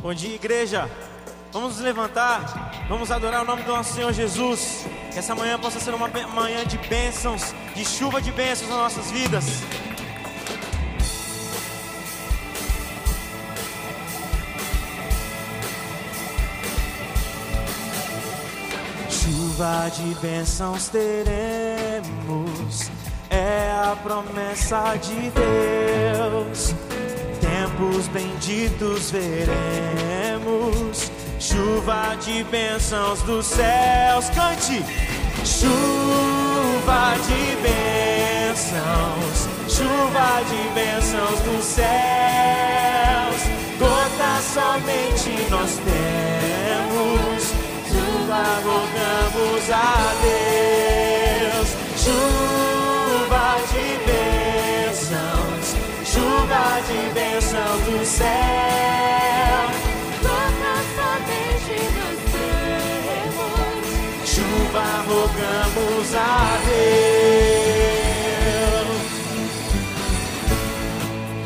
Bom dia, igreja. Vamos nos levantar, vamos adorar o nome do nosso Senhor Jesus. Que essa manhã possa ser uma manhã de bênçãos, de chuva de bênçãos nas nossas vidas. Chuva de bênçãos teremos, é a promessa de Deus tempos benditos veremos. Chuva de bênçãos dos céus, cante. Chuva de bênçãos, chuva de bênçãos dos céus. Gota somente nós temos. Chuva rogamos a Deus. Chuva de bênçãos do céu. Toca somente nos temos. Chuva rogamos a Deus.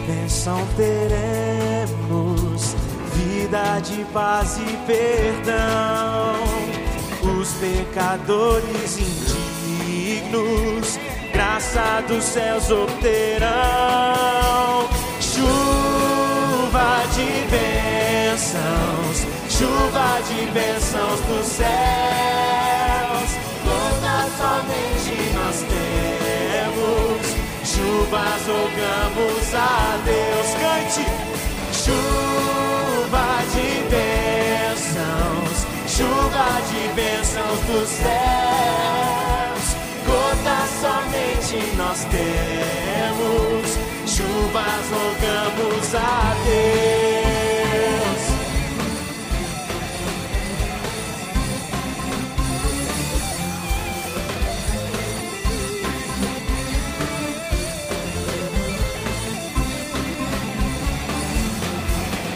Bênção teremos, vida de paz e perdão. Os pecadores indignos, graça dos céus obterão. Chuva de bênçãos, chuva de bênçãos dos céus. Toda somente nós temos. Chuvas rogamos a Deus. Cante. Chuva de bênçãos, chuva de bênçãos dos céus. Gota somente nós temos. Chuvas rogamos a Deus.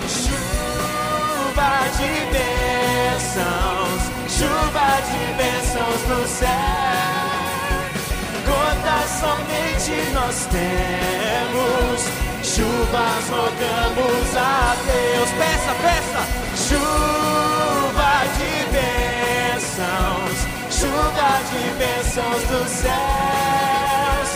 Chuva de bênçãos, chuva de bênçãos no céu. Somente nós temos. Chuvas rogamos a Deus. Peça, peça. Chuva de bênçãos, chuva de bênçãos dos céus.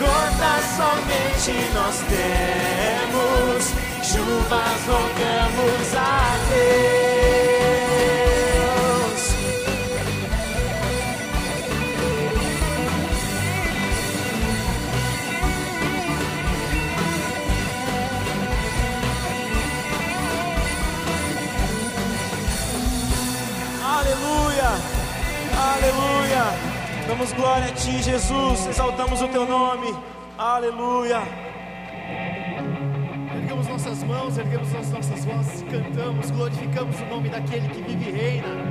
Gotas somente nós temos. Chuvas rogamos a Deus. Exaltamos o Teu nome. Aleluia. Erguemos nossas mãos, erguemos as nossas vozes, cantamos, glorificamos o nome daquele que vive e reina.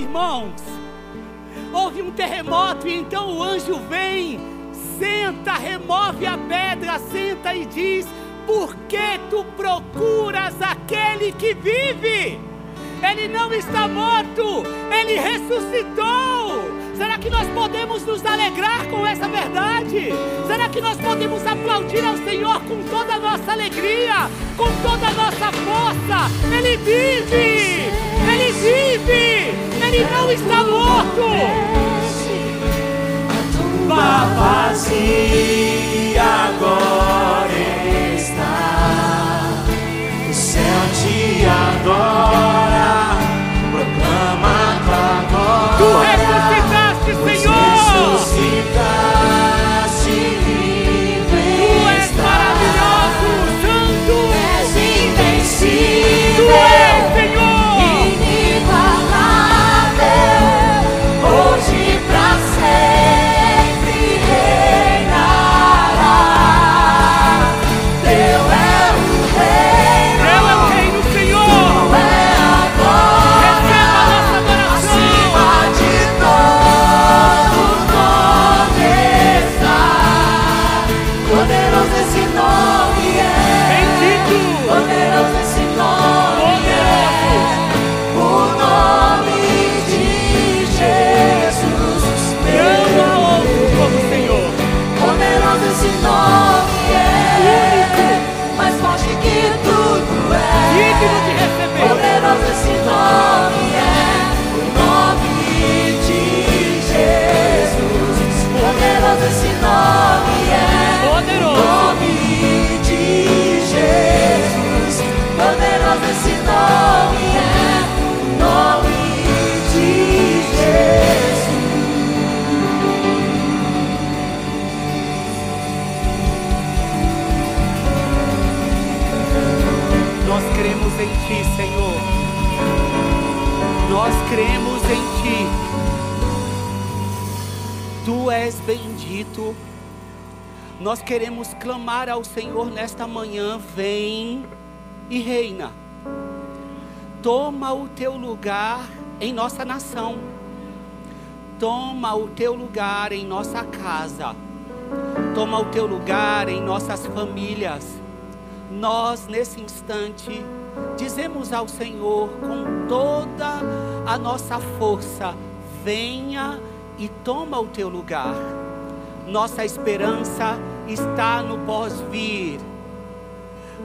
Irmãos. Houve um terremoto e então o anjo vem, senta, remove a pedra, senta e diz: Por que tu procuras aquele que vive? Ele não está morto, ele ressuscitou. Será que nós podemos nos alegrar com essa verdade? Será que nós podemos aplaudir ao Senhor com toda a nossa alegria, com toda a nossa força? Ele vive! Ele vive! Ele não está morto! tumba vazia agora está. O céu te adora, proclama tua glória. Em Ti, Senhor. Nós cremos em Ti. Tu és bendito. Nós queremos clamar ao Senhor nesta manhã. Vem e reina. Toma o teu lugar em nossa nação. Toma o teu lugar em nossa casa. Toma o teu lugar em nossas famílias nós nesse instante dizemos ao Senhor com toda a nossa força: venha e toma o teu lugar. Nossa esperança está no pós-vir.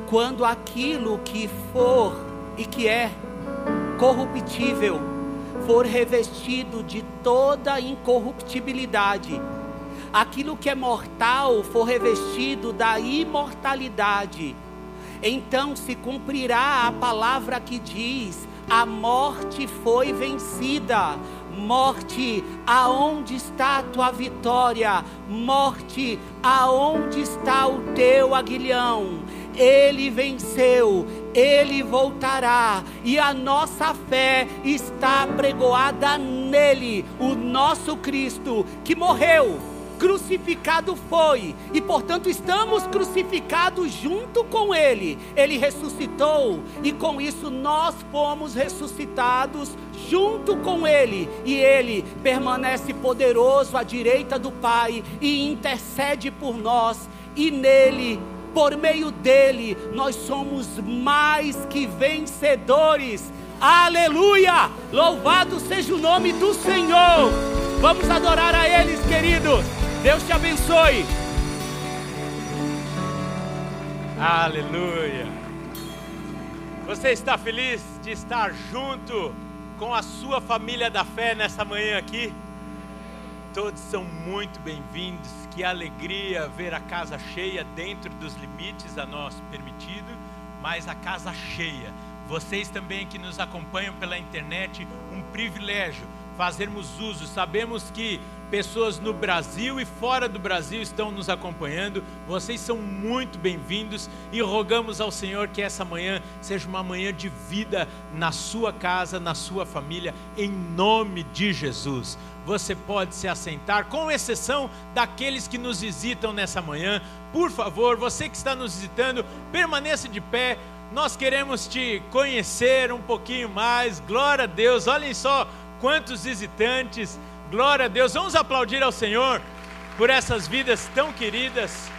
Quando aquilo que for e que é corruptível for revestido de toda incorruptibilidade, aquilo que é mortal for revestido da imortalidade, então se cumprirá a palavra que diz: a morte foi vencida. Morte, aonde está a tua vitória? Morte, aonde está o teu aguilhão? Ele venceu, ele voltará, e a nossa fé está pregoada nele, o nosso Cristo que morreu crucificado foi, e portanto estamos crucificados junto com Ele. Ele ressuscitou, e com isso nós fomos ressuscitados junto com Ele, e Ele permanece poderoso à direita do Pai e intercede por nós, e nele. Por meio dele, nós somos mais que vencedores. Aleluia! Louvado seja o nome do Senhor. Vamos adorar a eles, queridos. Deus te abençoe. Aleluia. Você está feliz de estar junto com a sua família da fé nessa manhã aqui? Todos são muito bem-vindos. Que alegria ver a casa cheia dentro dos limites a nós permitido, mas a casa cheia. Vocês também que nos acompanham pela internet, um privilégio fazermos uso. Sabemos que pessoas no Brasil e fora do Brasil estão nos acompanhando. Vocês são muito bem-vindos e rogamos ao Senhor que essa manhã seja uma manhã de vida na sua casa, na sua família, em nome de Jesus. Você pode se assentar, com exceção daqueles que nos visitam nessa manhã. Por favor, você que está nos visitando, permaneça de pé. Nós queremos te conhecer um pouquinho mais. Glória a Deus. Olhem só quantos visitantes. Glória a Deus. Vamos aplaudir ao Senhor por essas vidas tão queridas.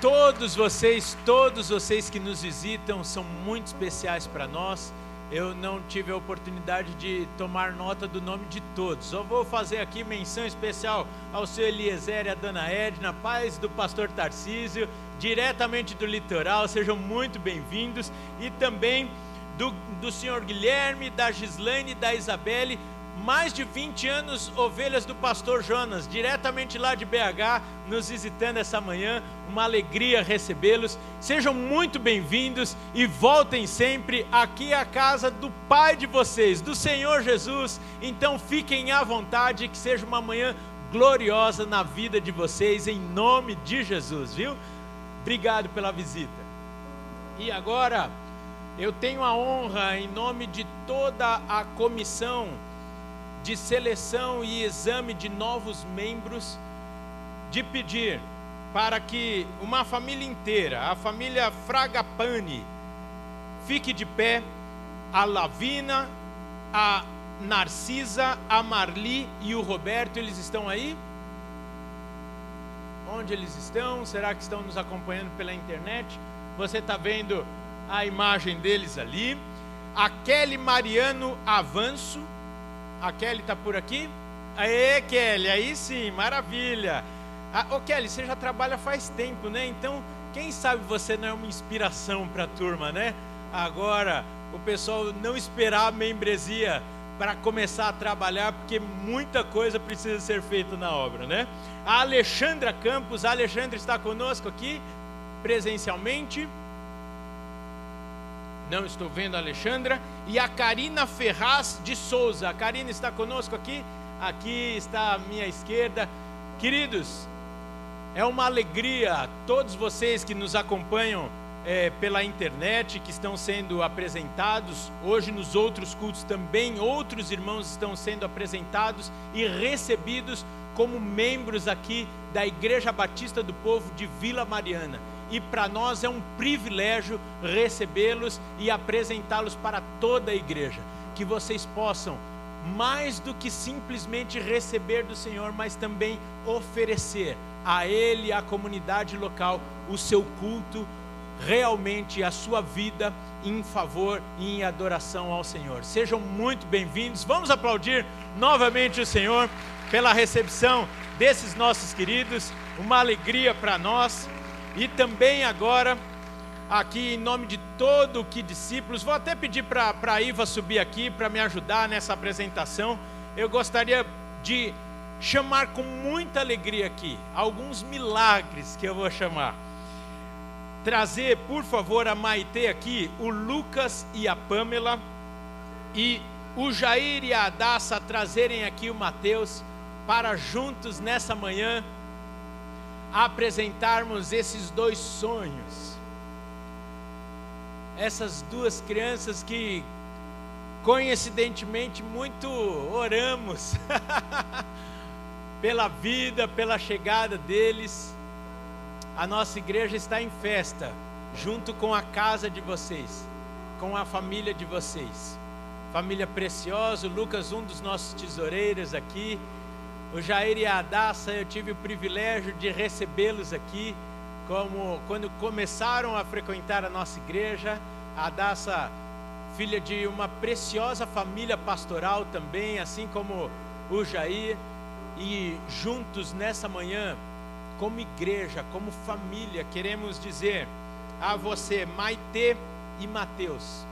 Todos vocês, todos vocês que nos visitam são muito especiais para nós. Eu não tive a oportunidade de tomar nota do nome de todos. Só vou fazer aqui menção especial ao seu Eliezer e a dona Edna, pais do pastor Tarcísio, diretamente do litoral. Sejam muito bem-vindos. E também do, do senhor Guilherme, da Gislaine e da Isabelle, mais de 20 anos ovelhas do pastor Jonas, diretamente lá de BH, nos visitando essa manhã. Uma alegria recebê-los. Sejam muito bem-vindos e voltem sempre. Aqui é a casa do Pai de vocês, do Senhor Jesus. Então fiquem à vontade, que seja uma manhã gloriosa na vida de vocês, em nome de Jesus, viu? Obrigado pela visita. E agora eu tenho a honra, em nome de toda a comissão de seleção e exame de novos membros, de pedir para que uma família inteira, a família Fragapane, fique de pé, a Lavina, a Narcisa, a Marli e o Roberto, eles estão aí? Onde eles estão? Será que estão nos acompanhando pela internet? Você está vendo a imagem deles ali. A Kelly Mariano Avanço. A Kelly está por aqui? Aê, Kelly, aí sim, maravilha. Ah, ô Kelly, você já trabalha faz tempo, né? Então, quem sabe você não é uma inspiração para a turma, né? Agora, o pessoal não esperar a membresia para começar a trabalhar, porque muita coisa precisa ser feita na obra, né? A Alexandra Campos, a Alexandra está conosco aqui presencialmente. Não estou vendo a Alexandra. E a Karina Ferraz de Souza. A Karina está conosco aqui. Aqui está à minha esquerda. Queridos, é uma alegria todos vocês que nos acompanham é, pela internet, que estão sendo apresentados. Hoje, nos outros cultos, também outros irmãos estão sendo apresentados e recebidos como membros aqui da Igreja Batista do Povo de Vila Mariana e para nós é um privilégio recebê-los e apresentá-los para toda a igreja. Que vocês possam, mais do que simplesmente receber do Senhor, mas também oferecer a Ele à comunidade local o seu culto, realmente a sua vida em favor e em adoração ao Senhor. Sejam muito bem-vindos. Vamos aplaudir novamente o Senhor pela recepção desses nossos queridos. Uma alegria para nós. E também agora, aqui em nome de todo que discípulos, vou até pedir para a Iva subir aqui para me ajudar nessa apresentação. Eu gostaria de chamar com muita alegria aqui alguns milagres que eu vou chamar. Trazer, por favor, a Maite aqui, o Lucas e a Pamela, e o Jair e a Adassa trazerem aqui o Mateus, para juntos nessa manhã apresentarmos esses dois sonhos. Essas duas crianças que coincidentemente muito oramos pela vida, pela chegada deles. A nossa igreja está em festa, junto com a casa de vocês, com a família de vocês. Família preciosa, Lucas, um dos nossos tesoureiros aqui, o Jair e a Adassa, eu tive o privilégio de recebê-los aqui, como quando começaram a frequentar a nossa igreja. A Adassa, filha de uma preciosa família pastoral também, assim como o Jair, e juntos nessa manhã, como igreja, como família, queremos dizer a você, Maite e Mateus,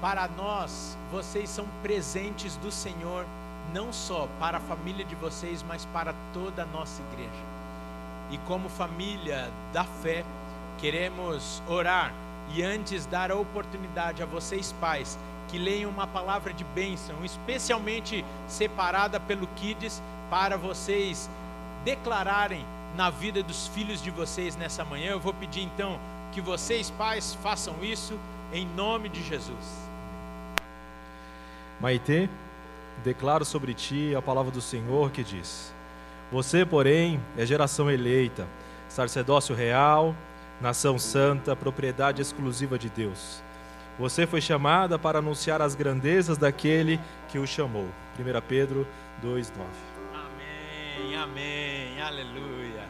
para nós, vocês são presentes do Senhor não só para a família de vocês, mas para toda a nossa igreja. E como família da fé, queremos orar e antes dar a oportunidade a vocês, pais, que leiam uma palavra de bênção, especialmente separada pelo Kids, para vocês declararem na vida dos filhos de vocês nessa manhã. Eu vou pedir então que vocês, pais, façam isso em nome de Jesus. Maitê, declaro sobre ti a palavra do Senhor que diz: Você, porém, é geração eleita, sacerdócio real, nação santa, propriedade exclusiva de Deus. Você foi chamada para anunciar as grandezas daquele que o chamou. 1 Pedro 2:9. Amém, amém, aleluia.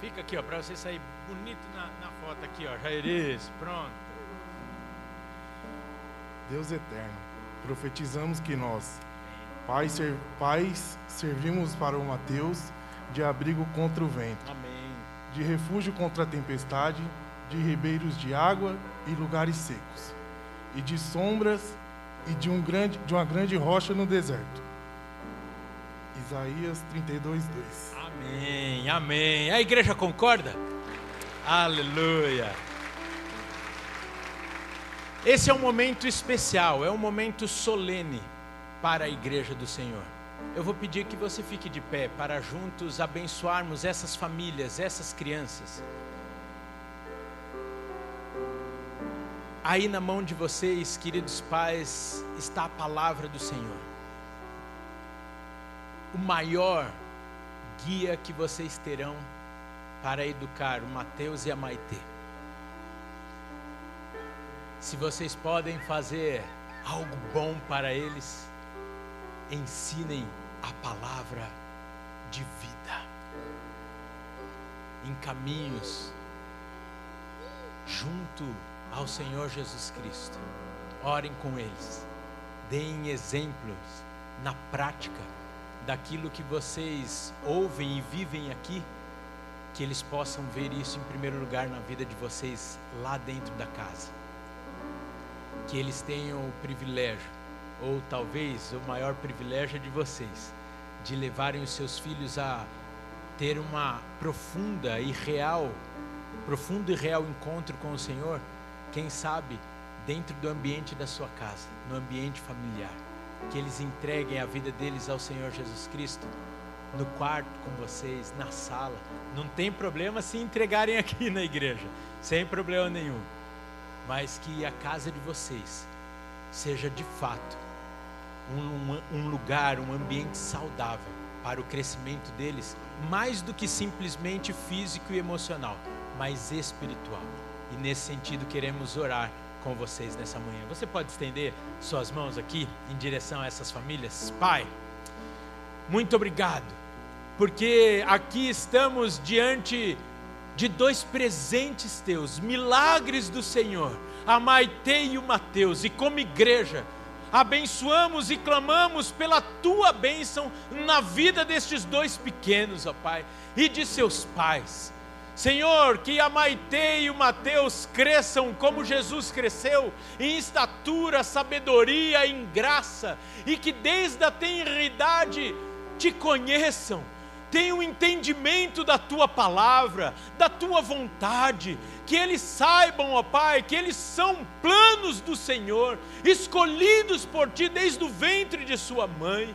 Fica aqui, ó, para você sair bonito na, na foto aqui, ó, Jairis, pronto. Deus eterno, profetizamos que nós, pais, ser, pais servimos para o Mateus de abrigo contra o vento, Amém. de refúgio contra a tempestade, de ribeiros de água e lugares secos, e de sombras e de, um grande, de uma grande rocha no deserto. Isaías 32, 2. Amém, amém. A igreja concorda? Aleluia. Esse é um momento especial, é um momento solene para a igreja do Senhor. Eu vou pedir que você fique de pé para juntos abençoarmos essas famílias, essas crianças. Aí na mão de vocês, queridos pais, está a palavra do Senhor. O maior guia que vocês terão para educar o Mateus e a Maitê. Se vocês podem fazer algo bom para eles, ensinem a palavra de vida em caminhos junto ao Senhor Jesus Cristo. Orem com eles, deem exemplos na prática daquilo que vocês ouvem e vivem aqui, que eles possam ver isso em primeiro lugar na vida de vocês lá dentro da casa. Que eles tenham o privilégio, ou talvez o maior privilégio é de vocês, de levarem os seus filhos a ter uma profunda e real, profundo e real encontro com o Senhor, quem sabe dentro do ambiente da sua casa, no ambiente familiar que eles entreguem a vida deles ao Senhor Jesus Cristo, no quarto com vocês, na sala. Não tem problema se entregarem aqui na igreja, sem problema nenhum. Mas que a casa de vocês seja de fato um, um lugar, um ambiente saudável para o crescimento deles, mais do que simplesmente físico e emocional, mas espiritual. E nesse sentido queremos orar com vocês nessa manhã. Você pode estender suas mãos aqui em direção a essas famílias? Pai, muito obrigado, porque aqui estamos diante de dois presentes teus, milagres do Senhor, a Maite e o Mateus, e como igreja, abençoamos e clamamos pela tua bênção na vida destes dois pequenos, ó Pai, e de seus pais. Senhor, que a Maite e o Mateus cresçam como Jesus cresceu, em estatura, sabedoria, em graça, e que desde a tenridade te conheçam, tenham entendimento da tua palavra, da tua vontade, que eles saibam, ó Pai, que eles são planos do Senhor, escolhidos por ti desde o ventre de sua mãe.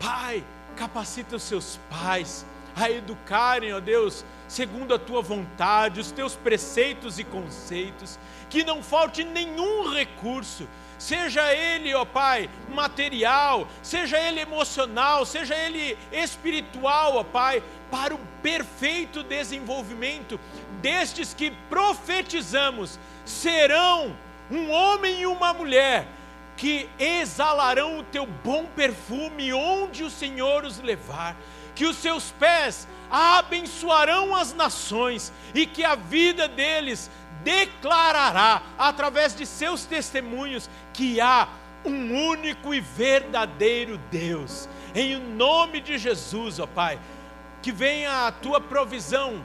Pai, capacita os seus pais a educarem, ó Deus, segundo a tua vontade, os teus preceitos e conceitos, que não falte nenhum recurso, seja ele, ó Pai, material, seja ele emocional, seja ele espiritual, ó Pai, para o perfeito desenvolvimento destes que profetizamos, serão um homem e uma mulher que exalarão o teu bom perfume onde o Senhor os levar, que os seus pés abençoarão as nações e que a vida deles declarará, através de seus testemunhos, que há um único e verdadeiro Deus. Em nome de Jesus, ó Pai, que venha a tua provisão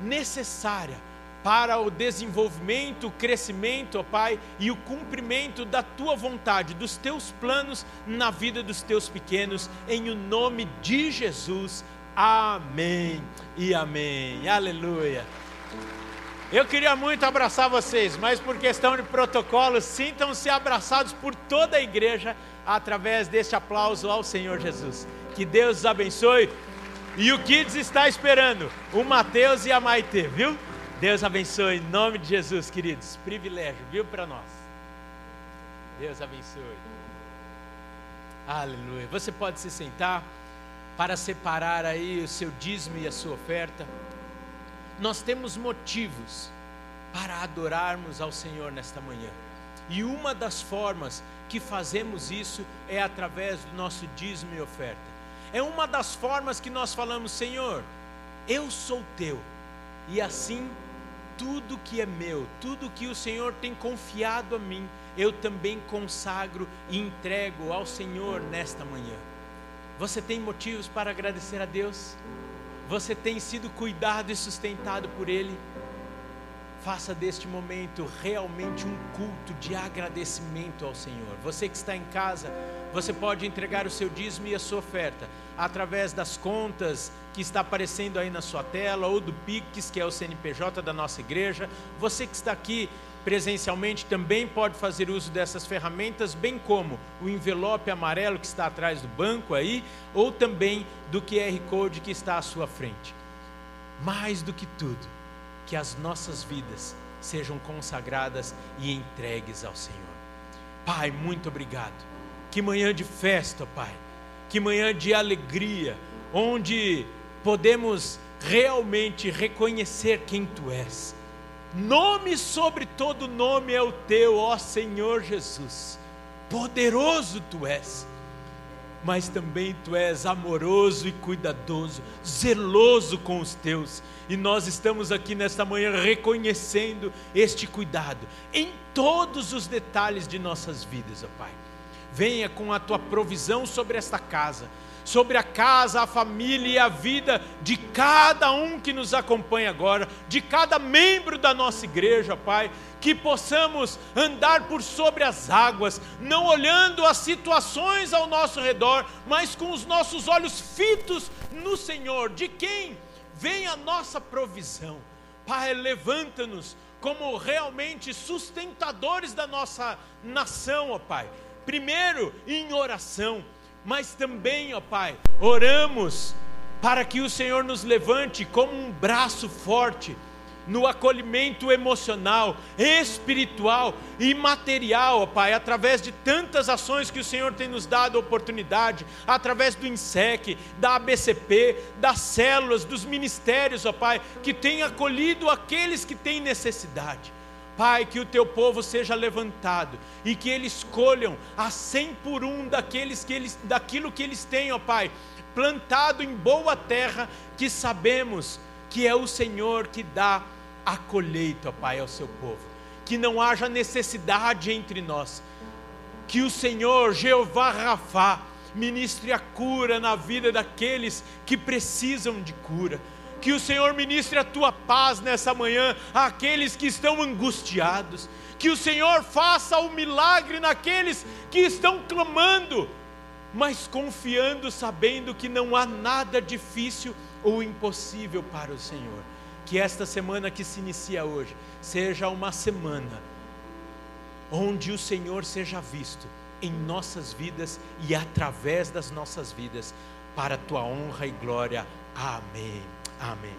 necessária para o desenvolvimento, o crescimento, ó Pai, e o cumprimento da tua vontade, dos teus planos na vida dos teus pequenos, em o nome de Jesus. Amém e amém. Aleluia. Eu queria muito abraçar vocês, mas por questão de protocolo, sintam-se abraçados por toda a igreja através deste aplauso ao Senhor Jesus. Que Deus os abençoe. E o Kids está esperando, o Mateus e a Maite, viu? Deus abençoe, em nome de Jesus, queridos. Privilégio, viu, para nós. Deus abençoe. Aleluia. Você pode se sentar para separar aí o seu dízimo e a sua oferta nós temos motivos para adorarmos ao Senhor nesta manhã. E uma das formas que fazemos isso é através do nosso dízimo e oferta. É uma das formas que nós falamos, Senhor, eu sou teu. E assim, tudo que é meu, tudo que o Senhor tem confiado a mim, eu também consagro e entrego ao Senhor nesta manhã. Você tem motivos para agradecer a Deus? Você tem sido cuidado e sustentado por Ele. Faça deste momento realmente um culto de agradecimento ao Senhor. Você que está em casa, você pode entregar o seu dízimo e a sua oferta através das contas que está aparecendo aí na sua tela ou do Pix, que é o CNPJ da nossa igreja. Você que está aqui presencialmente também pode fazer uso dessas ferramentas, bem como o envelope amarelo que está atrás do banco aí, ou também do QR Code que está à sua frente. Mais do que tudo, que as nossas vidas sejam consagradas e entregues ao Senhor. Pai, muito obrigado. Que manhã de festa, Pai. Que manhã de alegria, onde podemos realmente reconhecer quem Tu és Nome sobre todo nome é o teu, ó Senhor Jesus. Poderoso tu és, mas também tu és amoroso e cuidadoso, zeloso com os teus. E nós estamos aqui nesta manhã reconhecendo este cuidado em todos os detalhes de nossas vidas, ó Pai. Venha com a tua provisão sobre esta casa sobre a casa, a família e a vida de cada um que nos acompanha agora, de cada membro da nossa igreja, Pai, que possamos andar por sobre as águas, não olhando as situações ao nosso redor, mas com os nossos olhos fitos no Senhor, de quem vem a nossa provisão. Pai, levanta-nos como realmente sustentadores da nossa nação, ó Pai. Primeiro em oração, mas também, ó Pai, oramos para que o Senhor nos levante como um braço forte no acolhimento emocional, espiritual e material, ó Pai, através de tantas ações que o Senhor tem nos dado oportunidade, através do INSEC, da ABCP, das células, dos ministérios, ó Pai, que tem acolhido aqueles que têm necessidade. Pai, que o teu povo seja levantado e que eles escolham a cem por um daqueles que eles, daquilo que eles têm, ó Pai, plantado em boa terra, que sabemos que é o Senhor que dá a colheita, ó Pai, ao seu povo. Que não haja necessidade entre nós, que o Senhor, Jeová Rafá, ministre a cura na vida daqueles que precisam de cura que o Senhor ministre a tua paz nessa manhã àqueles que estão angustiados. Que o Senhor faça o milagre naqueles que estão clamando, mas confiando, sabendo que não há nada difícil ou impossível para o Senhor. Que esta semana que se inicia hoje seja uma semana onde o Senhor seja visto em nossas vidas e através das nossas vidas, para a tua honra e glória. Amém. Amém.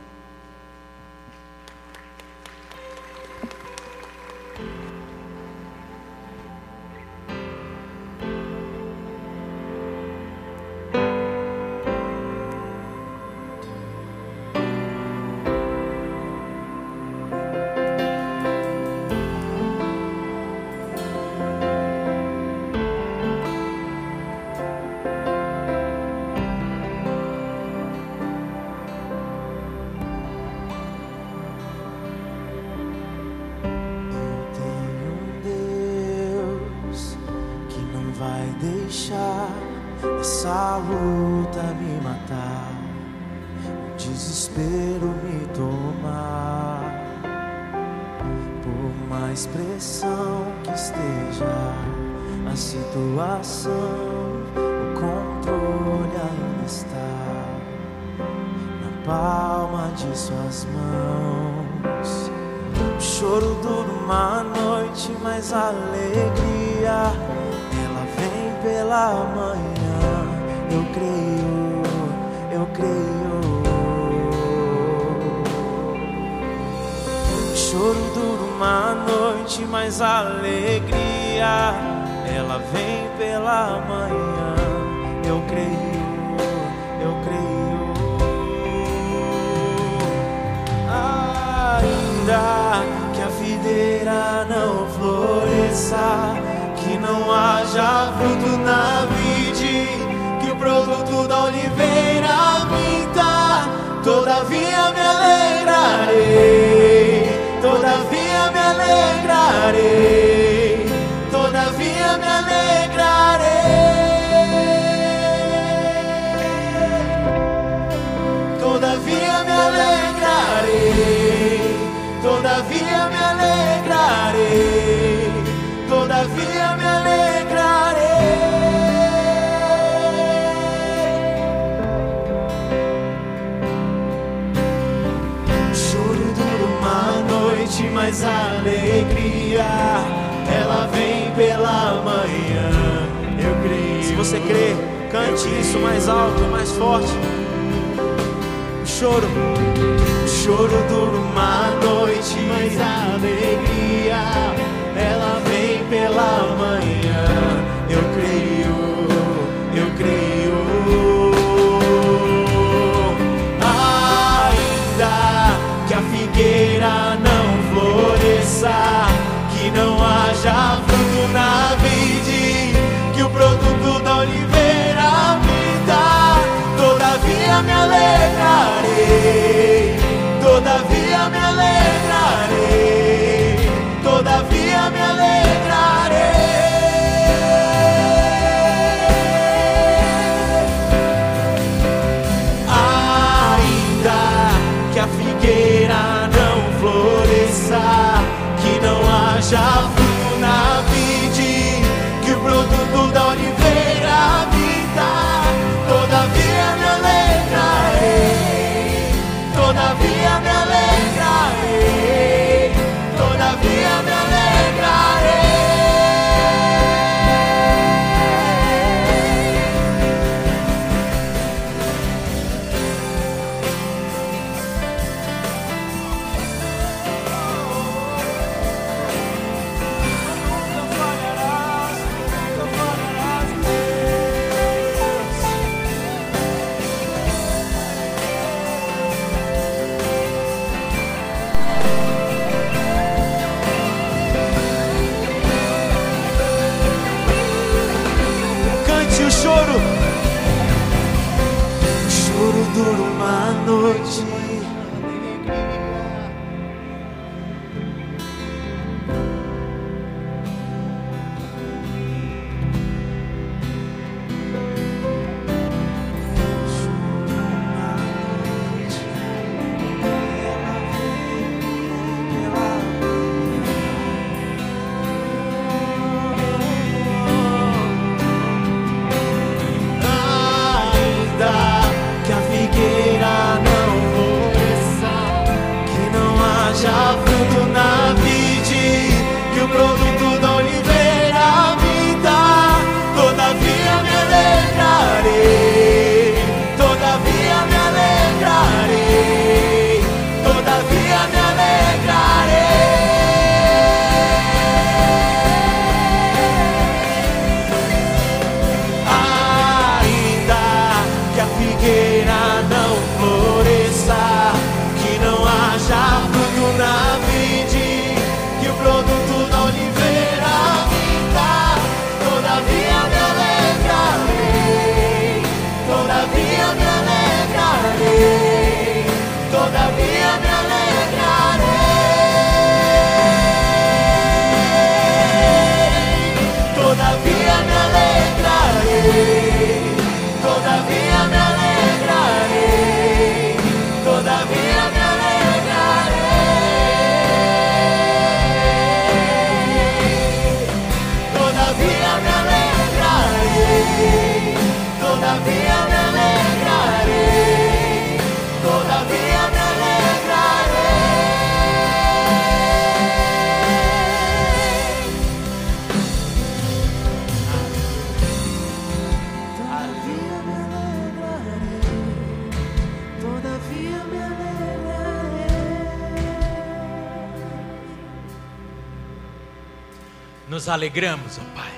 Alegramos, ó Pai,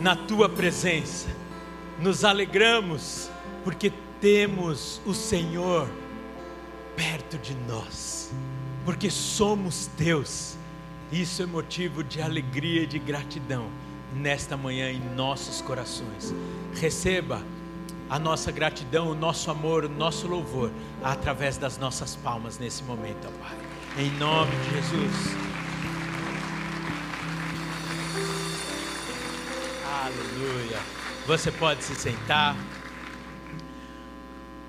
na tua presença. Nos alegramos porque temos o Senhor perto de nós, porque somos Deus. Isso é motivo de alegria e de gratidão nesta manhã em nossos corações. Receba a nossa gratidão, o nosso amor, o nosso louvor através das nossas palmas nesse momento, ó Pai. Em nome de Jesus. Você pode se sentar.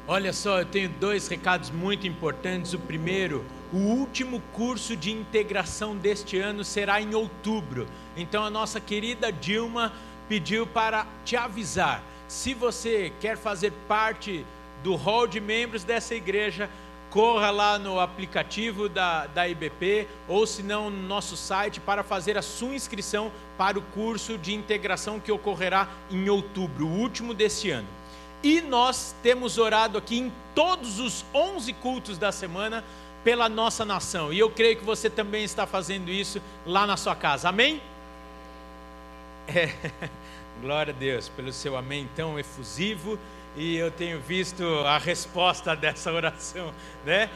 Olha só, eu tenho dois recados muito importantes. O primeiro, o último curso de integração deste ano será em outubro. Então a nossa querida Dilma pediu para te avisar. Se você quer fazer parte do hall de membros dessa igreja, corra lá no aplicativo da, da IBP ou se não no nosso site para fazer a sua inscrição para o curso de integração que ocorrerá em outubro, o último desse ano. E nós temos orado aqui em todos os 11 cultos da semana pela nossa nação. E eu creio que você também está fazendo isso lá na sua casa. Amém? É, glória a Deus pelo seu amém tão efusivo. E eu tenho visto a resposta dessa oração, né?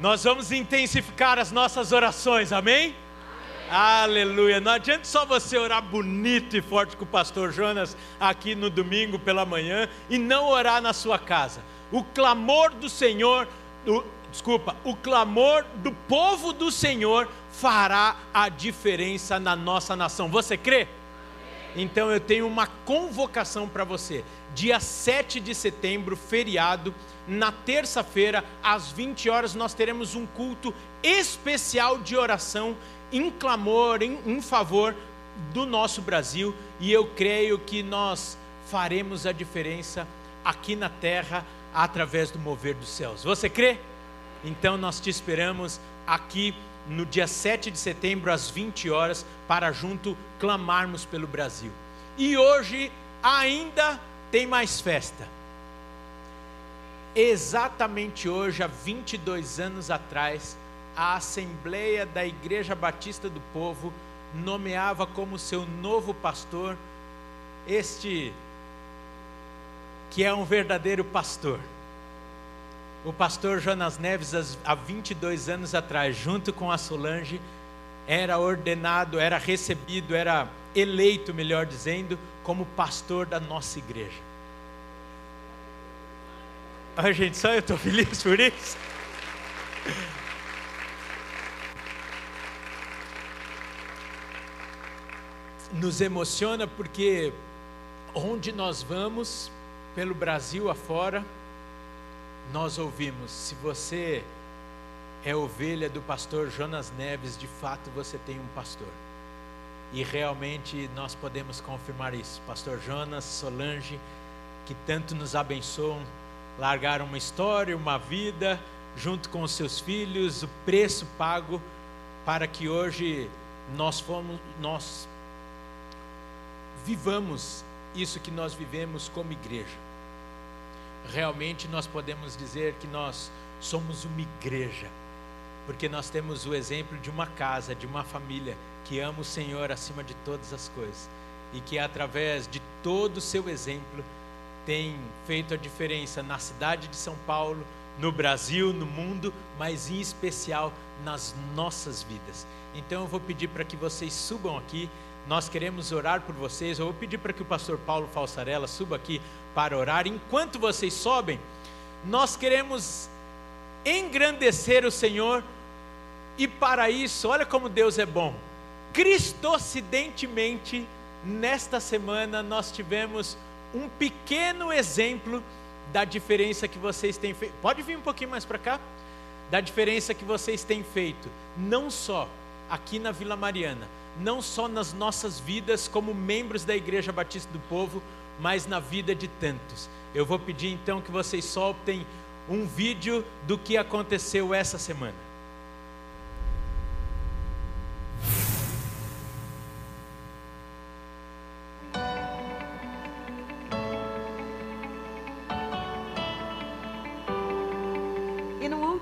Nós vamos intensificar as nossas orações, amém? Aleluia. Não adianta só você orar bonito e forte com o pastor Jonas aqui no domingo pela manhã e não orar na sua casa. O clamor do Senhor, o, desculpa, o clamor do povo do Senhor fará a diferença na nossa nação. Você crê? Então eu tenho uma convocação para você. Dia 7 de setembro, feriado, na terça-feira, às 20 horas, nós teremos um culto especial de oração em clamor, em, em favor do nosso Brasil, e eu creio que nós faremos a diferença aqui na terra através do mover dos céus. Você crê? Então nós te esperamos aqui no dia 7 de setembro às 20 horas para junto clamarmos pelo Brasil. E hoje ainda tem mais festa. Exatamente hoje, há 22 anos atrás, a Assembleia da Igreja Batista do Povo nomeava como seu novo pastor este que é um verdadeiro pastor. O pastor Jonas Neves, há 22 anos atrás, junto com a Solange, era ordenado, era recebido, era eleito, melhor dizendo, como pastor da nossa igreja. Ai, gente, só eu estou feliz por isso. nos emociona porque onde nós vamos, pelo Brasil afora, nós ouvimos: se você é ovelha do pastor Jonas Neves, de fato você tem um pastor. E realmente nós podemos confirmar isso. Pastor Jonas, Solange, que tanto nos abençoam, largaram uma história, uma vida, junto com os seus filhos, o preço pago para que hoje nós fomos, nós vivamos isso que nós vivemos como igreja. Realmente nós podemos dizer que nós somos uma igreja, porque nós temos o exemplo de uma casa, de uma família que ama o Senhor acima de todas as coisas e que através de todo o seu exemplo tem feito a diferença na cidade de São Paulo, no Brasil, no mundo, mas em especial nas nossas vidas. Então eu vou pedir para que vocês subam aqui nós queremos orar por vocês. Eu vou pedir para que o pastor Paulo Falsarella suba aqui para orar. Enquanto vocês sobem, nós queremos engrandecer o Senhor. E para isso, olha como Deus é bom. Cristocidentemente, nesta semana, nós tivemos um pequeno exemplo da diferença que vocês têm feito. Pode vir um pouquinho mais para cá? Da diferença que vocês têm feito, não só aqui na Vila Mariana, não só nas nossas vidas como membros da Igreja Batista do Povo, mas na vida de tantos. Eu vou pedir então que vocês soltem um vídeo do que aconteceu essa semana.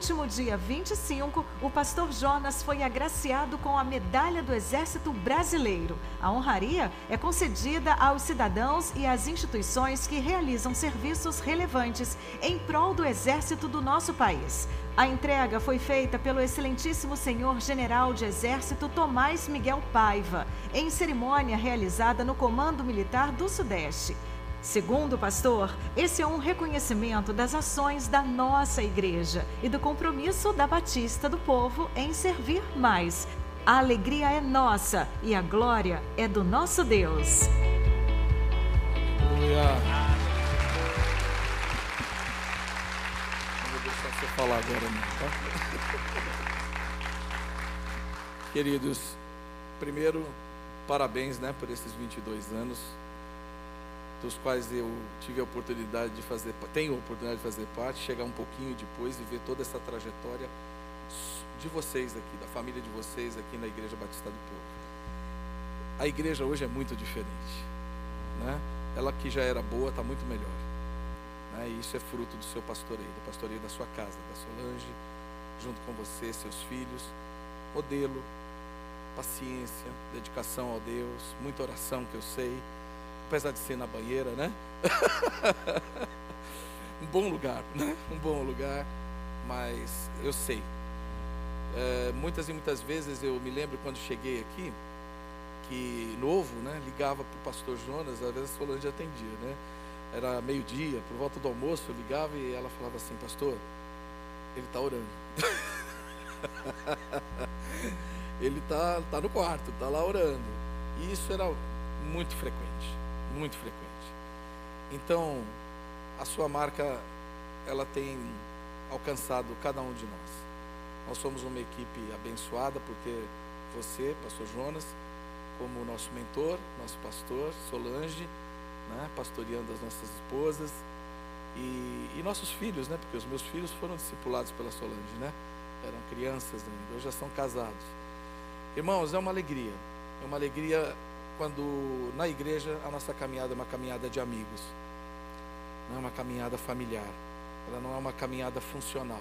Último dia 25, o pastor Jonas foi agraciado com a medalha do Exército Brasileiro. A honraria é concedida aos cidadãos e às instituições que realizam serviços relevantes em prol do Exército do nosso país. A entrega foi feita pelo excelentíssimo senhor general de Exército Tomás Miguel Paiva, em cerimônia realizada no Comando Militar do Sudeste. Segundo o pastor, esse é um reconhecimento das ações da nossa igreja e do compromisso da Batista do Povo em servir mais. A alegria é nossa e a glória é do nosso Deus. Aleluia. falar agora não, tá? Queridos, primeiro, parabéns, né, por esses 22 anos, dos quais eu tive a oportunidade de fazer, tenho a oportunidade de fazer parte, chegar um pouquinho depois e ver toda essa trajetória de vocês aqui, da família de vocês aqui na Igreja Batista do Povo. A igreja hoje é muito diferente, né? Ela que já era boa está muito melhor. Né? E isso é fruto do seu pastoreio, do pastoreio da sua casa, da Solange, junto com você, seus filhos. Modelo, paciência, dedicação ao Deus, muita oração que eu sei, apesar de ser na banheira, né? um bom lugar, né? Um bom lugar, mas eu sei. É, muitas e muitas vezes eu me lembro quando cheguei aqui, que novo, né? Ligava para o pastor Jonas, às vezes a Solange atendia, né? era meio-dia, por volta do almoço, eu ligava e ela falava assim, pastor, ele está orando. ele está tá no quarto, está lá orando. E isso era muito frequente, muito frequente. Então, a sua marca, ela tem alcançado cada um de nós. Nós somos uma equipe abençoada por ter você, pastor Jonas, como nosso mentor, nosso pastor, Solange, né, pastoreando as nossas esposas e, e, nossos filhos, né, porque os meus filhos foram discipulados pela Solange, né, eram crianças ainda, hoje já são casados. Irmãos, é uma alegria, é uma alegria quando na igreja a nossa caminhada é uma caminhada de amigos, não é uma caminhada familiar, ela não é uma caminhada funcional,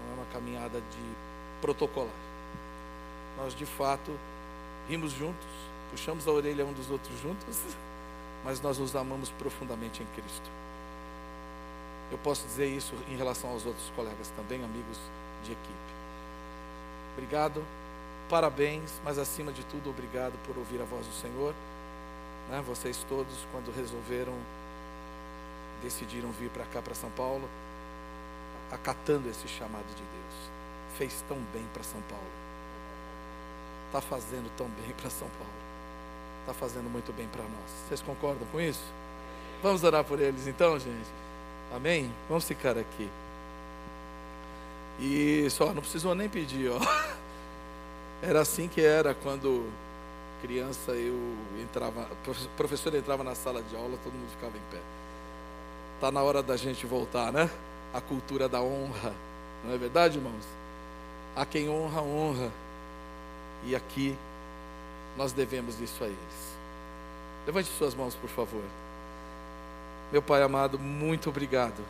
não é uma caminhada de protocolar. Nós de fato rimos juntos, puxamos a orelha um dos outros juntos mas nós nos amamos profundamente em Cristo. Eu posso dizer isso em relação aos outros colegas também, amigos de equipe. Obrigado, parabéns, mas acima de tudo, obrigado por ouvir a voz do Senhor. Né? Vocês todos, quando resolveram, decidiram vir para cá, para São Paulo, acatando esse chamado de Deus. Fez tão bem para São Paulo. Está fazendo tão bem para São Paulo está fazendo muito bem para nós. Vocês concordam com isso? Vamos orar por eles então, gente. Amém? Vamos ficar aqui. E só, não precisou nem pedir, ó. Era assim que era quando criança eu entrava, o professor entrava na sala de aula, todo mundo ficava em pé. Tá na hora da gente voltar, né? A cultura da honra. Não é verdade, irmãos? A quem honra, honra. E aqui nós devemos isso a eles. Levante suas mãos, por favor. Meu Pai amado, muito obrigado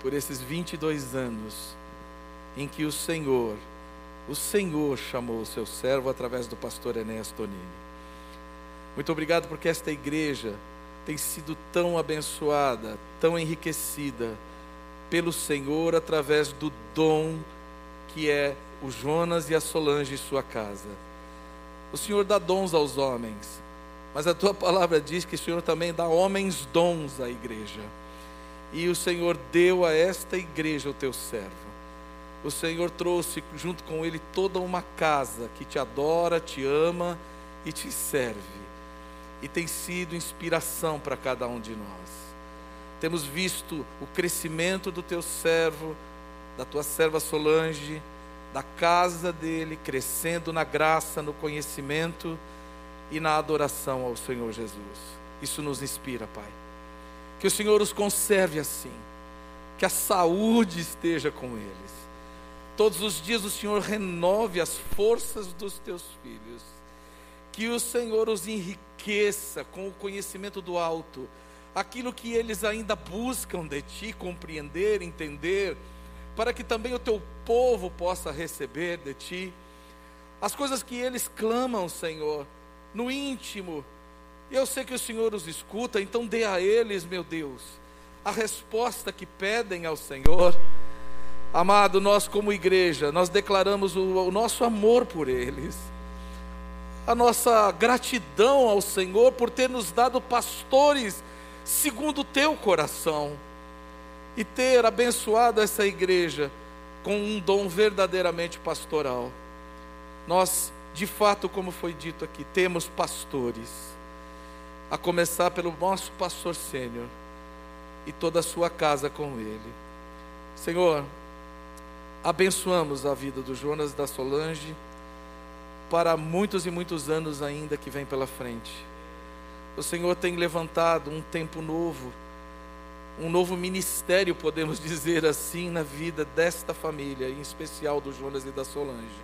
por esses 22 anos em que o Senhor, o Senhor chamou o seu servo através do pastor Enéas Tonini. Muito obrigado porque esta igreja tem sido tão abençoada, tão enriquecida pelo Senhor através do dom que é o Jonas e a Solange e sua casa. O Senhor dá dons aos homens, mas a tua palavra diz que o Senhor também dá homens dons à igreja. E o Senhor deu a esta igreja o teu servo. O Senhor trouxe junto com ele toda uma casa que te adora, te ama e te serve. E tem sido inspiração para cada um de nós. Temos visto o crescimento do teu servo, da tua serva Solange, da casa dele, crescendo na graça, no conhecimento e na adoração ao Senhor Jesus. Isso nos inspira, Pai. Que o Senhor os conserve assim, que a saúde esteja com eles. Todos os dias o Senhor renove as forças dos teus filhos. Que o Senhor os enriqueça com o conhecimento do alto, aquilo que eles ainda buscam de ti compreender, entender para que também o teu povo possa receber de ti as coisas que eles clamam, Senhor, no íntimo. Eu sei que o Senhor os escuta, então dê a eles, meu Deus, a resposta que pedem ao Senhor. Amado, nós como igreja, nós declaramos o, o nosso amor por eles, a nossa gratidão ao Senhor por ter nos dado pastores segundo o teu coração e ter abençoado essa igreja com um dom verdadeiramente pastoral. Nós, de fato, como foi dito aqui, temos pastores, a começar pelo nosso pastor sênior e toda a sua casa com ele. Senhor, abençoamos a vida do Jonas e da Solange para muitos e muitos anos ainda que vem pela frente. O Senhor tem levantado um tempo novo, um novo ministério, podemos dizer assim, na vida desta família, em especial do Jonas e da Solange.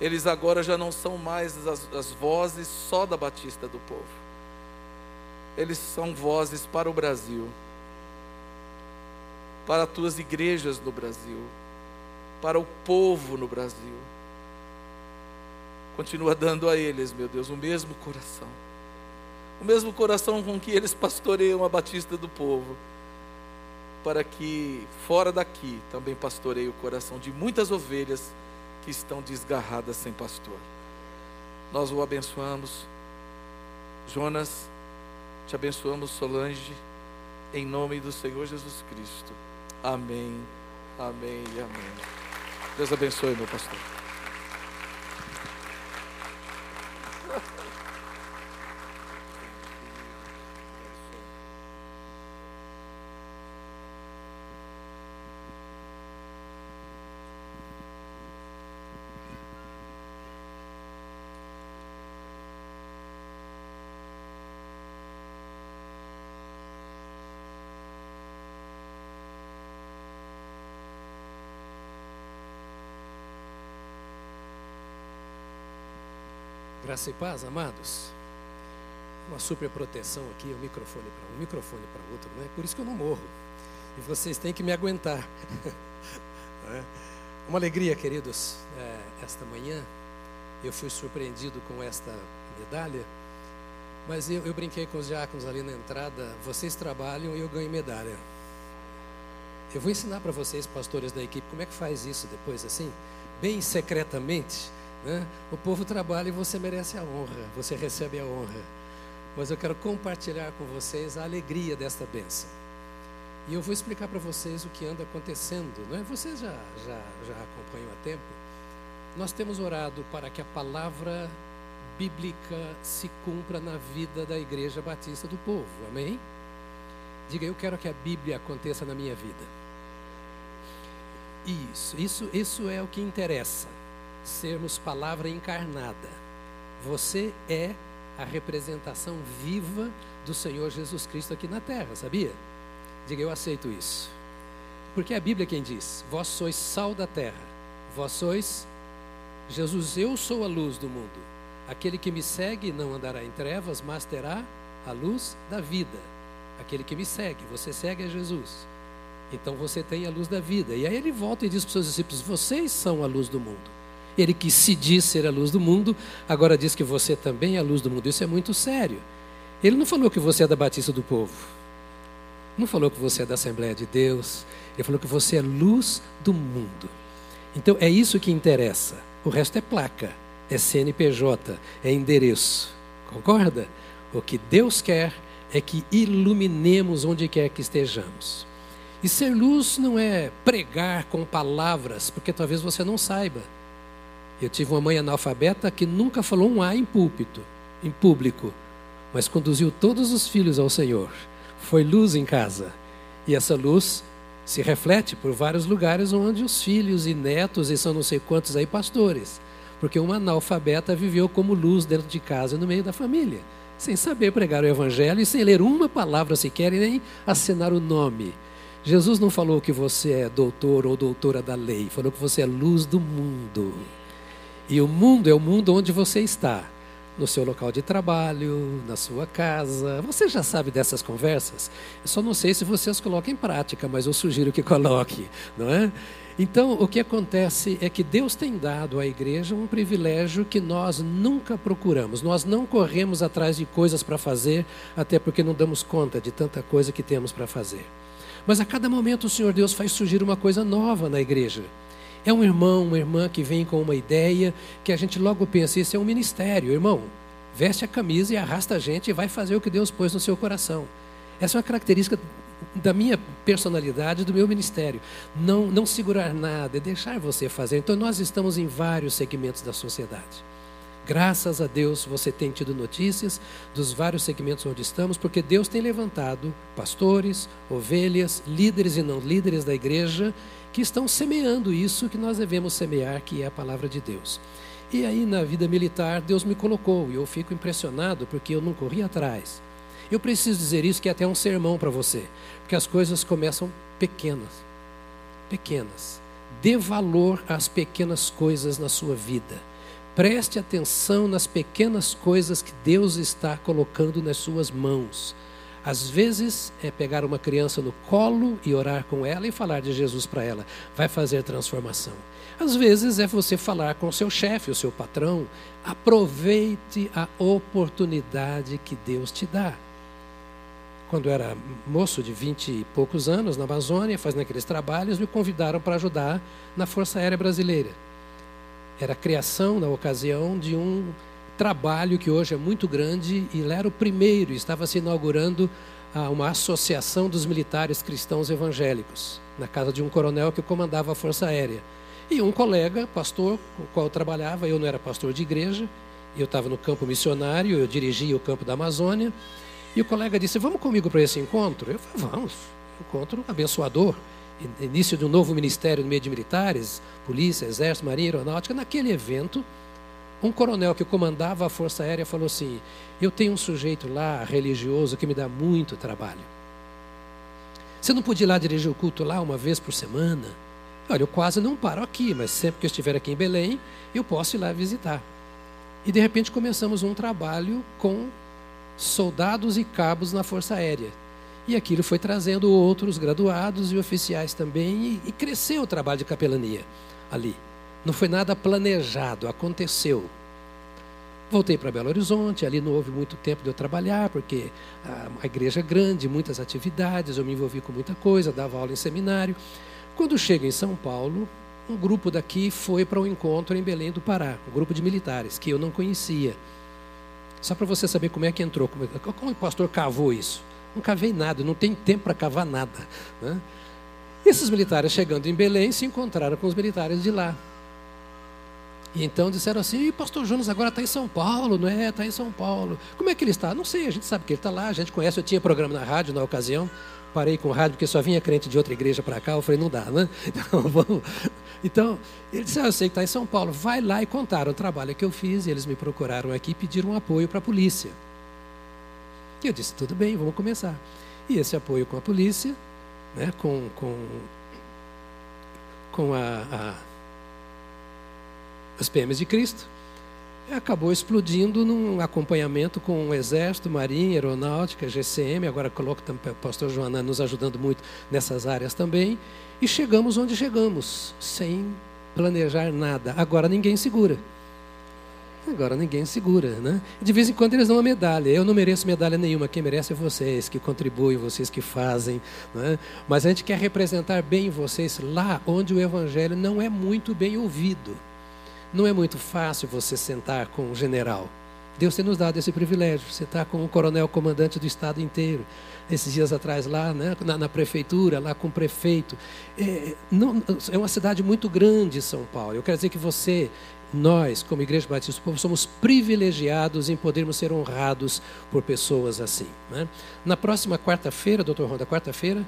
Eles agora já não são mais as, as vozes só da Batista do povo. Eles são vozes para o Brasil, para as tuas igrejas no Brasil para o povo no Brasil. Continua dando a eles, meu Deus, o mesmo coração. O mesmo coração com que eles pastoreiam a batista do povo. Para que fora daqui também pastoreie o coração de muitas ovelhas que estão desgarradas sem pastor. Nós o abençoamos. Jonas, te abençoamos, Solange, em nome do Senhor Jesus Cristo. Amém, amém e amém. Deus abençoe, meu pastor. Graça e paz, amados. Uma super proteção aqui, um microfone para um, microfone para outro, né? Por isso que eu não morro. E vocês têm que me aguentar. é? Uma alegria, queridos, é, esta manhã eu fui surpreendido com esta medalha, mas eu, eu brinquei com os diáconos ali na entrada. Vocês trabalham e eu ganho medalha. Eu vou ensinar para vocês, pastores da equipe, como é que faz isso depois, assim, bem secretamente né? O povo trabalha e você merece a honra, você recebe a honra. Mas eu quero compartilhar com vocês a alegria desta bênção. E eu vou explicar para vocês o que anda acontecendo. Não é? Vocês já, já, já acompanham há tempo. Nós temos orado para que a palavra bíblica se cumpra na vida da Igreja Batista do Povo. Amém? Diga, eu quero que a Bíblia aconteça na minha vida. Isso, isso, isso é o que interessa sermos palavra encarnada. Você é a representação viva do Senhor Jesus Cristo aqui na terra, sabia? Diga, eu aceito isso. Porque é a Bíblia quem diz: Vós sois sal da terra, vós sois Jesus, eu sou a luz do mundo. Aquele que me segue não andará em trevas, mas terá a luz da vida. Aquele que me segue, você segue a Jesus. Então você tem a luz da vida. E aí ele volta e diz para os seus discípulos: Vocês são a luz do mundo. Ele que se diz ser a luz do mundo, agora diz que você também é a luz do mundo. Isso é muito sério. Ele não falou que você é da Batista do Povo. Não falou que você é da Assembleia de Deus. Ele falou que você é luz do mundo. Então é isso que interessa. O resto é placa, é CNPJ, é endereço. Concorda? O que Deus quer é que iluminemos onde quer que estejamos. E ser luz não é pregar com palavras, porque talvez você não saiba. Eu tive uma mãe analfabeta que nunca falou um A em púlpito, em público, mas conduziu todos os filhos ao Senhor. Foi luz em casa. E essa luz se reflete por vários lugares onde os filhos e netos, e são não sei quantos aí pastores. Porque uma analfabeta viveu como luz dentro de casa, no meio da família, sem saber pregar o evangelho e sem ler uma palavra sequer e nem assinar o nome. Jesus não falou que você é doutor ou doutora da lei, falou que você é luz do mundo. E o mundo é o mundo onde você está. no seu local de trabalho, na sua casa. Você já sabe dessas conversas? Eu só não sei se vocês colocam em prática, mas eu sugiro que coloque, não é? Então, o que acontece é que Deus tem dado à igreja um privilégio que nós nunca procuramos. Nós não corremos atrás de coisas para fazer, até porque não damos conta de tanta coisa que temos para fazer. Mas a cada momento o Senhor Deus faz surgir uma coisa nova na igreja. É um irmão, uma irmã que vem com uma ideia que a gente logo pensa, isso é um ministério, irmão. Veste a camisa e arrasta a gente e vai fazer o que Deus pôs no seu coração. Essa é uma característica da minha personalidade, do meu ministério. Não, não segurar nada, é deixar você fazer. Então, nós estamos em vários segmentos da sociedade. Graças a Deus você tem tido notícias dos vários segmentos onde estamos, porque Deus tem levantado pastores, ovelhas, líderes e não líderes da igreja que estão semeando isso que nós devemos semear, que é a palavra de Deus. E aí na vida militar Deus me colocou e eu fico impressionado porque eu não corri atrás. Eu preciso dizer isso que é até um sermão para você, porque as coisas começam pequenas. Pequenas. Dê valor às pequenas coisas na sua vida. Preste atenção nas pequenas coisas que Deus está colocando nas suas mãos. Às vezes é pegar uma criança no colo e orar com ela e falar de Jesus para ela. Vai fazer transformação. Às vezes é você falar com o seu chefe, o seu patrão. Aproveite a oportunidade que Deus te dá. Quando eu era moço de vinte e poucos anos na Amazônia, fazendo aqueles trabalhos, me convidaram para ajudar na Força Aérea Brasileira. Era a criação, na ocasião, de um trabalho que hoje é muito grande e ele era o primeiro, estava se inaugurando ah, uma associação dos militares cristãos evangélicos, na casa de um coronel que comandava a Força Aérea. E um colega, pastor, com o qual eu trabalhava, eu não era pastor de igreja, eu estava no campo missionário, eu dirigia o campo da Amazônia, e o colega disse: Vamos comigo para esse encontro? Eu falei: Vamos, encontro abençoador. Início de um novo ministério no meio de militares, polícia, exército, marinha, aeronáutica. Naquele evento, um coronel que comandava a Força Aérea falou assim: Eu tenho um sujeito lá, religioso, que me dá muito trabalho. Você não podia ir lá dirigir o culto lá uma vez por semana? Olha, eu quase não paro aqui, mas sempre que eu estiver aqui em Belém, eu posso ir lá visitar. E de repente começamos um trabalho com soldados e cabos na Força Aérea. E aquilo foi trazendo outros graduados e oficiais também, e, e cresceu o trabalho de capelania ali. Não foi nada planejado, aconteceu. Voltei para Belo Horizonte, ali não houve muito tempo de eu trabalhar, porque a, igreja é grande, muitas atividades, eu me envolvi com muita coisa, dava aula em seminário. Quando chego em São Paulo, um grupo daqui foi para um encontro em Belém do Pará, um grupo de militares, que eu não conhecia. Só para você saber como é que entrou, como, como o pastor cavou isso. Não cavei nada, não tem tempo para cavar nada. Né? Esses militares chegando em Belém se encontraram com os militares de lá. E então disseram assim: pastor Jonas agora está em São Paulo, não é? Está em São Paulo. Como é que ele está? Não sei, a gente sabe que ele está lá, a gente conhece. Eu tinha programa na rádio na ocasião, parei com o rádio porque só vinha crente de outra igreja para cá. Eu falei: não dá, né? Então, vamos. Então, ele disse: ah, Eu sei que está em São Paulo, vai lá e contaram o trabalho que eu fiz. E eles me procuraram aqui e pediram um apoio para a polícia. E eu disse: Tudo bem, vamos começar. E esse apoio com a polícia, né, com, com, com a, a as PMs de Cristo, acabou explodindo num acompanhamento com o Exército, Marinha, Aeronáutica, GCM, agora coloco também o pastor Joana nos ajudando muito nessas áreas também, e chegamos onde chegamos, sem planejar nada. Agora ninguém segura. Agora ninguém segura, né? De vez em quando eles dão uma medalha. Eu não mereço medalha nenhuma. Quem merece é vocês que contribuem, vocês que fazem. Né? Mas a gente quer representar bem vocês lá onde o evangelho não é muito bem ouvido. Não é muito fácil você sentar com um general. Deus tem nos dado esse privilégio. Está com um coronel comandante do estado inteiro. Esses dias atrás lá, né, na, na prefeitura, lá com o prefeito. É, não, é uma cidade muito grande, São Paulo. Eu quero dizer que você, nós, como Igreja Batista do Povo, somos privilegiados em podermos ser honrados por pessoas assim. Né? Na próxima quarta-feira, doutor Ronda, quarta-feira,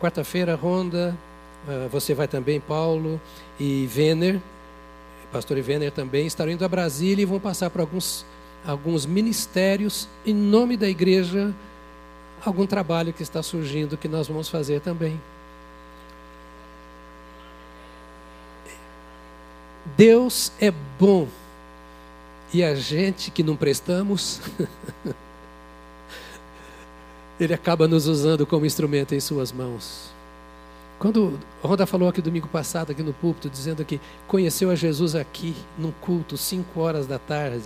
quarta-feira, Ronda, uh, você vai também, Paulo e Venner, pastor Ivener também, estarão indo a Brasília e vão passar por alguns, alguns ministérios em nome da igreja, algum trabalho que está surgindo que nós vamos fazer também. Deus é bom E a gente que não prestamos, Ele acaba nos usando como instrumento em Suas mãos. Quando a Ronda falou aqui domingo passado, aqui no púlpito, dizendo que conheceu a Jesus aqui, num culto, 5 horas da tarde,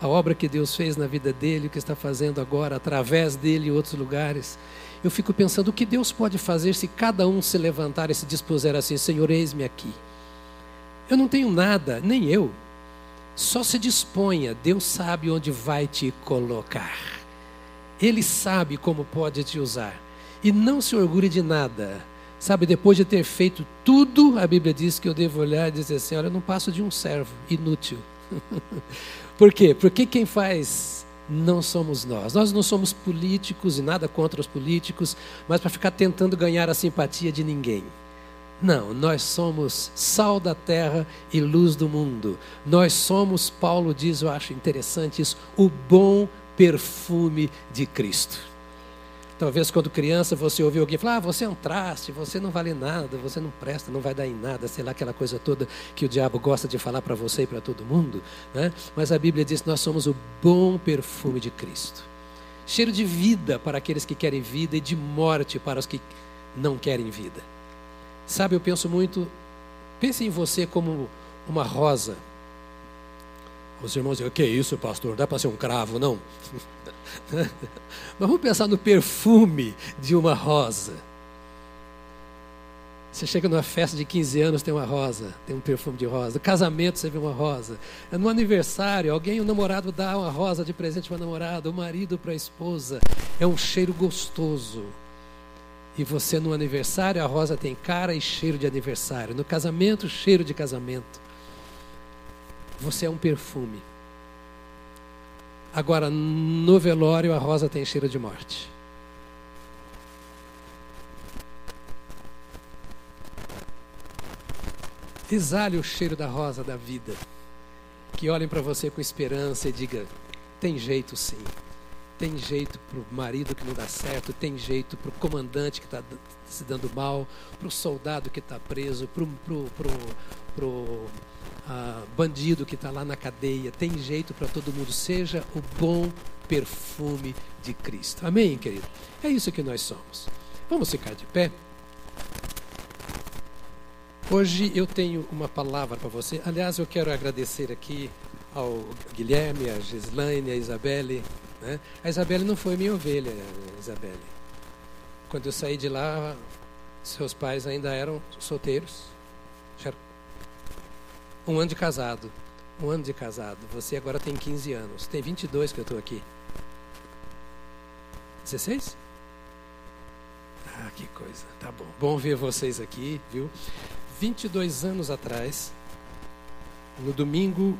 a obra que Deus fez na vida dele, o que está fazendo agora, através dele em outros lugares, eu fico pensando o que Deus pode fazer se cada um se levantar e se dispuser assim: Senhor, eis-me aqui. Eu não tenho nada, nem eu. Só se disponha, Deus sabe onde vai te colocar. Ele sabe como pode te usar. E não se orgulhe de nada. Sabe, depois de ter feito tudo, a Bíblia diz que eu devo olhar e dizer assim: olha, eu não passo de um servo inútil. Por quê? Porque quem faz não somos nós. Nós não somos políticos e nada contra os políticos, mas para ficar tentando ganhar a simpatia de ninguém. Não, nós somos sal da terra e luz do mundo. Nós somos, Paulo diz, eu acho interessante isso, o bom perfume de Cristo. Talvez quando criança você ouviu alguém falar: ah, você é um traste, você não vale nada, você não presta, não vai dar em nada, sei lá, aquela coisa toda que o diabo gosta de falar para você e para todo mundo. Né? Mas a Bíblia diz nós somos o bom perfume de Cristo. Cheiro de vida para aqueles que querem vida e de morte para os que não querem vida. Sabe, eu penso muito, pense em você como uma rosa. Os irmãos dizem, o que é isso, pastor? Dá para ser um cravo, não? Mas vamos pensar no perfume de uma rosa. Você chega numa festa de 15 anos, tem uma rosa, tem um perfume de rosa. No casamento, você vê uma rosa. No aniversário, alguém, o namorado dá uma rosa de presente para a namorada, o marido para a esposa. É um cheiro gostoso. E você, no aniversário, a rosa tem cara e cheiro de aniversário. No casamento, cheiro de casamento. Você é um perfume. Agora, no velório, a rosa tem cheiro de morte. Exale o cheiro da rosa da vida. Que olhem para você com esperança e digam: tem jeito sim. Tem jeito para o marido que não dá certo, tem jeito para o comandante que está se dando mal, para o soldado que está preso, para o ah, bandido que está lá na cadeia, tem jeito para todo mundo. Seja o bom perfume de Cristo. Amém, querido? É isso que nós somos. Vamos ficar de pé. Hoje eu tenho uma palavra para você. Aliás, eu quero agradecer aqui ao Guilherme, a Gislaine, a Isabelle. Né? A Isabelle não foi minha ovelha, Isabelle. Quando eu saí de lá, seus pais ainda eram solteiros. Um ano de casado. Um ano de casado. Você agora tem 15 anos. Tem 22 que eu estou aqui. 16? Ah, que coisa. Tá bom. Bom ver vocês aqui, viu? 22 anos atrás, no domingo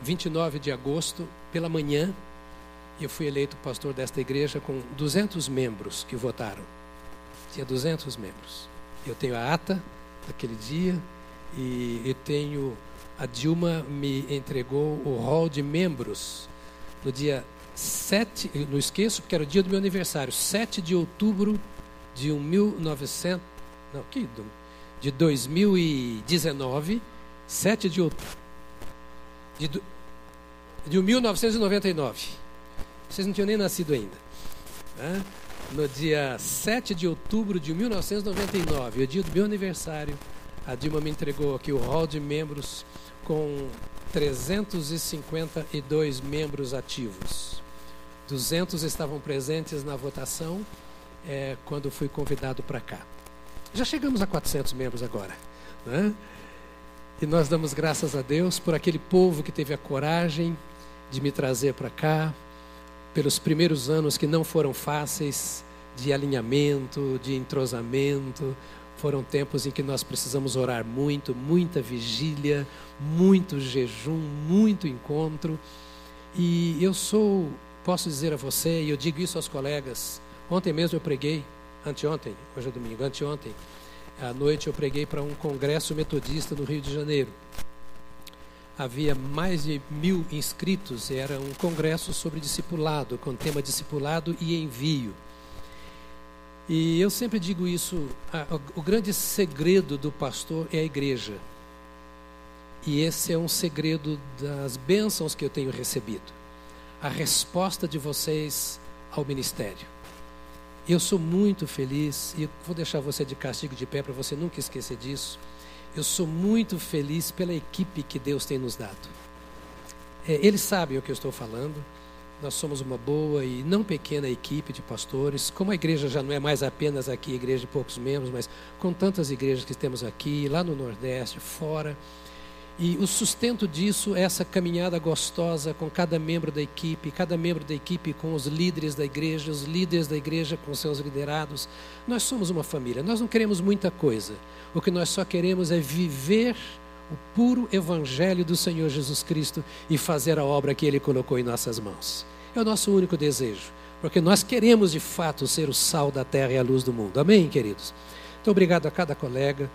29 de agosto, pela manhã, eu fui eleito pastor desta igreja com 200 membros que votaram. Tinha 200 membros. Eu tenho a ata daquele dia, e eu tenho a Dilma me entregou o hall de membros no dia 7, não esqueço porque era o dia do meu aniversário, 7 de outubro de 1900, não, que de 2019, 7 de outubro de, de 1999. Vocês não tinham nem nascido ainda. Né? No dia 7 de outubro de 1999, o dia do meu aniversário, a Dilma me entregou aqui o hall de membros com 352 membros ativos. 200 estavam presentes na votação é, quando fui convidado para cá. Já chegamos a 400 membros agora. Né? E nós damos graças a Deus por aquele povo que teve a coragem de me trazer para cá, pelos primeiros anos que não foram fáceis de alinhamento, de entrosamento, foram tempos em que nós precisamos orar muito, muita vigília, muito jejum, muito encontro. E eu sou, posso dizer a você, e eu digo isso aos colegas, ontem mesmo eu preguei, anteontem, hoje é domingo, anteontem, à noite eu preguei para um congresso metodista no Rio de Janeiro. Havia mais de mil inscritos, era um congresso sobre discipulado, com tema discipulado e envio. E eu sempre digo isso: a, o grande segredo do pastor é a igreja. E esse é um segredo das bênçãos que eu tenho recebido. A resposta de vocês ao ministério. Eu sou muito feliz, e vou deixar você de castigo de pé para você nunca esquecer disso. Eu sou muito feliz pela equipe que Deus tem nos dado. É, eles sabem o que eu estou falando. Nós somos uma boa e não pequena equipe de pastores. Como a igreja já não é mais apenas aqui, igreja de poucos membros, mas com tantas igrejas que temos aqui, lá no Nordeste, fora. E o sustento disso é essa caminhada gostosa com cada membro da equipe, cada membro da equipe com os líderes da igreja, os líderes da igreja com seus liderados. Nós somos uma família, nós não queremos muita coisa. O que nós só queremos é viver o puro evangelho do Senhor Jesus Cristo e fazer a obra que ele colocou em nossas mãos. É o nosso único desejo, porque nós queremos de fato ser o sal da terra e a luz do mundo. Amém, queridos? Muito obrigado a cada colega.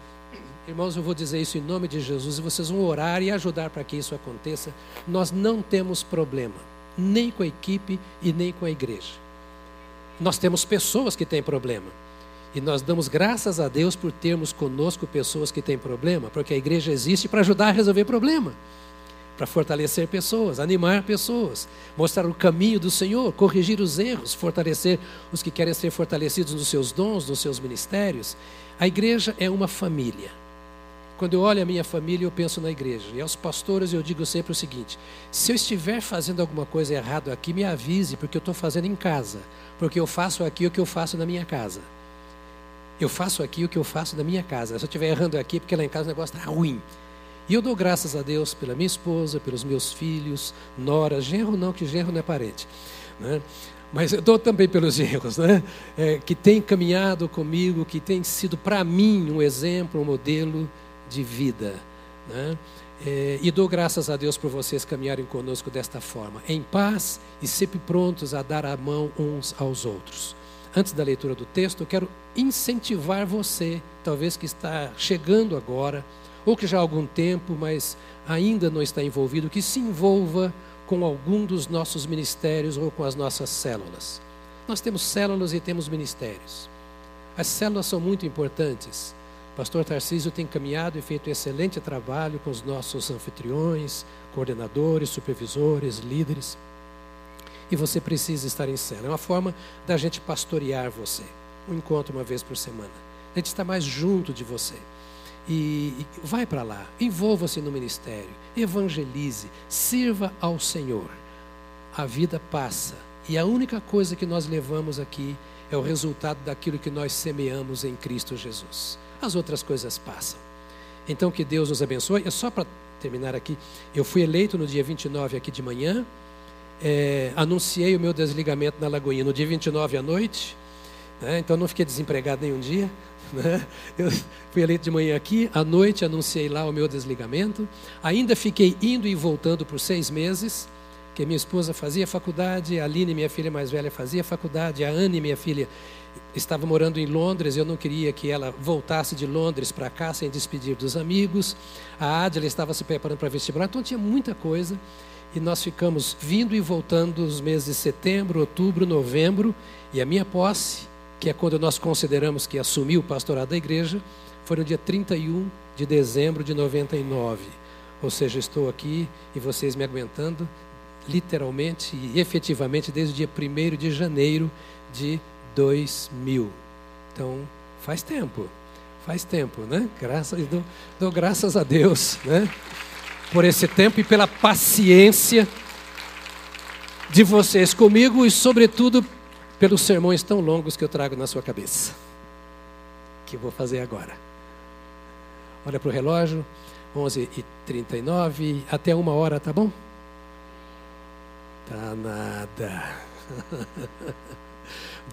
Irmãos, eu vou dizer isso em nome de Jesus e vocês vão orar e ajudar para que isso aconteça. Nós não temos problema, nem com a equipe e nem com a igreja. Nós temos pessoas que têm problema. E nós damos graças a Deus por termos conosco pessoas que têm problema, porque a igreja existe para ajudar a resolver problema para fortalecer pessoas, animar pessoas, mostrar o caminho do Senhor, corrigir os erros, fortalecer os que querem ser fortalecidos nos seus dons, nos seus ministérios. A igreja é uma família. Quando eu olho a minha família, eu penso na igreja. E aos pastores eu digo sempre o seguinte: se eu estiver fazendo alguma coisa errada aqui, me avise, porque eu estou fazendo em casa. Porque eu faço aqui o que eu faço na minha casa. Eu faço aqui o que eu faço na minha casa. Se eu estiver errando aqui, porque lá em casa o negócio está ruim. E eu dou graças a Deus pela minha esposa, pelos meus filhos, nora, genro não, que genro não é parente. Né? Mas eu dou também pelos genros, né? É, que tem caminhado comigo, que tem sido para mim um exemplo, um modelo de vida. Né? É, e dou graças a Deus por vocês caminharem conosco desta forma, em paz e sempre prontos a dar a mão uns aos outros. Antes da leitura do texto, eu quero incentivar você, talvez que está chegando agora, ou que já há algum tempo, mas ainda não está envolvido, que se envolva com algum dos nossos ministérios ou com as nossas células. Nós temos células e temos ministérios. As células são muito importantes. O pastor Tarcísio tem caminhado e feito um excelente trabalho com os nossos anfitriões, coordenadores, supervisores, líderes. E você precisa estar em célula. É uma forma da gente pastorear você. Um encontro uma vez por semana. A gente está mais junto de você. E, e vai para lá, envolva-se no ministério, evangelize, sirva ao Senhor. A vida passa e a única coisa que nós levamos aqui é o resultado daquilo que nós semeamos em Cristo Jesus. As outras coisas passam. Então que Deus nos abençoe. É só para terminar aqui, eu fui eleito no dia 29 aqui de manhã, é, anunciei o meu desligamento na Lagoinha no dia 29 à noite, né, então não fiquei desempregado nenhum dia. Né? Eu fui eleito de manhã aqui, à noite anunciei lá o meu desligamento. Ainda fiquei indo e voltando por seis meses, que minha esposa fazia faculdade, a Aline, minha filha mais velha, fazia faculdade, a Anne, minha filha, estava morando em Londres, eu não queria que ela voltasse de Londres para cá sem despedir dos amigos. A Adela estava se preparando para vestibular, então tinha muita coisa. E nós ficamos vindo e voltando os meses de setembro, outubro, novembro, e a minha posse que é quando nós consideramos que assumiu o pastorado da igreja, foi no dia 31 de dezembro de 99. Ou seja, estou aqui e vocês me aguentando literalmente e efetivamente desde o dia 1 de janeiro de 2000. Então, faz tempo, faz tempo, né? Graças, dou, dou graças a Deus, né? Por esse tempo e pela paciência de vocês comigo e, sobretudo, pelos sermões tão longos que eu trago na sua cabeça. Que eu vou fazer agora. Olha para o relógio, 11h39, até uma hora, tá bom? Tá nada.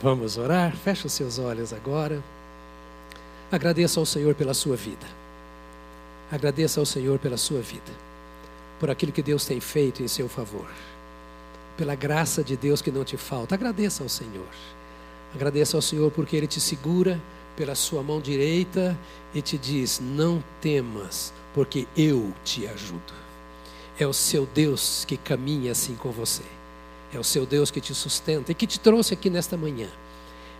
Vamos orar? Fecha os seus olhos agora. Agradeça ao Senhor pela sua vida. Agradeça ao Senhor pela sua vida. Por aquilo que Deus tem feito em seu favor pela graça de Deus que não te falta. Agradeça ao Senhor. Agradeça ao Senhor porque Ele te segura pela sua mão direita e te diz: Não temas, porque eu te ajudo. É o seu Deus que caminha assim com você. É o seu Deus que te sustenta e que te trouxe aqui nesta manhã.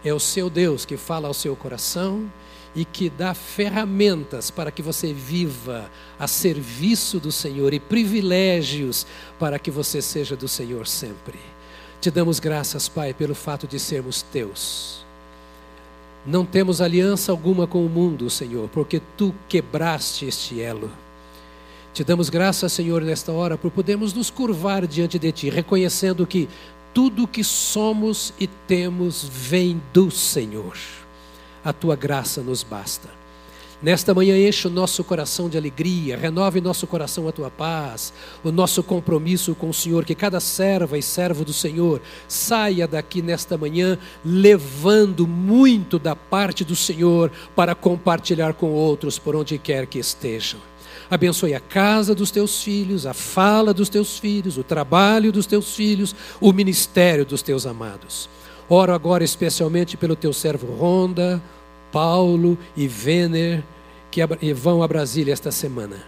É o seu Deus que fala ao seu coração e que dá ferramentas para que você viva a serviço do Senhor e privilégios para que você seja do Senhor sempre. Te damos graças, Pai, pelo fato de sermos teus. Não temos aliança alguma com o mundo, Senhor, porque tu quebraste este elo. Te damos graças, Senhor, nesta hora, por podermos nos curvar diante de Ti, reconhecendo que tudo que somos e temos vem do Senhor. A Tua graça nos basta. Nesta manhã, enche o nosso coração de alegria, renove nosso coração a tua paz, o nosso compromisso com o Senhor, que cada serva e servo do Senhor saia daqui nesta manhã levando muito da parte do Senhor para compartilhar com outros por onde quer que estejam. Abençoe a casa dos teus filhos, a fala dos teus filhos, o trabalho dos teus filhos, o ministério dos teus amados. Oro agora especialmente pelo teu servo Ronda, Paulo e Vener, que vão a Brasília esta semana.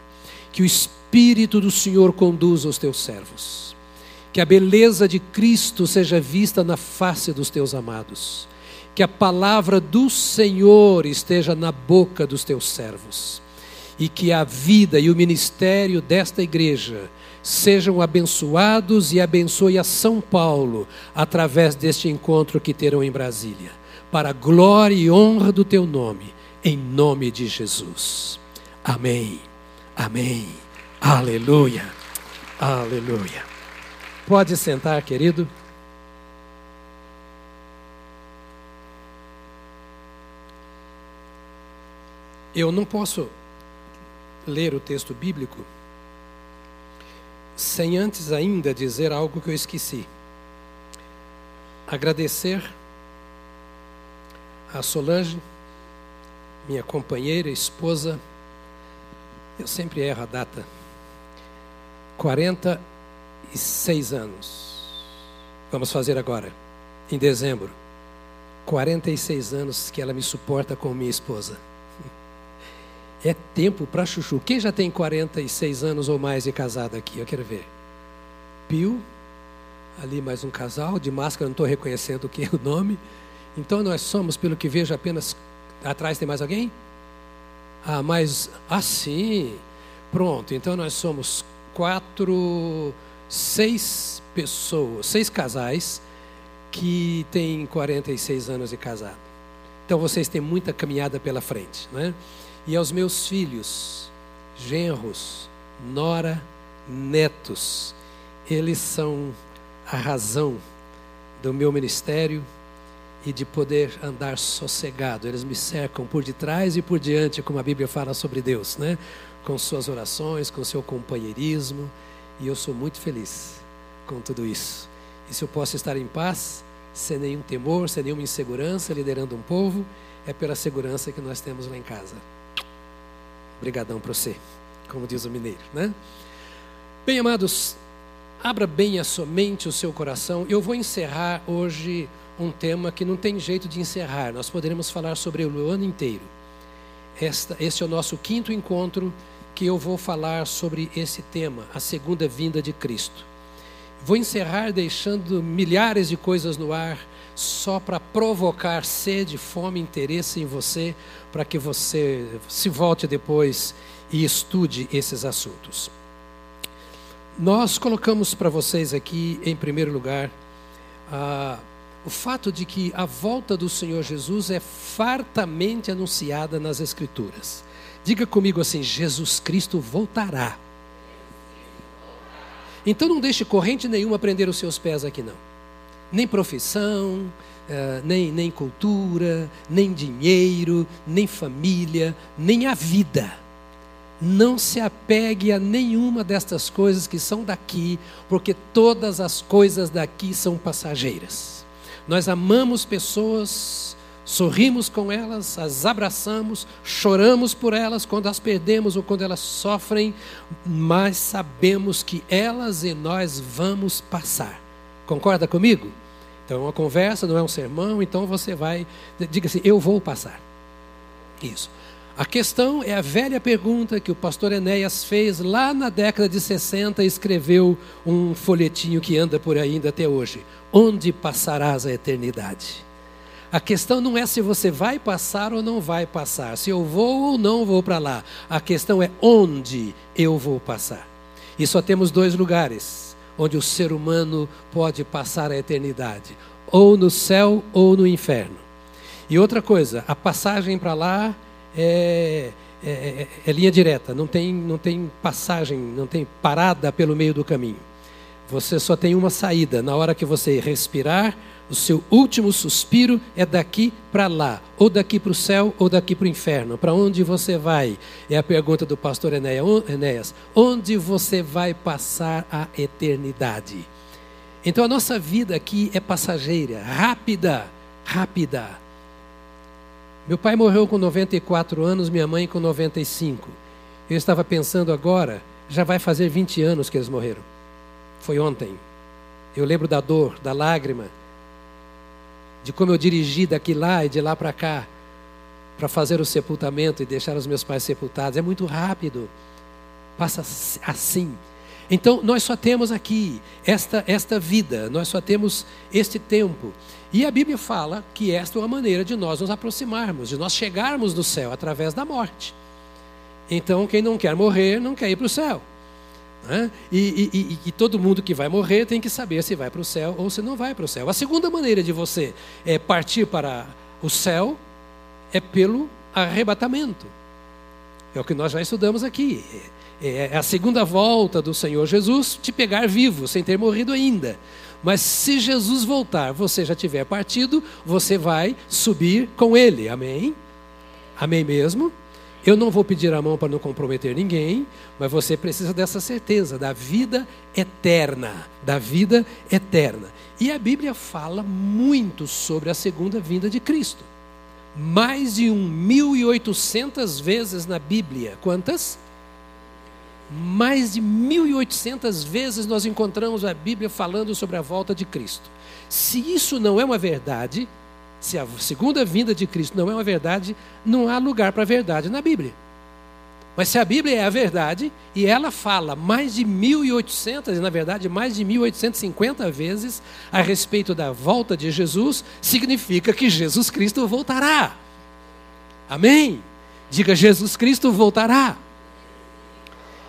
Que o Espírito do Senhor conduza os teus servos. Que a beleza de Cristo seja vista na face dos teus amados. Que a palavra do Senhor esteja na boca dos teus servos. E que a vida e o ministério desta igreja sejam abençoados e abençoe a São Paulo através deste encontro que terão em Brasília. Para a glória e honra do teu nome em nome de Jesus. Amém. Amém. Aleluia. Aleluia. Pode sentar, querido. Eu não posso ler o texto bíblico sem antes ainda dizer algo que eu esqueci. Agradecer a Solange minha companheira, esposa, eu sempre erro a data, 46 anos. Vamos fazer agora, em dezembro. 46 anos que ela me suporta como minha esposa. É tempo para chuchu. Quem já tem 46 anos ou mais de casado aqui? Eu quero ver. Pio, ali mais um casal, de máscara, não estou reconhecendo o que é o nome. Então nós somos, pelo que vejo, apenas Atrás tem mais alguém? Ah, mas assim. Pronto, então nós somos quatro, seis pessoas, seis casais que têm 46 anos de casado. Então vocês têm muita caminhada pela frente, não é? E aos meus filhos, genros, nora, netos, eles são a razão do meu ministério, e de poder andar sossegado. Eles me cercam por detrás e por diante, como a Bíblia fala sobre Deus, né? Com suas orações, com seu companheirismo, e eu sou muito feliz com tudo isso. E se eu posso estar em paz, sem nenhum temor, sem nenhuma insegurança, liderando um povo, é pela segurança que nós temos lá em casa. Obrigadão para você, como diz o mineiro, né? Bem, amados, abra bem a sua mente, o seu coração. Eu vou encerrar hoje um tema que não tem jeito de encerrar. Nós poderemos falar sobre o ano inteiro. Esta, este é o nosso quinto encontro que eu vou falar sobre esse tema, a segunda vinda de Cristo. Vou encerrar deixando milhares de coisas no ar, só para provocar sede, fome, interesse em você, para que você se volte depois e estude esses assuntos. Nós colocamos para vocês aqui, em primeiro lugar, a o fato de que a volta do Senhor Jesus é fartamente anunciada nas Escrituras. Diga comigo assim: Jesus Cristo voltará. Então não deixe corrente nenhuma prender os seus pés aqui, não. Nem profissão, uh, nem, nem cultura, nem dinheiro, nem família, nem a vida. Não se apegue a nenhuma destas coisas que são daqui, porque todas as coisas daqui são passageiras. Nós amamos pessoas, sorrimos com elas, as abraçamos, choramos por elas quando as perdemos ou quando elas sofrem, mas sabemos que elas e nós vamos passar. Concorda comigo? Então, é uma conversa, não é um sermão, então você vai, diga assim: eu vou passar. Isso. A questão é a velha pergunta que o pastor Enéas fez lá na década de 60 e escreveu um folhetinho que anda por aí ainda até hoje. Onde passarás a eternidade? A questão não é se você vai passar ou não vai passar, se eu vou ou não vou para lá. A questão é onde eu vou passar. E só temos dois lugares onde o ser humano pode passar a eternidade: ou no céu ou no inferno. E outra coisa, a passagem para lá é, é, é, é, linha direta, não tem, não tem passagem, não tem parada pelo meio do caminho. Você só tem uma saída. Na hora que você respirar, o seu último suspiro é daqui para lá, ou daqui para o céu, ou daqui para o inferno. Para onde você vai? É a pergunta do pastor Enéas. Onde você vai passar a eternidade? Então a nossa vida aqui é passageira, rápida, rápida. Meu pai morreu com 94 anos, minha mãe com 95. Eu estava pensando agora, já vai fazer 20 anos que eles morreram. Foi ontem. Eu lembro da dor, da lágrima, de como eu dirigi daqui lá e de lá para cá para fazer o sepultamento e deixar os meus pais sepultados. É muito rápido. Passa assim. Então, nós só temos aqui esta, esta vida, nós só temos este tempo. E a Bíblia fala que esta é uma maneira de nós nos aproximarmos, de nós chegarmos no céu através da morte. Então, quem não quer morrer, não quer ir para o céu. Né? E, e, e, e, todo mundo que vai morrer tem que saber se vai para o céu ou se não vai para o céu. A segunda maneira de você é, partir para o céu é pelo arrebatamento. É o que nós já estudamos aqui. É, é a segunda volta do Senhor Jesus te pegar vivo, sem ter morrido ainda. Mas se Jesus voltar, você já tiver partido, você vai subir com ele. Amém? Amém mesmo? Eu não vou pedir a mão para não comprometer ninguém, mas você precisa dessa certeza da vida eterna, da vida eterna. E a Bíblia fala muito sobre a segunda vinda de Cristo. Mais de 1.800 vezes na Bíblia. Quantas? Mais de 1.800 vezes nós encontramos a Bíblia falando sobre a volta de Cristo. Se isso não é uma verdade, se a segunda vinda de Cristo não é uma verdade, não há lugar para a verdade na Bíblia. Mas se a Bíblia é a verdade, e ela fala mais de 1.800, na verdade mais de 1.850 vezes a respeito da volta de Jesus, significa que Jesus Cristo voltará. Amém? Diga, Jesus Cristo voltará.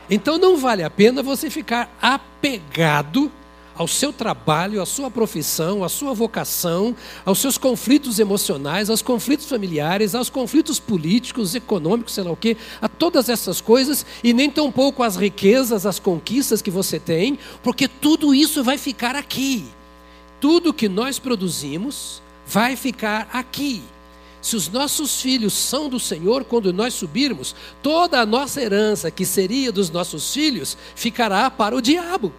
Então não vale a pena você ficar apegado ao seu trabalho, à sua profissão, à sua vocação, aos seus conflitos emocionais, aos conflitos familiares, aos conflitos políticos, econômicos, sei lá o quê, a todas essas coisas e nem tampouco as riquezas, as conquistas que você tem, porque tudo isso vai ficar aqui. Tudo que nós produzimos vai ficar aqui. Se os nossos filhos são do Senhor, quando nós subirmos, toda a nossa herança, que seria dos nossos filhos, ficará para o diabo.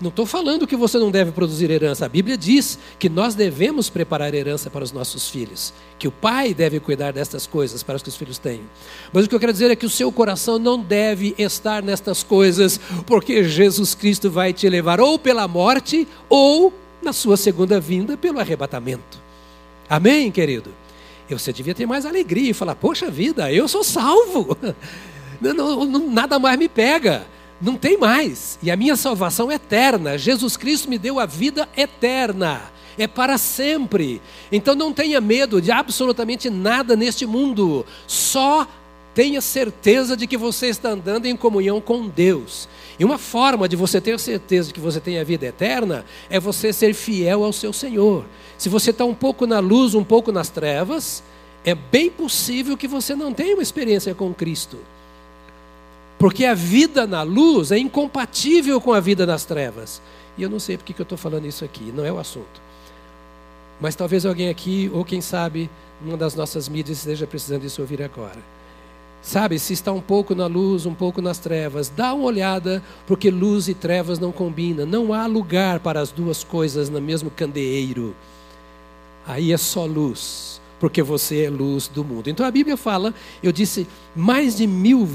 Não estou falando que você não deve produzir herança. A Bíblia diz que nós devemos preparar herança para os nossos filhos. Que o pai deve cuidar destas coisas para que os filhos tenham. Mas o que eu quero dizer é que o seu coração não deve estar nestas coisas, porque Jesus Cristo vai te levar ou pela morte, ou, na sua segunda vinda, pelo arrebatamento. Amém, querido? Você devia ter mais alegria e falar: Poxa vida, eu sou salvo. Não, não, nada mais me pega. Não tem mais. E a minha salvação é eterna. Jesus Cristo me deu a vida eterna. É para sempre. Então não tenha medo de absolutamente nada neste mundo. Só tenha certeza de que você está andando em comunhão com Deus. E uma forma de você ter certeza de que você tem a vida eterna é você ser fiel ao seu Senhor. Se você está um pouco na luz, um pouco nas trevas, é bem possível que você não tenha uma experiência com Cristo. Porque a vida na luz é incompatível com a vida nas trevas. E eu não sei porque que eu estou falando isso aqui, não é o assunto. Mas talvez alguém aqui, ou quem sabe, numa das nossas mídias esteja precisando disso ouvir agora. Sabe, se está um pouco na luz, um pouco nas trevas, dá uma olhada, porque luz e trevas não combinam. Não há lugar para as duas coisas no mesmo candeeiro. Aí é só luz porque você é luz do mundo. Então a Bíblia fala, eu disse mais de mil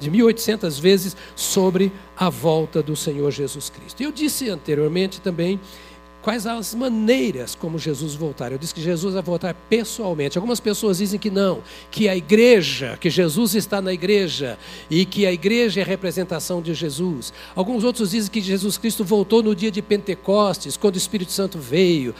de 1800 vezes sobre a volta do Senhor Jesus Cristo. Eu disse anteriormente também Quais as maneiras como Jesus voltar? Eu disse que Jesus vai voltar pessoalmente. Algumas pessoas dizem que não, que a igreja, que Jesus está na igreja e que a igreja é a representação de Jesus. Alguns outros dizem que Jesus Cristo voltou no dia de Pentecostes, quando o Espírito Santo veio.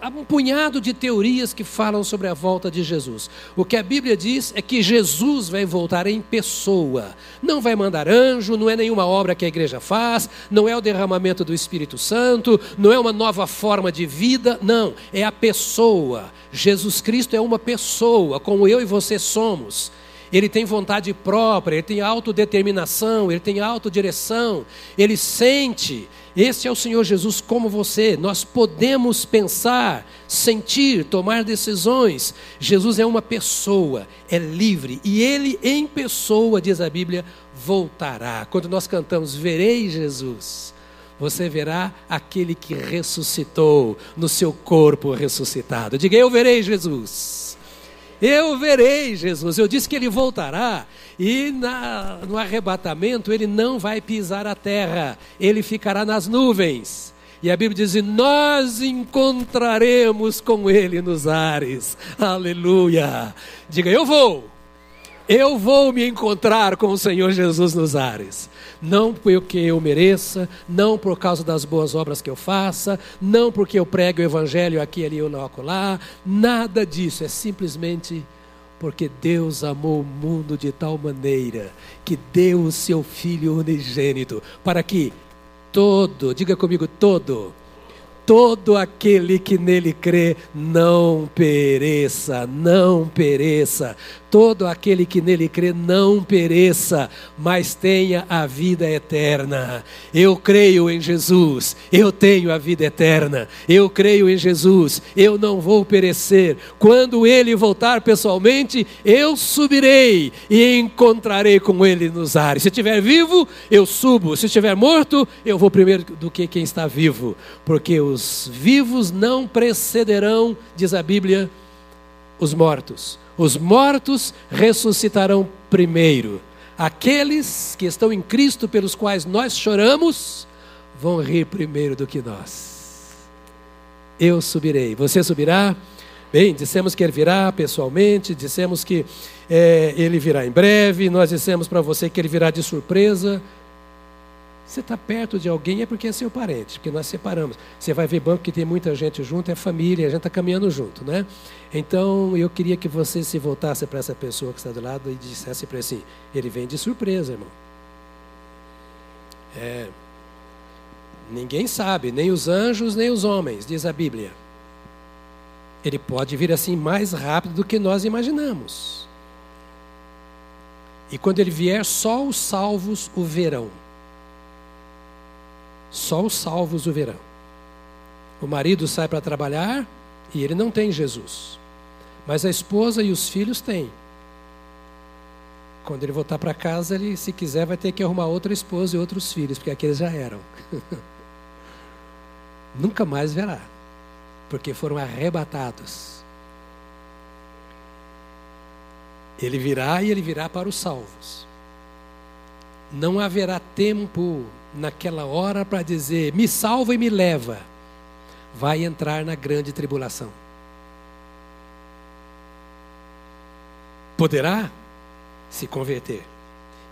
Há um punhado de teorias que falam sobre a volta de Jesus. O que a Bíblia diz é que Jesus vai voltar em pessoa. Não vai mandar anjo, não é nenhuma obra que a igreja faz, não é o derramamento do Espírito Santo, não é uma nova forma de vida, não, é a pessoa. Jesus Cristo é uma pessoa, como eu e você somos. Ele tem vontade própria, ele tem autodeterminação, ele tem autodireção, ele sente. Esse é o Senhor Jesus como você. Nós podemos pensar, sentir, tomar decisões. Jesus é uma pessoa, é livre. E ele, em pessoa, diz a Bíblia, voltará. Quando nós cantamos, verei Jesus você verá aquele que ressuscitou no seu corpo ressuscitado. Diga, eu verei Jesus. Eu verei Jesus. Eu disse que ele voltará e na, no arrebatamento ele não vai pisar a terra, ele ficará nas nuvens. E a Bíblia diz: Nós encontraremos com Ele nos ares. Aleluia. Diga, eu vou. Eu vou me encontrar com o Senhor Jesus nos ares. Não porque eu mereça, não por causa das boas obras que eu faça, não porque eu prego o evangelho aqui, ali ou lá, nada disso. É simplesmente porque Deus amou o mundo de tal maneira que deu o seu Filho unigênito para que todo, diga comigo, todo, todo aquele que nele crê não pereça, não pereça, todo aquele que nele crê não pereça, mas tenha a vida eterna. Eu creio em Jesus, eu tenho a vida eterna. Eu creio em Jesus, eu não vou perecer. Quando ele voltar pessoalmente, eu subirei e encontrarei com ele nos ares. Se estiver vivo, eu subo. Se estiver morto, eu vou primeiro do que quem está vivo, porque os vivos não precederão, diz a Bíblia, os mortos. Os mortos ressuscitarão primeiro. Aqueles que estão em Cristo, pelos quais nós choramos, vão rir primeiro do que nós. Eu subirei. Você subirá? Bem, dissemos que ele virá pessoalmente, dissemos que é, ele virá em breve, nós dissemos para você que ele virá de surpresa. Você está perto de alguém é porque é seu parente, porque nós separamos. Você vai ver banco que tem muita gente junto, é família, a gente está caminhando junto, né? Então eu queria que você se voltasse para essa pessoa que está do lado e dissesse para assim: ele vem de surpresa, irmão. É, ninguém sabe, nem os anjos, nem os homens, diz a Bíblia. Ele pode vir assim mais rápido do que nós imaginamos. E quando ele vier, só os salvos o verão. Só os salvos o verão. O marido sai para trabalhar e ele não tem Jesus. Mas a esposa e os filhos têm. Quando ele voltar para casa, ele, se quiser, vai ter que arrumar outra esposa e outros filhos, porque aqueles já eram. Nunca mais verá, porque foram arrebatados. Ele virá e ele virá para os salvos. Não haverá tempo naquela hora para dizer: me salva e me leva, vai entrar na grande tribulação. Poderá se converter.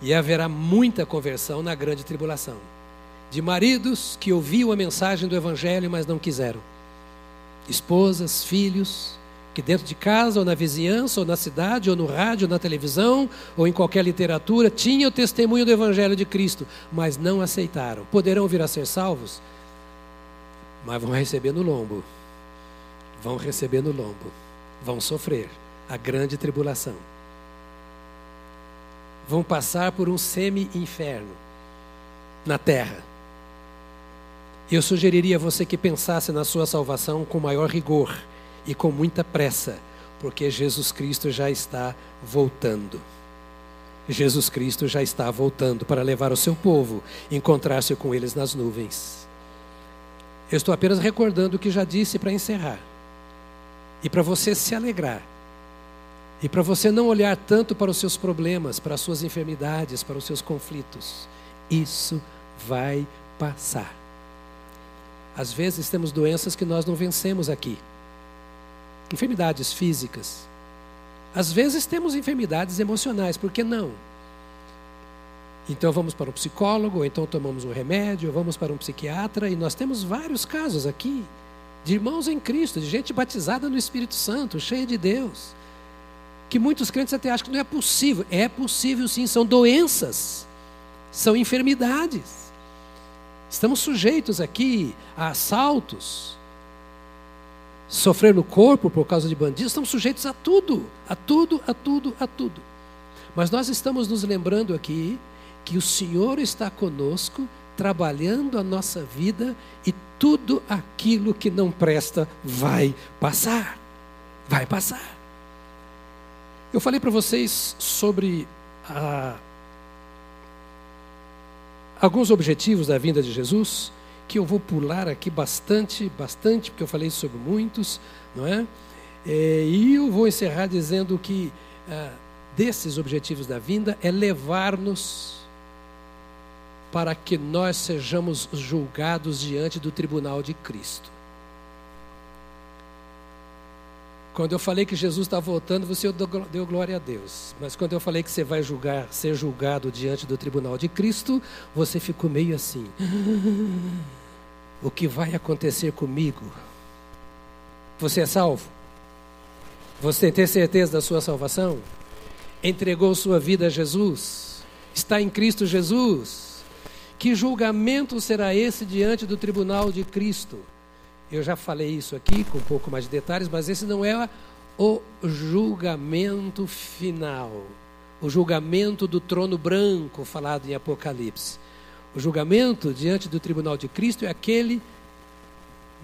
E haverá muita conversão na grande tribulação. De maridos que ouviam a mensagem do Evangelho, mas não quiseram. Esposas, filhos, que dentro de casa, ou na vizinhança, ou na cidade, ou no rádio, ou na televisão, ou em qualquer literatura, tinham o testemunho do Evangelho de Cristo, mas não aceitaram. Poderão vir a ser salvos, mas vão receber no lombo. Vão receber no lombo. Vão sofrer a grande tribulação. Vão passar por um semi-inferno na terra. Eu sugeriria a você que pensasse na sua salvação com maior rigor e com muita pressa, porque Jesus Cristo já está voltando. Jesus Cristo já está voltando para levar o seu povo, encontrar-se com eles nas nuvens. Eu estou apenas recordando o que já disse para encerrar. E para você se alegrar. E para você não olhar tanto para os seus problemas, para as suas enfermidades, para os seus conflitos. Isso vai passar. Às vezes temos doenças que nós não vencemos aqui. Enfermidades físicas. Às vezes temos enfermidades emocionais, por que não? Então vamos para um psicólogo, ou então tomamos um remédio, ou vamos para um psiquiatra, e nós temos vários casos aqui de irmãos em Cristo, de gente batizada no Espírito Santo, cheia de Deus. Que muitos crentes até acham que não é possível. É possível sim, são doenças, são enfermidades. Estamos sujeitos aqui a assaltos, sofrer no corpo por causa de bandidos, estamos sujeitos a tudo, a tudo, a tudo, a tudo. Mas nós estamos nos lembrando aqui que o Senhor está conosco, trabalhando a nossa vida e tudo aquilo que não presta vai passar. Vai passar. Eu falei para vocês sobre ah, alguns objetivos da vinda de Jesus, que eu vou pular aqui bastante, bastante, porque eu falei sobre muitos, não é? é e eu vou encerrar dizendo que ah, desses objetivos da vinda é levar-nos para que nós sejamos julgados diante do tribunal de Cristo. Quando eu falei que Jesus está voltando, você deu glória a Deus. Mas quando eu falei que você vai julgar, ser julgado diante do tribunal de Cristo, você ficou meio assim. O que vai acontecer comigo? Você é salvo? Você tem certeza da sua salvação? Entregou sua vida a Jesus? Está em Cristo Jesus? Que julgamento será esse diante do tribunal de Cristo? Eu já falei isso aqui com um pouco mais de detalhes, mas esse não é o julgamento final. O julgamento do trono branco falado em Apocalipse. O julgamento diante do tribunal de Cristo é aquele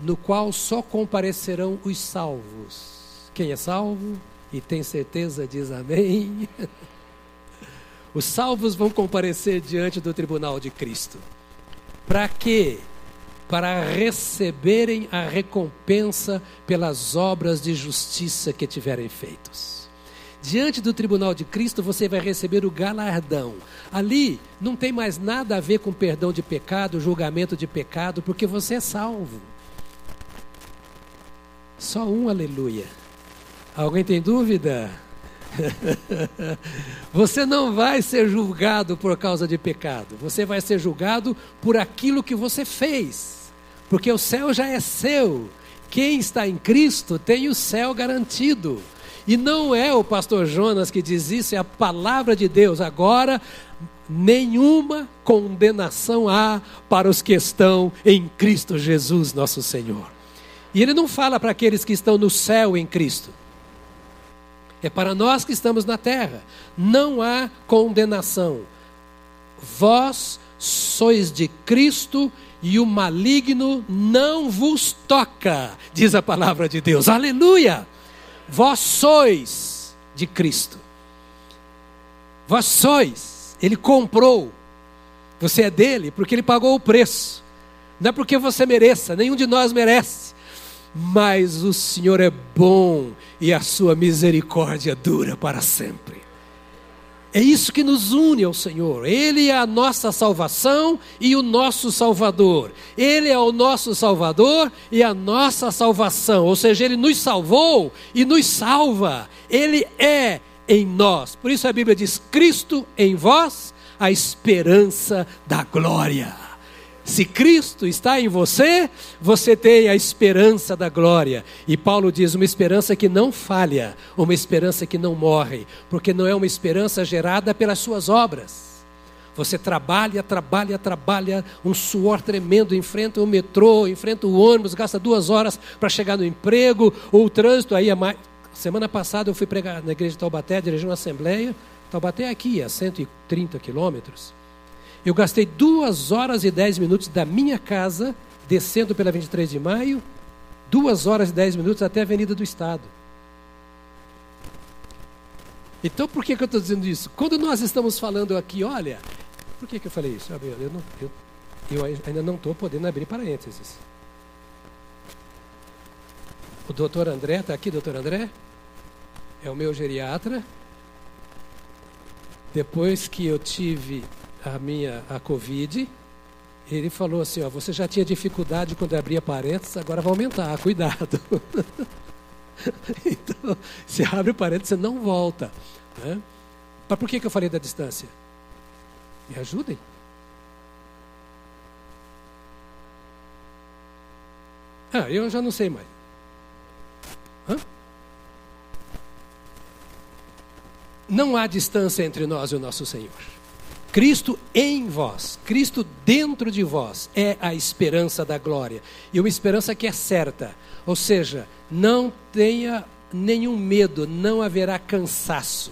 no qual só comparecerão os salvos. Quem é salvo e tem certeza diz amém. Os salvos vão comparecer diante do tribunal de Cristo. Para quê? Para receberem a recompensa pelas obras de justiça que tiverem feitos. Diante do tribunal de Cristo você vai receber o galardão. Ali não tem mais nada a ver com perdão de pecado, julgamento de pecado, porque você é salvo. Só um aleluia. Alguém tem dúvida? você não vai ser julgado por causa de pecado, você vai ser julgado por aquilo que você fez, porque o céu já é seu. Quem está em Cristo tem o céu garantido. E não é o pastor Jonas que diz isso, é a palavra de Deus. Agora, nenhuma condenação há para os que estão em Cristo Jesus, nosso Senhor. E ele não fala para aqueles que estão no céu em Cristo é para nós que estamos na terra. Não há condenação. Vós sois de Cristo e o maligno não vos toca, diz a palavra de Deus. Aleluia! Vós sois de Cristo. Vós sois. Ele comprou. Você é dele porque ele pagou o preço. Não é porque você mereça, nenhum de nós merece mas o Senhor é bom e a sua misericórdia dura para sempre. É isso que nos une ao Senhor. Ele é a nossa salvação e o nosso Salvador. Ele é o nosso Salvador e a nossa salvação. Ou seja, Ele nos salvou e nos salva. Ele é em nós. Por isso a Bíblia diz: Cristo em vós, a esperança da glória. Se Cristo está em você, você tem a esperança da glória. E Paulo diz: uma esperança que não falha, uma esperança que não morre, porque não é uma esperança gerada pelas suas obras. Você trabalha, trabalha, trabalha, um suor tremendo, enfrenta o metrô, enfrenta o ônibus, gasta duas horas para chegar no emprego, ou o trânsito aí. Mais... Semana passada eu fui pregar na igreja de Taubaté, dirigindo uma assembleia. Taubaté é aqui, a 130 quilômetros. Eu gastei duas horas e dez minutos da minha casa, descendo pela 23 de maio, duas horas e dez minutos até a Avenida do Estado. Então, por que, que eu estou dizendo isso? Quando nós estamos falando aqui, olha, por que, que eu falei isso? Eu, não, eu, eu ainda não estou podendo abrir parênteses. O doutor André, está aqui, doutor André? É o meu geriatra. Depois que eu tive a minha a Covid, Ele falou assim: ó, você já tinha dificuldade quando abria parênteses, agora vai aumentar, cuidado. então, se abre parênteses, você não volta. Né? Mas por que, que eu falei da distância? Me ajudem. Ah, eu já não sei mais. Hã? Não há distância entre nós e o nosso Senhor. Cristo em vós, Cristo dentro de vós é a esperança da glória. E uma esperança que é certa. Ou seja, não tenha nenhum medo, não haverá cansaço.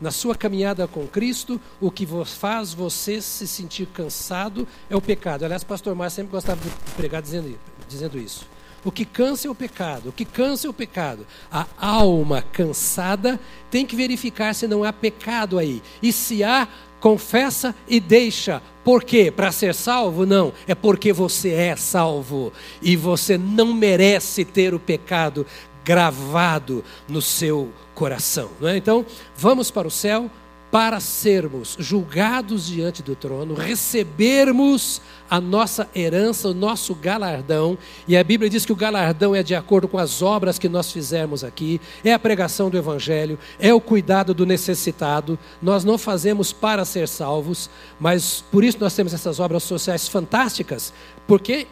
Na sua caminhada com Cristo, o que faz você se sentir cansado é o pecado. Aliás, o pastor Márcio sempre gostava de pregar dizendo, dizendo isso. O que cansa é o pecado. O que cansa é o pecado. A alma cansada tem que verificar se não há pecado aí. E se há, confessa e deixa. Por quê? Para ser salvo? Não. É porque você é salvo. E você não merece ter o pecado gravado no seu coração. Não é? Então, vamos para o céu para sermos julgados diante do trono, recebermos a nossa herança, o nosso galardão, e a Bíblia diz que o galardão é de acordo com as obras que nós fizermos aqui, é a pregação do Evangelho, é o cuidado do necessitado. Nós não fazemos para ser salvos, mas por isso nós temos essas obras sociais fantásticas, porque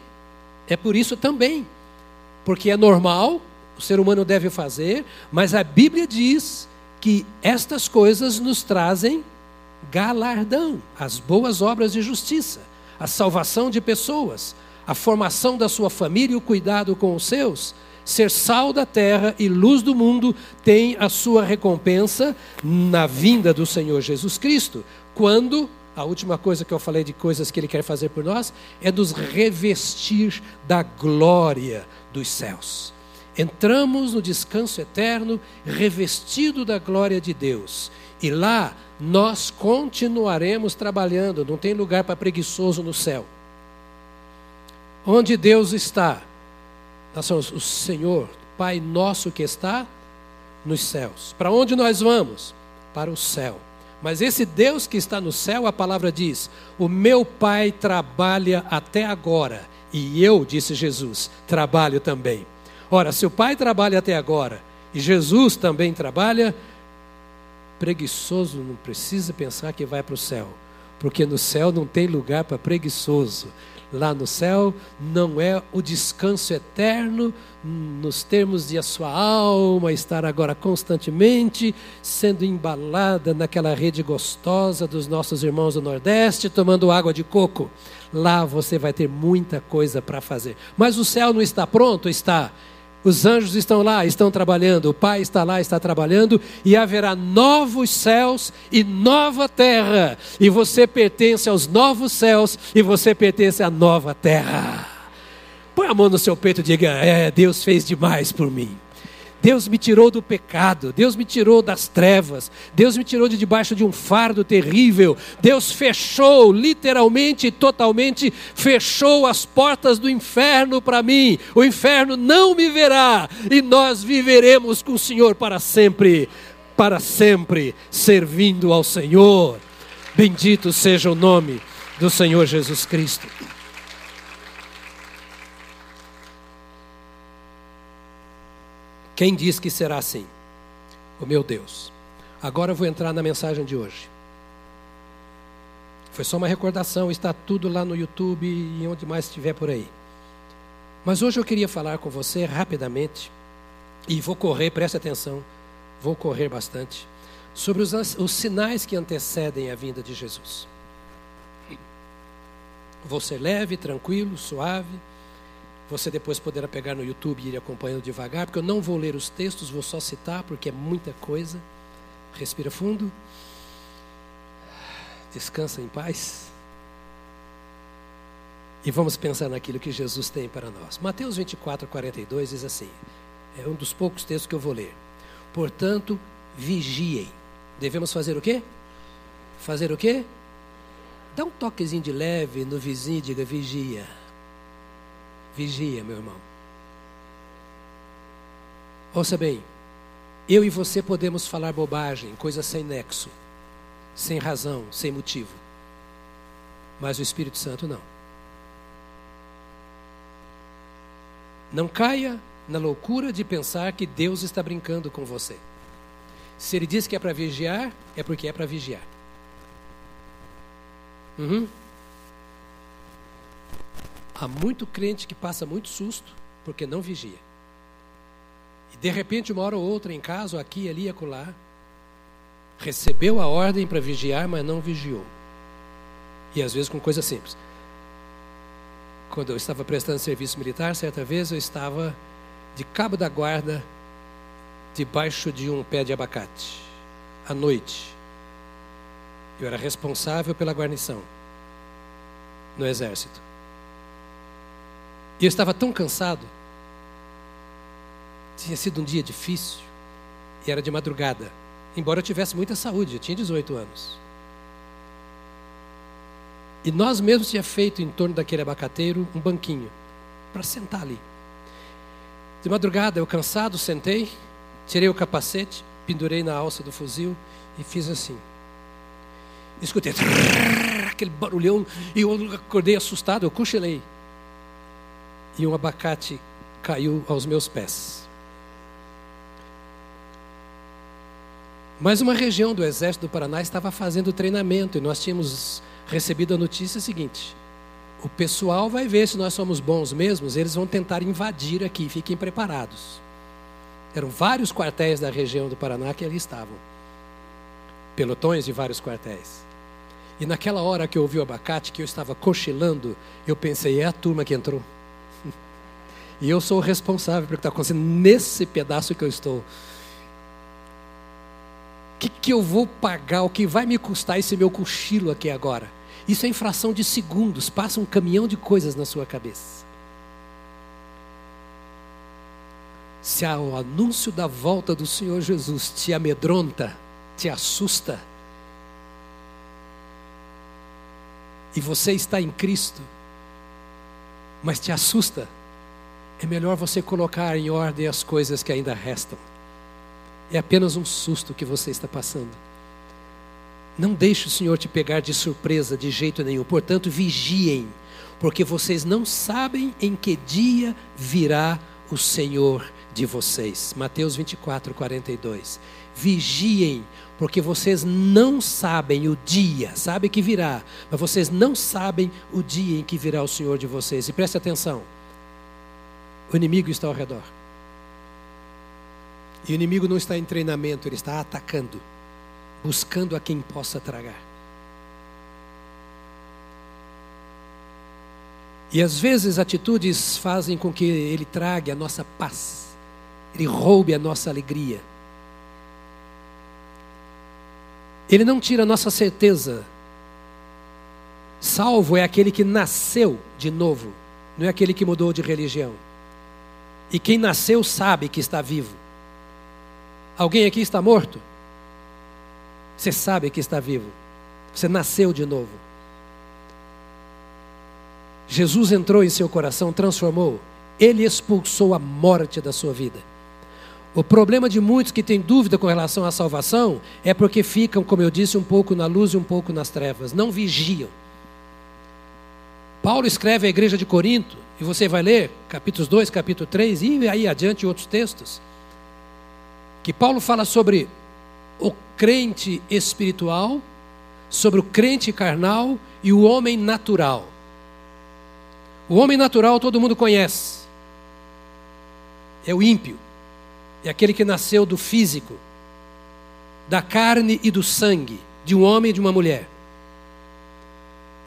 é por isso também, porque é normal, o ser humano deve fazer, mas a Bíblia diz que estas coisas nos trazem galardão, as boas obras de justiça, a salvação de pessoas, a formação da sua família e o cuidado com os seus. Ser sal da terra e luz do mundo tem a sua recompensa na vinda do Senhor Jesus Cristo, quando a última coisa que eu falei de coisas que Ele quer fazer por nós é nos revestir da glória dos céus. Entramos no descanso eterno, revestido da glória de Deus. E lá nós continuaremos trabalhando, não tem lugar para preguiçoso no céu. Onde Deus está? Nós somos o Senhor, Pai nosso que está nos céus. Para onde nós vamos? Para o céu. Mas esse Deus que está no céu, a palavra diz: O meu Pai trabalha até agora, e eu, disse Jesus, trabalho também. Ora, se o Pai trabalha até agora e Jesus também trabalha, preguiçoso não precisa pensar que vai para o céu, porque no céu não tem lugar para preguiçoso. Lá no céu não é o descanso eterno, nos termos de a sua alma estar agora constantemente sendo embalada naquela rede gostosa dos nossos irmãos do Nordeste, tomando água de coco. Lá você vai ter muita coisa para fazer. Mas o céu não está pronto? Está. Os anjos estão lá, estão trabalhando, o Pai está lá, está trabalhando, e haverá novos céus e nova terra. E você pertence aos novos céus e você pertence à nova terra. Põe a mão no seu peito e diga: É, Deus fez demais por mim. Deus me tirou do pecado, Deus me tirou das trevas, Deus me tirou de debaixo de um fardo terrível. Deus fechou, literalmente e totalmente, fechou as portas do inferno para mim. O inferno não me verá e nós viveremos com o Senhor para sempre, para sempre, servindo ao Senhor. Bendito seja o nome do Senhor Jesus Cristo. Quem diz que será assim? O meu Deus. Agora eu vou entrar na mensagem de hoje. Foi só uma recordação, está tudo lá no YouTube e onde mais estiver por aí. Mas hoje eu queria falar com você rapidamente, e vou correr, preste atenção, vou correr bastante, sobre os, os sinais que antecedem a vinda de Jesus. Vou ser leve, tranquilo, suave você depois poderá pegar no YouTube e ir acompanhando devagar, porque eu não vou ler os textos, vou só citar, porque é muita coisa. Respira fundo. Descansa em paz. E vamos pensar naquilo que Jesus tem para nós. Mateus 24, 42 diz assim: é um dos poucos textos que eu vou ler. Portanto, vigiem. Devemos fazer o quê? Fazer o quê? Dá um toquezinho de leve no vizinho e diga: vigia. Vigia, meu irmão. Ouça bem, eu e você podemos falar bobagem, coisas sem nexo, sem razão, sem motivo. Mas o Espírito Santo não. Não caia na loucura de pensar que Deus está brincando com você. Se ele diz que é para vigiar, é porque é para vigiar. Uhum. Há muito crente que passa muito susto porque não vigia. E de repente, uma hora ou outra, em casa, aqui, ali, acolá, recebeu a ordem para vigiar, mas não vigiou. E às vezes com coisa simples. Quando eu estava prestando serviço militar, certa vez eu estava de cabo da guarda debaixo de um pé de abacate, à noite. Eu era responsável pela guarnição no exército. E eu estava tão cansado. Tinha sido um dia difícil e era de madrugada. Embora eu tivesse muita saúde, eu tinha 18 anos. E nós mesmos tinha feito em torno daquele abacateiro um banquinho para sentar ali. De madrugada, eu cansado, sentei, tirei o capacete, pendurei na alça do fuzil e fiz assim. Escutei aquele barulhão e eu acordei assustado, eu cochilei. E um abacate caiu aos meus pés. Mas uma região do Exército do Paraná estava fazendo treinamento e nós tínhamos recebido a notícia seguinte: o pessoal vai ver se nós somos bons mesmos, eles vão tentar invadir aqui, fiquem preparados. Eram vários quartéis da região do Paraná que ali estavam. Pelotões de vários quartéis. E naquela hora que eu ouvi o abacate, que eu estava cochilando, eu pensei, é a turma que entrou. E eu sou o responsável pelo que está acontecendo nesse pedaço que eu estou. O que, que eu vou pagar? O que vai me custar esse meu cochilo aqui agora? Isso é infração de segundos, passa um caminhão de coisas na sua cabeça. Se o anúncio da volta do Senhor Jesus te amedronta, te assusta, e você está em Cristo, mas te assusta, é melhor você colocar em ordem as coisas que ainda restam. É apenas um susto que você está passando. Não deixe o Senhor te pegar de surpresa de jeito nenhum. Portanto, vigiem, porque vocês não sabem em que dia virá o Senhor de vocês. Mateus 24, 42. Vigiem, porque vocês não sabem o dia, sabe que virá, mas vocês não sabem o dia em que virá o Senhor de vocês. E preste atenção: o inimigo está ao redor. E o inimigo não está em treinamento, ele está atacando, buscando a quem possa tragar. E às vezes atitudes fazem com que ele trague a nossa paz, ele roube a nossa alegria. Ele não tira a nossa certeza. Salvo é aquele que nasceu de novo, não é aquele que mudou de religião. E quem nasceu sabe que está vivo. Alguém aqui está morto? Você sabe que está vivo. Você nasceu de novo. Jesus entrou em seu coração, transformou. Ele expulsou a morte da sua vida. O problema de muitos que têm dúvida com relação à salvação é porque ficam, como eu disse, um pouco na luz e um pouco nas trevas, não vigiam. Paulo escreve à igreja de Corinto, e você vai ler capítulos 2, capítulo 3 e aí adiante outros textos, que Paulo fala sobre o crente espiritual, sobre o crente carnal e o homem natural. O homem natural todo mundo conhece, é o ímpio é aquele que nasceu do físico, da carne e do sangue, de um homem e de uma mulher.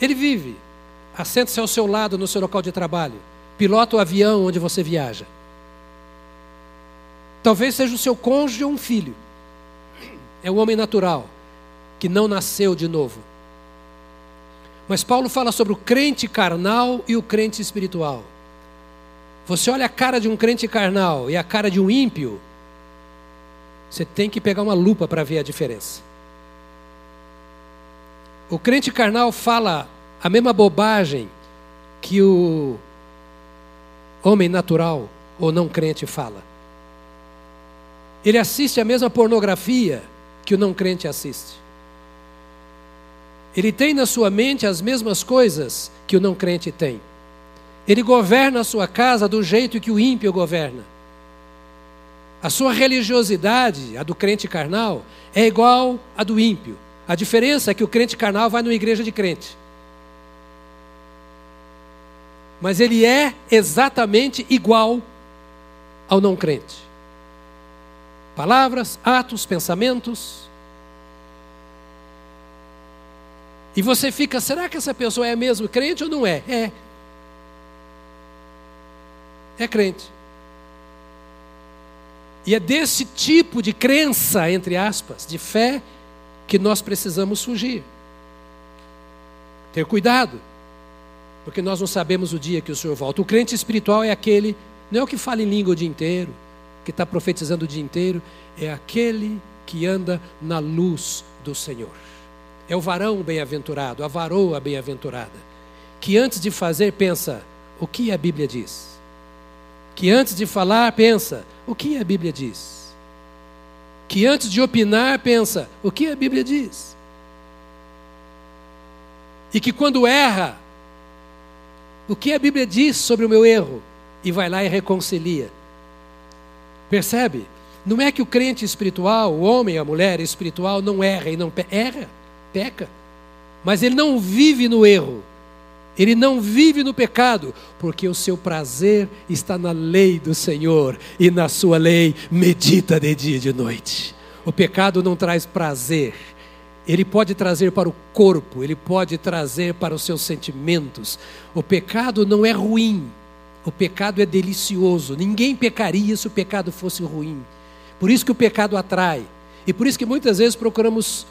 Ele vive, assenta-se ao seu lado no seu local de trabalho, pilota o avião onde você viaja. Talvez seja o seu cônjuge ou um filho. É o homem natural, que não nasceu de novo. Mas Paulo fala sobre o crente carnal e o crente espiritual. Você olha a cara de um crente carnal e a cara de um ímpio, você tem que pegar uma lupa para ver a diferença. O crente carnal fala a mesma bobagem que o homem natural ou não crente fala. Ele assiste a mesma pornografia que o não crente assiste. Ele tem na sua mente as mesmas coisas que o não crente tem. Ele governa a sua casa do jeito que o ímpio governa. A sua religiosidade, a do crente carnal, é igual à do ímpio. A diferença é que o crente carnal vai numa igreja de crente. Mas ele é exatamente igual ao não crente. Palavras, atos, pensamentos. E você fica, será que essa pessoa é mesmo crente ou não é? É. É crente. E é desse tipo de crença, entre aspas, de fé, que nós precisamos fugir. Ter cuidado, porque nós não sabemos o dia que o Senhor volta. O crente espiritual é aquele, não é o que fala em língua o dia inteiro, que está profetizando o dia inteiro, é aquele que anda na luz do Senhor. É o varão bem-aventurado, a varoa bem-aventurada, que antes de fazer pensa o que a Bíblia diz. Que antes de falar pensa o que a Bíblia diz. Que antes de opinar pensa o que a Bíblia diz. E que quando erra, o que a Bíblia diz sobre o meu erro e vai lá e reconcilia. Percebe? Não é que o crente espiritual, o homem, a mulher espiritual, não erra e não pe erra, peca. Mas ele não vive no erro. Ele não vive no pecado, porque o seu prazer está na lei do Senhor e na sua lei medita de dia e de noite. O pecado não traz prazer. Ele pode trazer para o corpo, ele pode trazer para os seus sentimentos. O pecado não é ruim, o pecado é delicioso. Ninguém pecaria se o pecado fosse ruim. Por isso que o pecado atrai. E por isso que muitas vezes procuramos.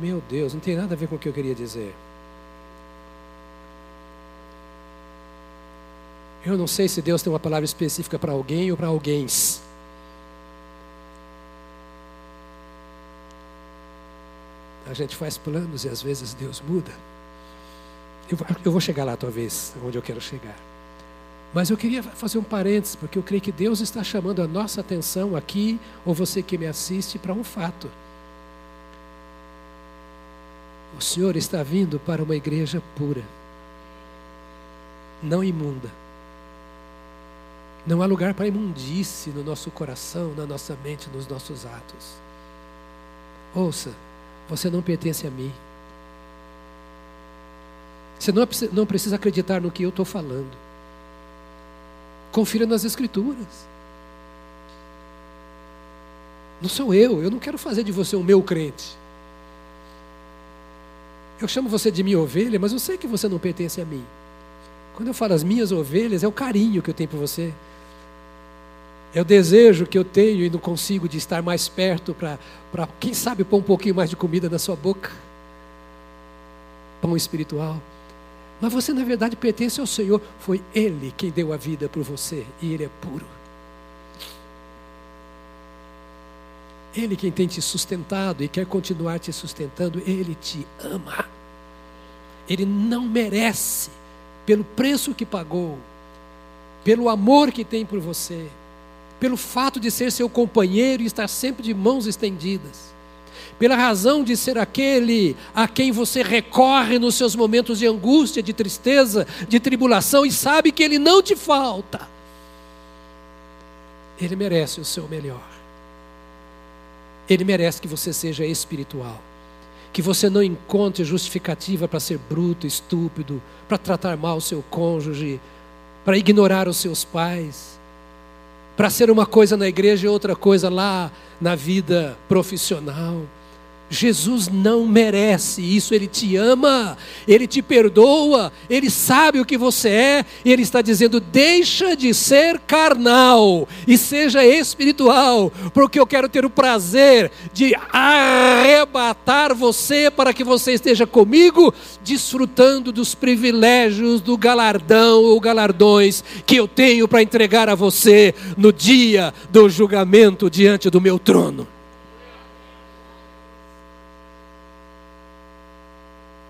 Meu Deus, não tem nada a ver com o que eu queria dizer. Eu não sei se Deus tem uma palavra específica para alguém ou para alguém. A gente faz planos e às vezes Deus muda. Eu vou chegar lá, talvez, onde eu quero chegar. Mas eu queria fazer um parênteses, porque eu creio que Deus está chamando a nossa atenção aqui, ou você que me assiste, para um fato. O Senhor está vindo para uma igreja pura, não imunda. Não há lugar para imundície no nosso coração, na nossa mente, nos nossos atos. Ouça, você não pertence a mim. Você não precisa acreditar no que eu estou falando. Confira nas Escrituras. Não sou eu, eu não quero fazer de você o meu crente. Eu chamo você de minha ovelha, mas eu sei que você não pertence a mim. Quando eu falo as minhas ovelhas, é o carinho que eu tenho por você. É o desejo que eu tenho e não consigo de estar mais perto para, quem sabe, pôr um pouquinho mais de comida na sua boca. Pão espiritual. Mas você, na verdade, pertence ao Senhor. Foi Ele quem deu a vida por você e Ele é puro. Ele quem tem te sustentado e quer continuar te sustentando, Ele te ama. Ele não merece, pelo preço que pagou, pelo amor que tem por você, pelo fato de ser seu companheiro e estar sempre de mãos estendidas pela razão de ser aquele a quem você recorre nos seus momentos de angústia, de tristeza, de tribulação e sabe que ele não te falta. Ele merece o seu melhor. Ele merece que você seja espiritual. Que você não encontre justificativa para ser bruto, estúpido, para tratar mal o seu cônjuge, para ignorar os seus pais, para ser uma coisa na igreja e outra coisa lá na vida profissional. Jesus não merece isso, Ele te ama, Ele te perdoa, Ele sabe o que você é, e Ele está dizendo: deixa de ser carnal e seja espiritual, porque eu quero ter o prazer de arrebatar você para que você esteja comigo, desfrutando dos privilégios, do galardão ou galardões que eu tenho para entregar a você no dia do julgamento diante do meu trono.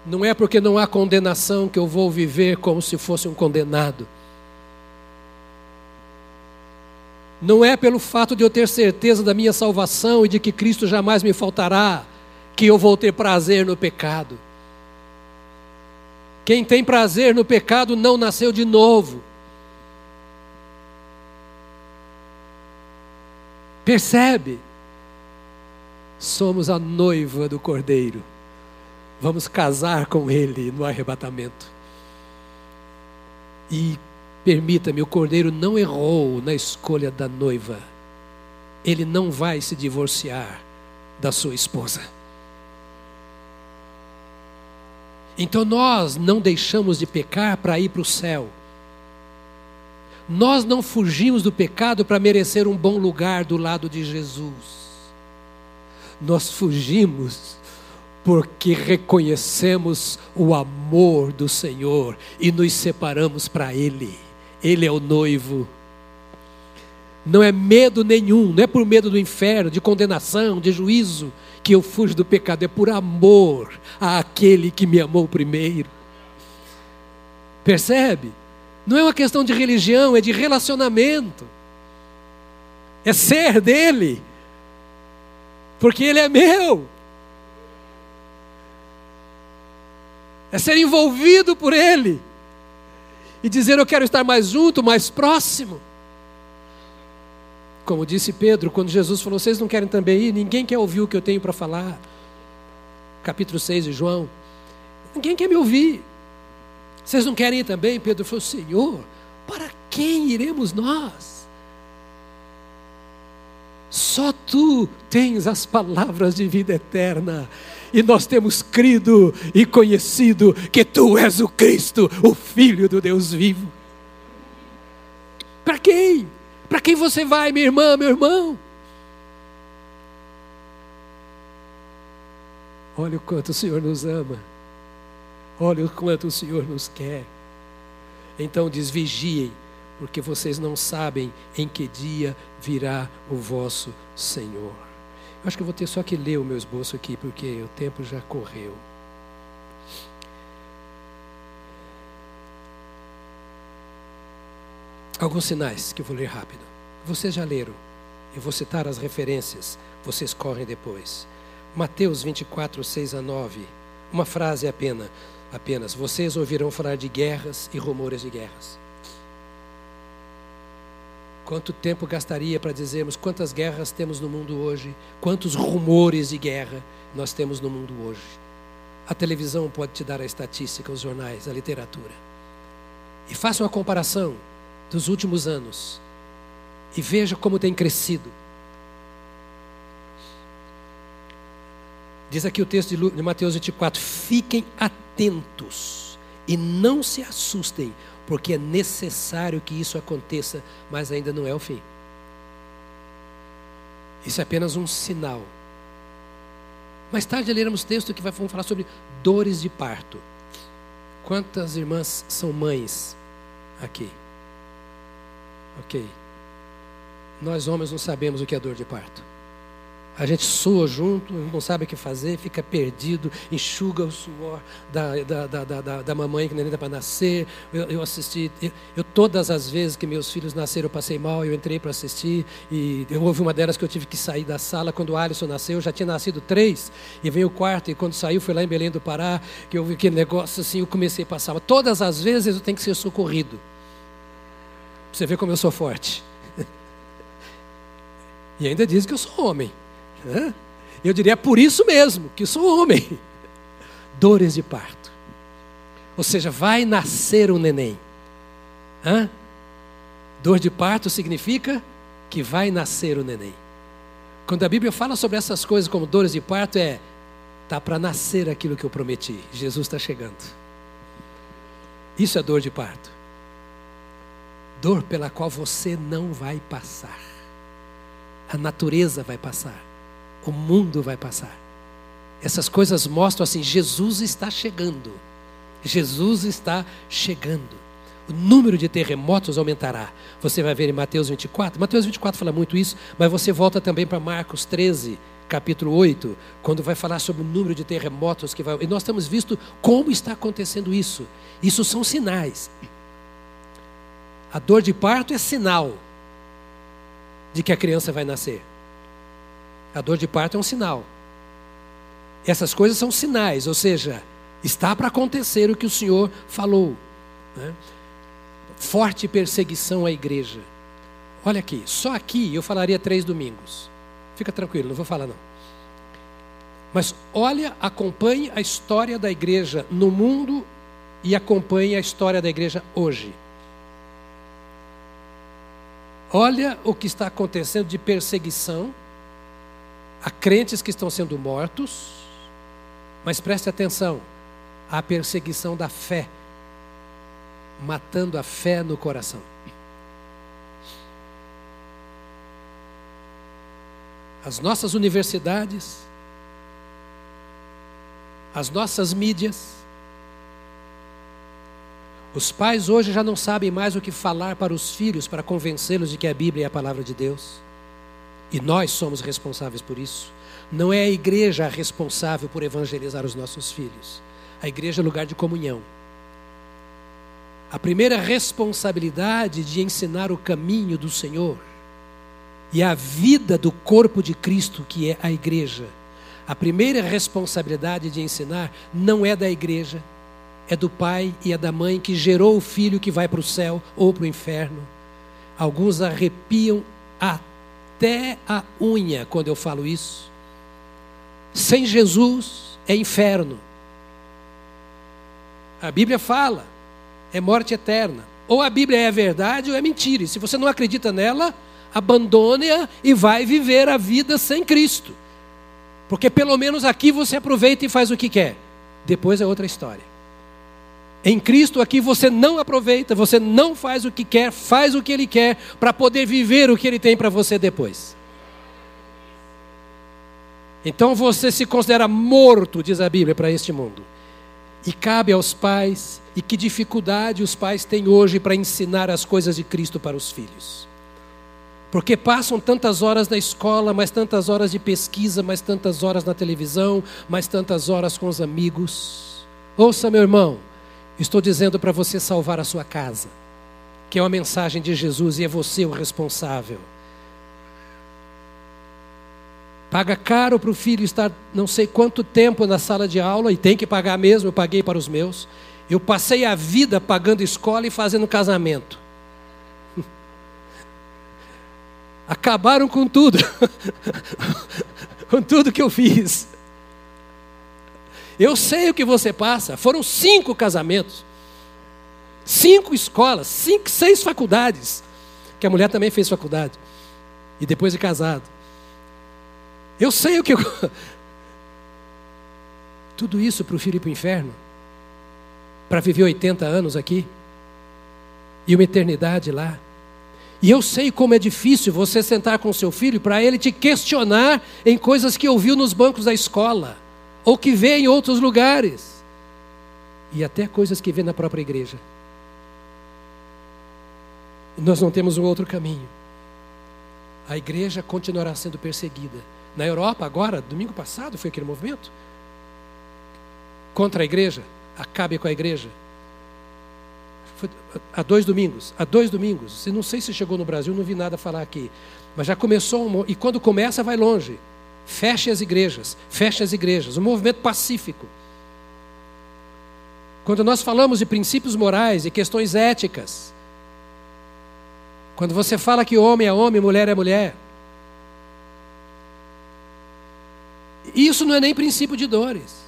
Não é porque não há condenação que eu vou viver como se fosse um condenado. Não é pelo fato de eu ter certeza da minha salvação e de que Cristo jamais me faltará que eu vou ter prazer no pecado. Quem tem prazer no pecado não nasceu de novo. Percebe? Somos a noiva do Cordeiro. Vamos casar com Ele no arrebatamento. E permita-me, o Cordeiro não errou na escolha da noiva. Ele não vai se divorciar da sua esposa. Então nós não deixamos de pecar para ir para o céu. Nós não fugimos do pecado para merecer um bom lugar do lado de Jesus. Nós fugimos porque reconhecemos o amor do Senhor e nos separamos para Ele. Ele é o noivo. Não é medo nenhum, não é por medo do inferno, de condenação, de juízo, que eu fujo do pecado, é por amor àquele que me amou primeiro. Percebe? Não é uma questão de religião, é de relacionamento. É ser dele, porque ele é meu. É ser envolvido por ele e dizer: Eu quero estar mais junto, mais próximo. Como disse Pedro, quando Jesus falou: Vocês não querem também ir? Ninguém quer ouvir o que eu tenho para falar. Capítulo 6 de João. Ninguém quer me ouvir. Vocês não querem ir também? Pedro falou: Senhor, para quem iremos nós? Só tu tens as palavras de vida eterna. E nós temos crido e conhecido que tu és o Cristo, o Filho do Deus vivo. Para quem? Para quem você vai, minha irmã, meu irmão? Olha o quanto o Senhor nos ama. Olha o quanto o Senhor nos quer. Então diz: vigiem, porque vocês não sabem em que dia virá o vosso Senhor. Acho que eu vou ter só que ler o meu esboço aqui, porque o tempo já correu. Alguns sinais que eu vou ler rápido. Vocês já leram. Eu vou citar as referências. Vocês correm depois. Mateus 24, 6 a 9. Uma frase apenas. Apenas. Vocês ouvirão falar de guerras e rumores de guerras. Quanto tempo gastaria para dizermos quantas guerras temos no mundo hoje? Quantos rumores de guerra nós temos no mundo hoje? A televisão pode te dar a estatística, os jornais, a literatura. E faça uma comparação dos últimos anos e veja como tem crescido. Diz aqui o texto de Mateus 24: fiquem atentos e não se assustem, porque é necessário que isso aconteça, mas ainda não é o fim. Isso é apenas um sinal. Mais tarde leremos texto que vai falar sobre dores de parto. Quantas irmãs são mães aqui? Ok. Nós homens não sabemos o que é dor de parto. A gente soa junto, não sabe o que fazer, fica perdido, enxuga o suor da, da, da, da, da mamãe que nem dá para nascer. Eu, eu assisti, eu, eu, todas as vezes que meus filhos nasceram, eu passei mal, eu entrei para assistir. E eu, houve uma delas que eu tive que sair da sala. Quando o Alisson nasceu, já tinha nascido três, e veio o quarto. E quando saiu, foi lá em Belém do Pará, que eu vi aquele negócio assim, eu comecei a passar. Todas as vezes eu tenho que ser socorrido. Você vê como eu sou forte. e ainda diz que eu sou homem. Eu diria, é por isso mesmo que sou homem. Dores de parto. Ou seja, vai nascer um neném. Hã? Dor de parto significa que vai nascer o neném. Quando a Bíblia fala sobre essas coisas como dores de parto, é tá para nascer aquilo que eu prometi. Jesus está chegando. Isso é dor de parto. Dor pela qual você não vai passar. A natureza vai passar o mundo vai passar. Essas coisas mostram assim: Jesus está chegando. Jesus está chegando. O número de terremotos aumentará. Você vai ver em Mateus 24. Mateus 24 fala muito isso, mas você volta também para Marcos 13, capítulo 8, quando vai falar sobre o número de terremotos que vai. E nós temos visto como está acontecendo isso. Isso são sinais. A dor de parto é sinal de que a criança vai nascer. A dor de parto é um sinal. Essas coisas são sinais, ou seja, Está para acontecer o que o Senhor falou. Né? Forte perseguição à igreja. Olha aqui, só aqui eu falaria três domingos. Fica tranquilo, não vou falar não. Mas olha, acompanhe a história da igreja no mundo e acompanhe a história da igreja hoje. Olha o que está acontecendo de perseguição a crentes que estão sendo mortos, mas preste atenção, a perseguição da fé, matando a fé no coração. As nossas universidades, as nossas mídias, os pais hoje já não sabem mais o que falar para os filhos para convencê-los de que a Bíblia é a palavra de Deus. E nós somos responsáveis por isso. Não é a igreja responsável por evangelizar os nossos filhos. A igreja é lugar de comunhão. A primeira responsabilidade de ensinar o caminho do Senhor e a vida do corpo de Cristo, que é a igreja. A primeira responsabilidade de ensinar não é da igreja, é do pai e é da mãe que gerou o filho que vai para o céu ou para o inferno. Alguns arrepiam até a unha quando eu falo isso. Sem Jesus é inferno. A Bíblia fala, é morte eterna. Ou a Bíblia é verdade ou é mentira. E se você não acredita nela, abandone-a e vai viver a vida sem Cristo. Porque pelo menos aqui você aproveita e faz o que quer. Depois é outra história. Em Cristo aqui você não aproveita, você não faz o que quer, faz o que Ele quer para poder viver o que Ele tem para você depois. Então você se considera morto, diz a Bíblia, para este mundo. E cabe aos pais, e que dificuldade os pais têm hoje para ensinar as coisas de Cristo para os filhos. Porque passam tantas horas na escola, mais tantas horas de pesquisa, mais tantas horas na televisão, mais tantas horas com os amigos. Ouça, meu irmão, estou dizendo para você salvar a sua casa, que é uma mensagem de Jesus e é você o responsável. Paga caro para o filho estar não sei quanto tempo na sala de aula, e tem que pagar mesmo, eu paguei para os meus. Eu passei a vida pagando escola e fazendo casamento. Acabaram com tudo, com tudo que eu fiz. Eu sei o que você passa. Foram cinco casamentos, cinco escolas, cinco, seis faculdades. Que a mulher também fez faculdade. E depois de casado. Eu sei o que eu... Tudo isso para o filho ir para o inferno? Para viver 80 anos aqui? E uma eternidade lá? E eu sei como é difícil você sentar com seu filho para ele te questionar em coisas que ouviu nos bancos da escola, ou que vê em outros lugares, e até coisas que vê na própria igreja. Nós não temos um outro caminho. A igreja continuará sendo perseguida na Europa, agora, domingo passado, foi aquele movimento contra a igreja. Acabe com a igreja. Foi há dois domingos, há dois domingos. Não sei se chegou no Brasil, não vi nada falar aqui. Mas já começou, um, e quando começa, vai longe. Feche as igrejas, feche as igrejas. Um movimento pacífico. Quando nós falamos de princípios morais e questões éticas, quando você fala que homem é homem, mulher é mulher, Isso não é nem princípio de dores.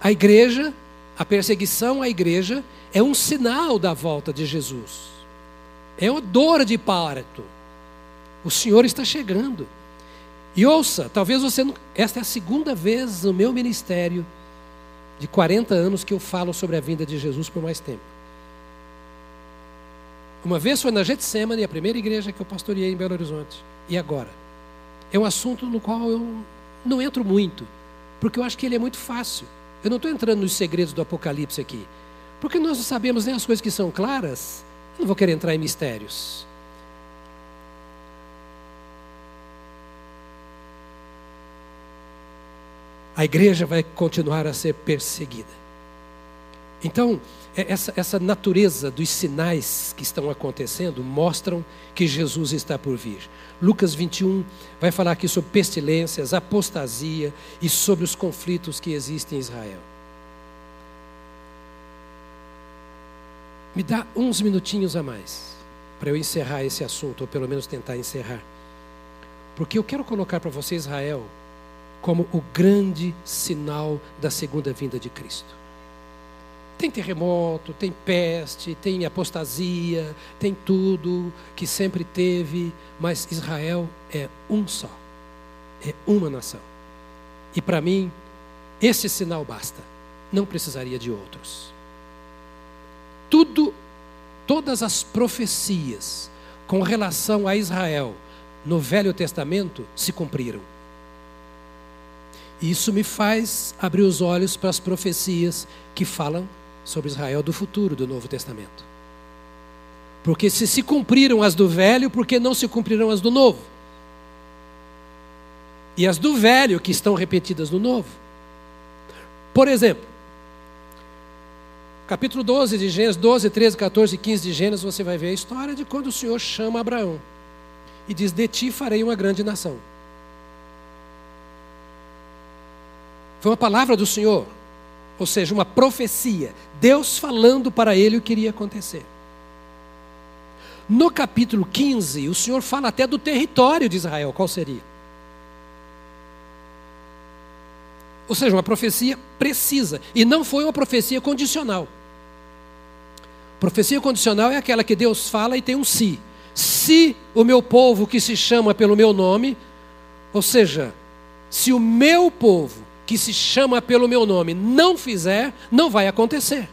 A igreja, a perseguição à igreja, é um sinal da volta de Jesus. É uma dor de parto. O Senhor está chegando. E ouça, talvez você não. Esta é a segunda vez no meu ministério de 40 anos que eu falo sobre a vinda de Jesus por mais tempo. Uma vez foi na Getsemane, a primeira igreja que eu pastoreei em Belo Horizonte. E agora? é um assunto no qual eu não entro muito, porque eu acho que ele é muito fácil. Eu não estou entrando nos segredos do Apocalipse aqui, porque nós não sabemos nem as coisas que são claras. Eu não vou querer entrar em mistérios. A igreja vai continuar a ser perseguida. Então, é, essa, essa natureza dos sinais que estão acontecendo mostram que Jesus está por vir. Lucas 21 vai falar aqui sobre pestilências, apostasia e sobre os conflitos que existem em Israel. Me dá uns minutinhos a mais para eu encerrar esse assunto, ou pelo menos tentar encerrar. Porque eu quero colocar para você Israel como o grande sinal da segunda vinda de Cristo. Tem terremoto, tem peste, tem apostasia, tem tudo que sempre teve, mas Israel é um só, é uma nação. E para mim, esse sinal basta, não precisaria de outros. Tudo, todas as profecias com relação a Israel no Velho Testamento se cumpriram. Isso me faz abrir os olhos para as profecias que falam sobre Israel do futuro do Novo Testamento. Porque se se cumpriram as do velho, por que não se cumprirão as do novo? E as do velho que estão repetidas no novo. Por exemplo, capítulo 12 de Gênesis, 12, 13, 14 e 15 de Gênesis, você vai ver a história de quando o Senhor chama Abraão e diz: De ti farei uma grande nação. Foi uma palavra do Senhor, ou seja, uma profecia. Deus falando para ele o que iria acontecer. No capítulo 15, o Senhor fala até do território de Israel, qual seria? Ou seja, uma profecia precisa. E não foi uma profecia condicional. Profecia condicional é aquela que Deus fala e tem um si. Se o meu povo que se chama pelo meu nome, ou seja, se o meu povo que se chama pelo meu nome não fizer, não vai acontecer.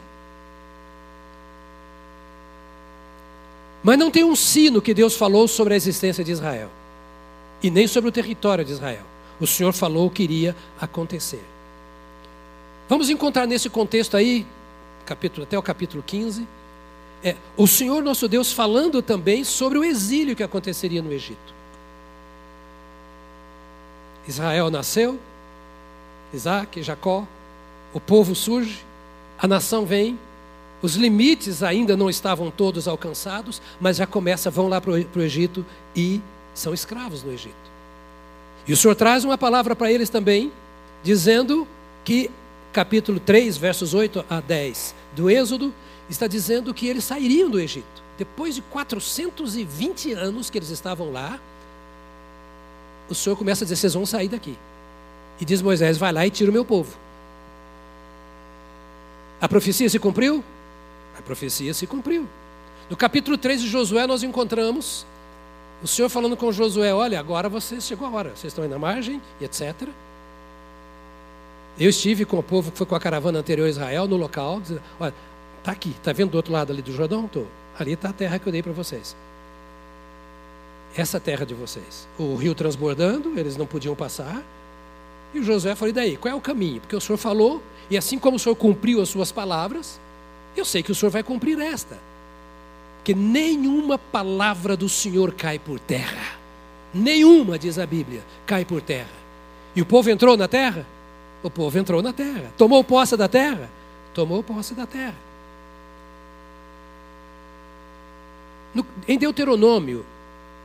Mas não tem um sino que Deus falou sobre a existência de Israel, e nem sobre o território de Israel. O Senhor falou que iria acontecer. Vamos encontrar nesse contexto aí, capítulo, até o capítulo 15, é, o Senhor nosso Deus falando também sobre o exílio que aconteceria no Egito. Israel nasceu, Isaac, Jacó, o povo surge, a nação vem, os limites ainda não estavam todos alcançados, mas já começa, vão lá para o Egito e são escravos no Egito. E o Senhor traz uma palavra para eles também, dizendo que, capítulo 3, versos 8 a 10 do Êxodo, está dizendo que eles sairiam do Egito. Depois de 420 anos que eles estavam lá, o Senhor começa a dizer: vocês vão sair daqui. E diz Moisés: vai lá e tira o meu povo. A profecia se cumpriu? A profecia se cumpriu. No capítulo 3 de Josué, nós encontramos o Senhor falando com Josué: olha, agora você chegou a hora, vocês estão aí na margem, etc. Eu estive com o povo que foi com a caravana anterior a Israel no local, dizendo, olha, está aqui, está vendo do outro lado ali do Jordão? Tô. Ali está a terra que eu dei para vocês. Essa terra de vocês. O rio transbordando, eles não podiam passar, e Josué falou: e daí? Qual é o caminho? Porque o Senhor falou, e assim como o Senhor cumpriu as suas palavras, eu sei que o Senhor vai cumprir esta. Porque nenhuma palavra do Senhor cai por terra. Nenhuma, diz a Bíblia, cai por terra. E o povo entrou na terra? O povo entrou na terra. Tomou posse da terra? Tomou posse da terra. No, em Deuteronômio,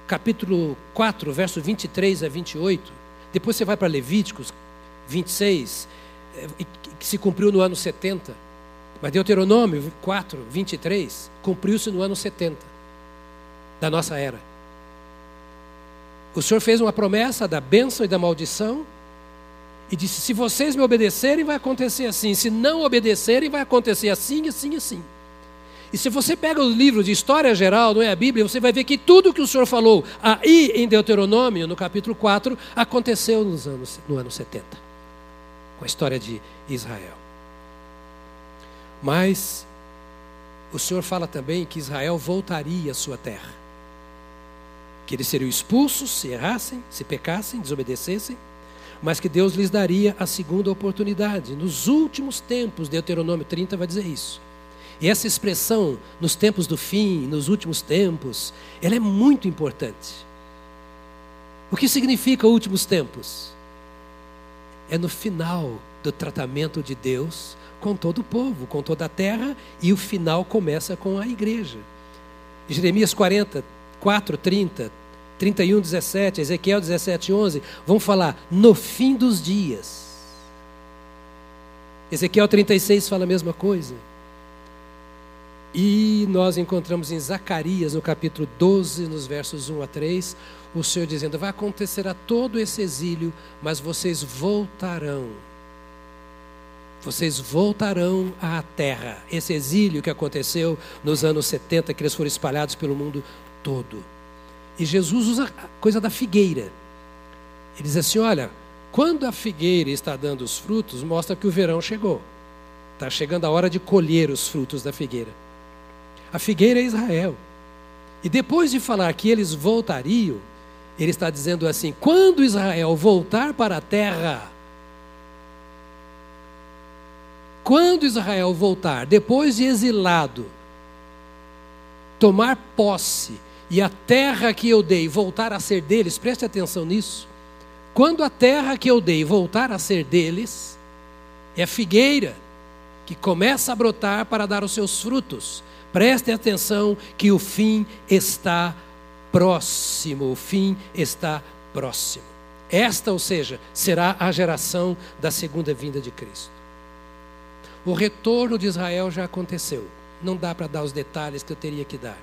capítulo 4, verso 23 a 28, depois você vai para Levíticos 26, eh, que se cumpriu no ano 70. Mas Deuteronômio 4, 23, cumpriu-se no ano 70 da nossa era. O Senhor fez uma promessa da bênção e da maldição e disse: se vocês me obedecerem, vai acontecer assim. Se não obedecerem, vai acontecer assim, assim, assim. E se você pega o livro de história geral, não é a Bíblia, você vai ver que tudo que o Senhor falou aí em Deuteronômio, no capítulo 4, aconteceu nos anos, no ano 70, com a história de Israel. Mas o Senhor fala também que Israel voltaria à sua terra. Que eles seriam expulsos se errassem, se pecassem, desobedecessem, mas que Deus lhes daria a segunda oportunidade. Nos últimos tempos, Deuteronômio 30 vai dizer isso. E essa expressão, nos tempos do fim, nos últimos tempos, ela é muito importante. O que significa últimos tempos? É no final do tratamento de Deus com todo o povo, com toda a terra, e o final começa com a igreja. Jeremias 40, 4, 30, 31, 17, Ezequiel 17, 11, vão falar no fim dos dias. Ezequiel 36 fala a mesma coisa. E nós encontramos em Zacarias, no capítulo 12, nos versos 1 a 3, o Senhor dizendo: Vai acontecer a todo esse exílio, mas vocês voltarão. Vocês voltarão à terra. Esse exílio que aconteceu nos anos 70, que eles foram espalhados pelo mundo todo. E Jesus usa a coisa da figueira. Ele diz assim: Olha, quando a figueira está dando os frutos, mostra que o verão chegou. Está chegando a hora de colher os frutos da figueira. A figueira é Israel. E depois de falar que eles voltariam, ele está dizendo assim: quando Israel voltar para a terra, quando Israel voltar, depois de exilado, tomar posse e a terra que eu dei voltar a ser deles, preste atenção nisso. Quando a terra que eu dei voltar a ser deles, é a figueira que começa a brotar para dar os seus frutos. Prestem atenção que o fim está próximo, o fim está próximo. Esta, ou seja, será a geração da segunda vinda de Cristo. O retorno de Israel já aconteceu. Não dá para dar os detalhes que eu teria que dar.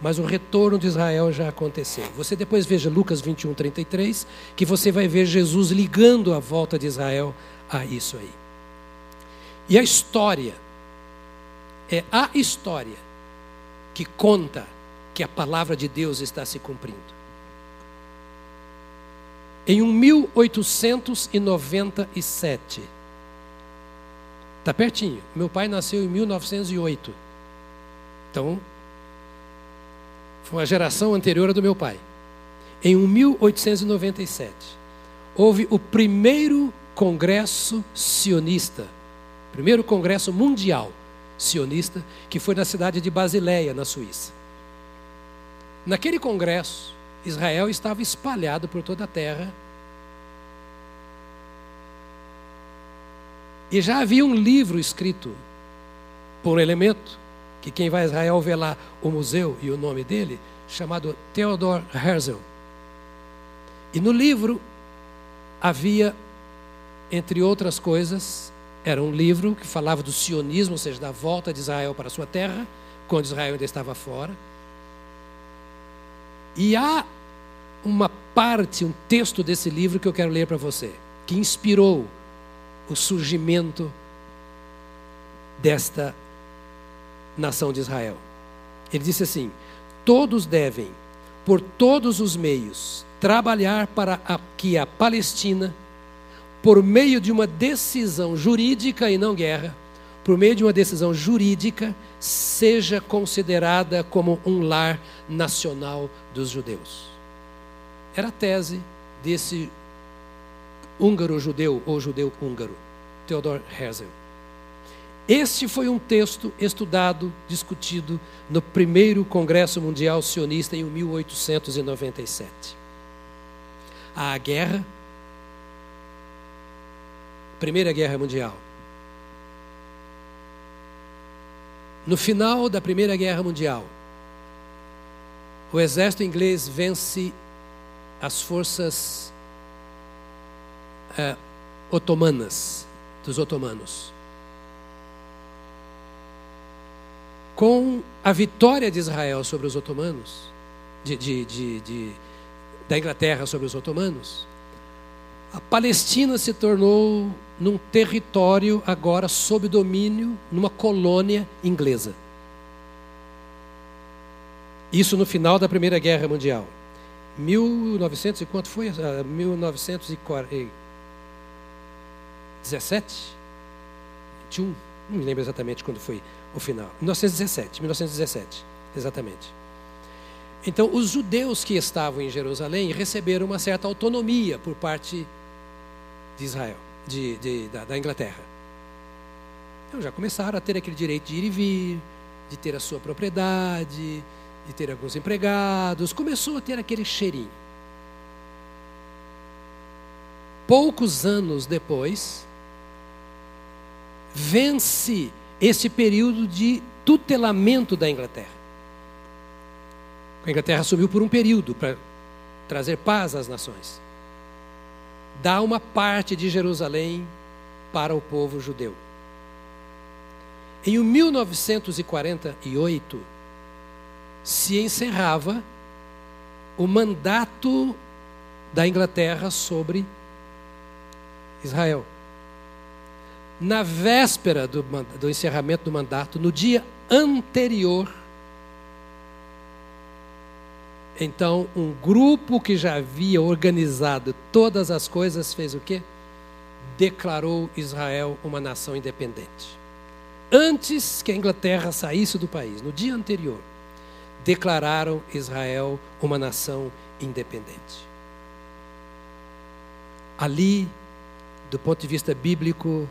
Mas o retorno de Israel já aconteceu. Você depois veja Lucas 21, 33, que você vai ver Jesus ligando a volta de Israel a isso aí. E a história é a história que conta que a palavra de Deus está se cumprindo. Em 1897, está pertinho, meu pai nasceu em 1908. Então, foi uma geração anterior à do meu pai. Em 1897, houve o primeiro congresso sionista, primeiro congresso mundial sionista, que foi na cidade de Basileia, na Suíça. Naquele congresso, Israel estava espalhado por toda a terra. E já havia um livro escrito por um elemento, que quem vai a Israel vê lá o museu e o nome dele, chamado Theodor Herzl. E no livro havia, entre outras coisas, era um livro que falava do sionismo, ou seja, da volta de Israel para a sua terra, quando Israel ainda estava fora. E há uma parte, um texto desse livro que eu quero ler para você, que inspirou o surgimento desta nação de Israel. Ele disse assim: Todos devem, por todos os meios, trabalhar para que a Palestina por meio de uma decisão jurídica e não guerra, por meio de uma decisão jurídica, seja considerada como um lar nacional dos judeus. Era a tese desse húngaro-judeu ou judeu-húngaro, Theodor Herzl. Este foi um texto estudado, discutido no primeiro Congresso Mundial Sionista em 1897. A guerra Primeira Guerra Mundial. No final da Primeira Guerra Mundial, o exército inglês vence as forças é, otomanas, dos otomanos. Com a vitória de Israel sobre os otomanos, de, de, de da Inglaterra sobre os otomanos, a Palestina se tornou num território agora sob domínio, numa colônia inglesa. Isso no final da Primeira Guerra Mundial. 1900 e quanto foi? Uh, 1917? 21? Não me lembro exatamente quando foi o final. 1917, 1917, exatamente. Então, os judeus que estavam em Jerusalém receberam uma certa autonomia por parte de Israel de, de da, da, Inglaterra. Então já começaram a ter aquele direito de ir e vir, de ter a sua propriedade, de ter alguns empregados. Começou a ter aquele cheirinho. Poucos anos depois, vence esse período de tutelamento da Inglaterra. A Inglaterra assumiu por um período para trazer paz às nações. Dá uma parte de Jerusalém para o povo judeu. Em 1948 se encerrava o mandato da Inglaterra sobre Israel. Na véspera do, do encerramento do mandato, no dia anterior, então um grupo que já havia organizado todas as coisas fez o quê? Declarou Israel uma nação independente. Antes que a Inglaterra saísse do país, no dia anterior, declararam Israel uma nação independente. Ali, do ponto de vista bíblico,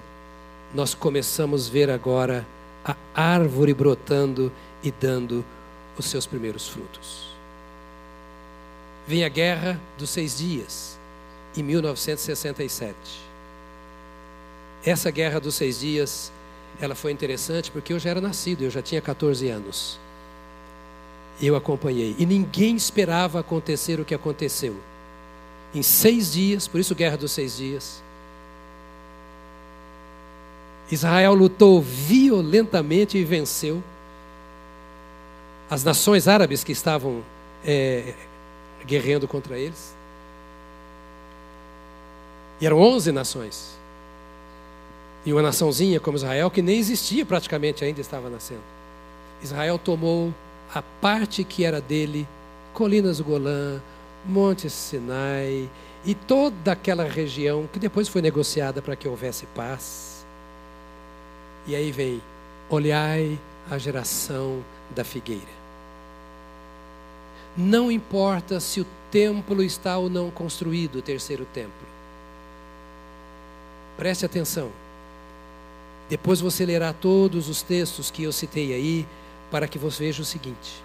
nós começamos a ver agora a árvore brotando e dando os seus primeiros frutos. Vem a Guerra dos Seis Dias, em 1967. Essa Guerra dos Seis Dias, ela foi interessante porque eu já era nascido, eu já tinha 14 anos. Eu acompanhei. E ninguém esperava acontecer o que aconteceu. Em seis dias, por isso Guerra dos Seis Dias, Israel lutou violentamente e venceu. As nações árabes que estavam é, guerreando contra eles. E eram onze nações. E uma naçãozinha como Israel, que nem existia praticamente, ainda estava nascendo. Israel tomou a parte que era dele, colinas do Golã, Monte Sinai e toda aquela região que depois foi negociada para que houvesse paz. E aí vem: olhai a geração da figueira. Não importa se o templo está ou não construído, o terceiro templo. Preste atenção. Depois você lerá todos os textos que eu citei aí, para que você veja o seguinte: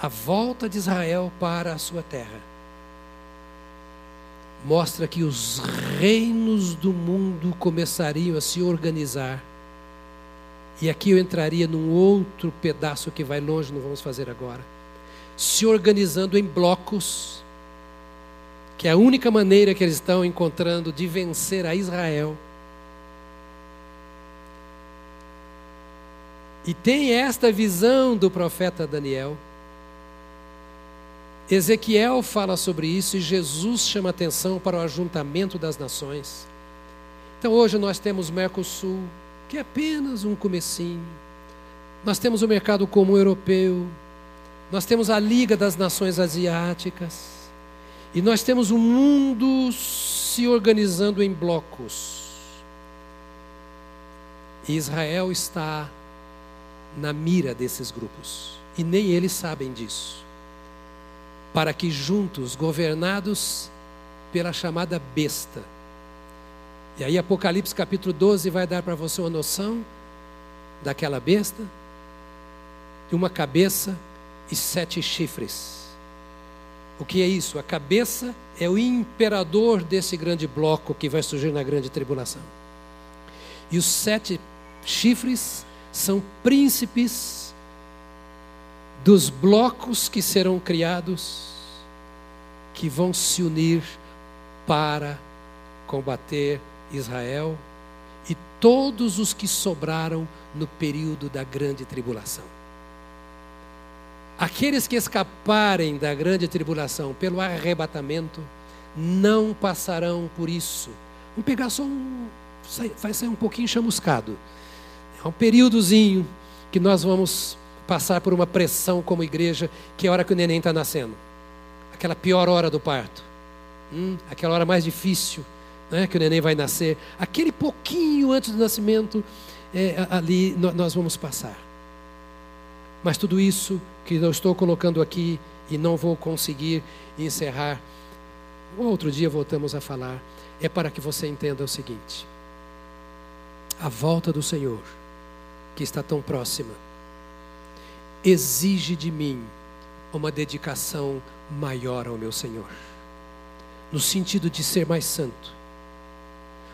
a volta de Israel para a sua terra mostra que os reinos do mundo começariam a se organizar. E aqui eu entraria num outro pedaço que vai longe, não vamos fazer agora. Se organizando em blocos, que é a única maneira que eles estão encontrando de vencer a Israel E tem esta visão do profeta Daniel. Ezequiel fala sobre isso e Jesus chama atenção para o ajuntamento das nações. Então hoje nós temos Mercosul, que é apenas um comecinho. Nós temos o mercado comum europeu. Nós temos a Liga das Nações Asiáticas. E nós temos o mundo se organizando em blocos. E Israel está na mira desses grupos. E nem eles sabem disso. Para que juntos, governados pela chamada besta. E aí, Apocalipse capítulo 12 vai dar para você uma noção daquela besta, de uma cabeça e sete chifres. O que é isso? A cabeça é o imperador desse grande bloco que vai surgir na grande tribulação. E os sete chifres são príncipes dos blocos que serão criados, que vão se unir para combater Israel e todos os que sobraram no período da grande tribulação. Aqueles que escaparem da grande tribulação pelo arrebatamento não passarão por isso. Vamos pegar só um. Vai sair um pouquinho chamuscado. É um períodozinho que nós vamos passar por uma pressão como igreja, que é a hora que o neném está nascendo. Aquela pior hora do parto. Hum, aquela hora mais difícil, né, que o neném vai nascer. Aquele pouquinho antes do nascimento, é, ali nós vamos passar. Mas tudo isso que eu estou colocando aqui e não vou conseguir encerrar, outro dia voltamos a falar, é para que você entenda o seguinte: a volta do Senhor que está tão próxima, exige de mim uma dedicação maior ao meu Senhor, no sentido de ser mais santo.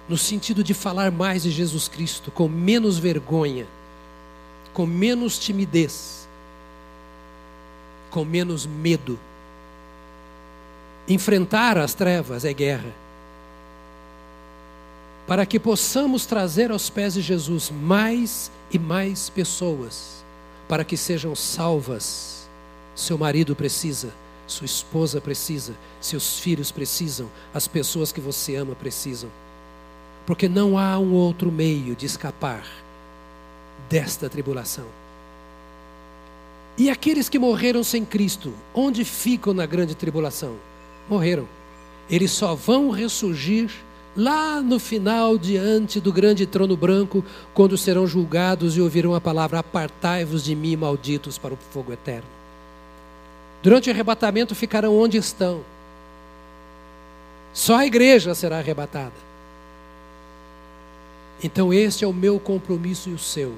No sentido de falar mais de Jesus Cristo, com menos vergonha, com menos timidez, com menos medo. Enfrentar as trevas é guerra. Para que possamos trazer aos pés de Jesus mais e mais pessoas, para que sejam salvas. Seu marido precisa, sua esposa precisa, seus filhos precisam, as pessoas que você ama precisam. Porque não há um outro meio de escapar desta tribulação. E aqueles que morreram sem Cristo, onde ficam na grande tribulação? Morreram. Eles só vão ressurgir lá no final, diante do grande trono branco, quando serão julgados e ouvirão a palavra: Apartai-vos de mim, malditos, para o fogo eterno. Durante o arrebatamento ficarão onde estão. Só a igreja será arrebatada. Então, este é o meu compromisso e o seu.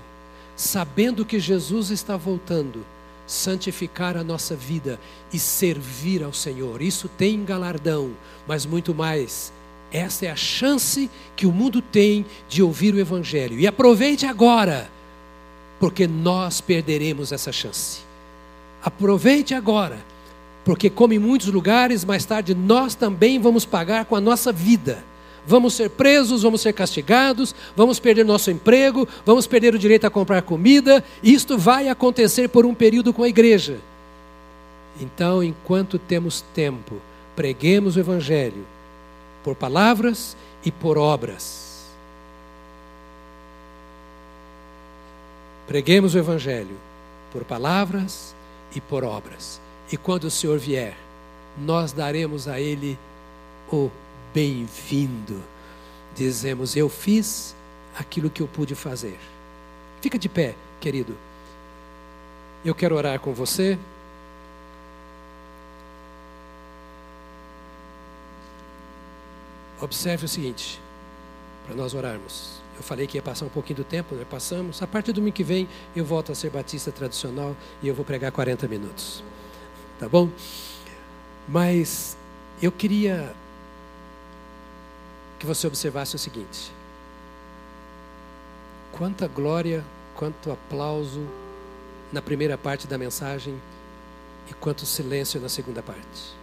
Sabendo que Jesus está voltando, santificar a nossa vida e servir ao Senhor. Isso tem galardão, mas muito mais. Essa é a chance que o mundo tem de ouvir o Evangelho. E aproveite agora, porque nós perderemos essa chance. Aproveite agora, porque, como em muitos lugares, mais tarde nós também vamos pagar com a nossa vida vamos ser presos, vamos ser castigados, vamos perder nosso emprego, vamos perder o direito a comprar comida. Isto vai acontecer por um período com a igreja. Então, enquanto temos tempo, preguemos o Evangelho por palavras e por obras. Preguemos o Evangelho por palavras e por obras. E quando o Senhor vier, nós daremos a Ele o bem-vindo. Dizemos: Eu fiz aquilo que eu pude fazer. Fica de pé, querido. Eu quero orar com você. Observe o seguinte, para nós orarmos. Eu falei que ia passar um pouquinho do tempo, né? passamos. A partir do domingo que vem eu volto a ser batista tradicional e eu vou pregar 40 minutos. Tá bom? Mas eu queria que você observasse o seguinte: quanta glória, quanto aplauso na primeira parte da mensagem e quanto silêncio na segunda parte.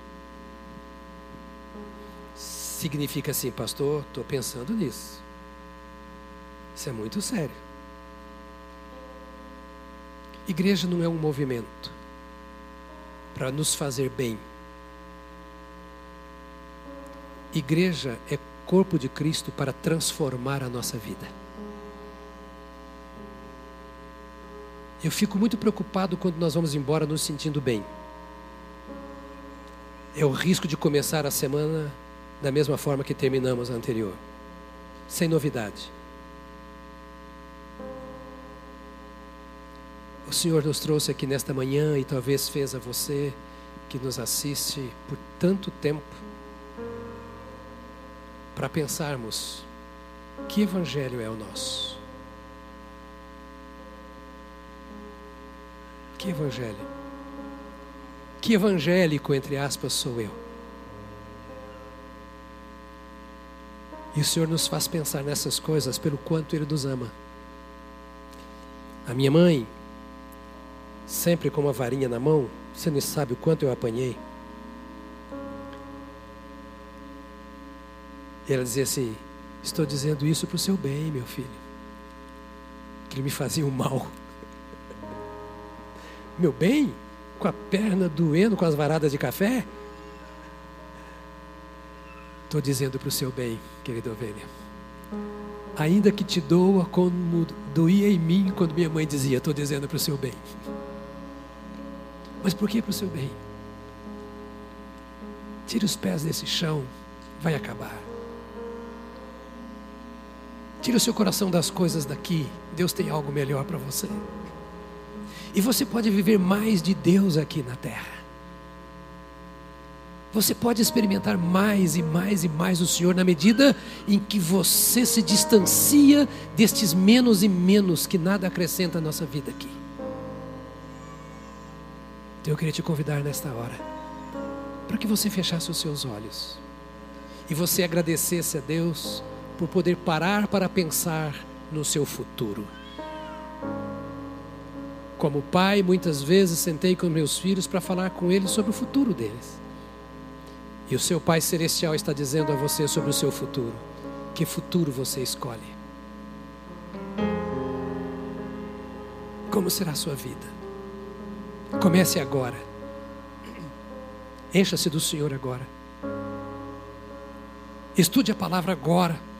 Significa assim, pastor, estou pensando nisso. Isso é muito sério. Igreja não é um movimento para nos fazer bem. Igreja é corpo de Cristo para transformar a nossa vida. Eu fico muito preocupado quando nós vamos embora nos sentindo bem. É o risco de começar a semana da mesma forma que terminamos a anterior, sem novidade. O Senhor nos trouxe aqui nesta manhã e talvez fez a você que nos assiste por tanto tempo para pensarmos que evangelho é o nosso. Que evangelho? Que evangélico, entre aspas, sou eu? E o Senhor nos faz pensar nessas coisas pelo quanto Ele nos ama. A minha mãe, sempre com uma varinha na mão, você não sabe o quanto eu apanhei. E ela dizia assim: Estou dizendo isso para o seu bem, meu filho. Que ele me fazia um mal. Meu bem? Com a perna doendo com as varadas de café? Estou dizendo para o seu bem, querida ovelha. Ainda que te doa como doía em mim quando minha mãe dizia, estou dizendo para o seu bem. Mas por que para o seu bem? Tire os pés desse chão, vai acabar. Tira o seu coração das coisas daqui. Deus tem algo melhor para você. E você pode viver mais de Deus aqui na terra. Você pode experimentar mais e mais e mais o Senhor na medida em que você se distancia destes menos e menos que nada acrescenta à nossa vida aqui. Então eu queria te convidar nesta hora para que você fechasse os seus olhos e você agradecesse a Deus por poder parar para pensar no seu futuro. Como pai, muitas vezes sentei com meus filhos para falar com eles sobre o futuro deles. E o seu Pai Celestial está dizendo a você sobre o seu futuro. Que futuro você escolhe? Como será a sua vida? Comece agora. Encha-se do Senhor agora. Estude a palavra agora.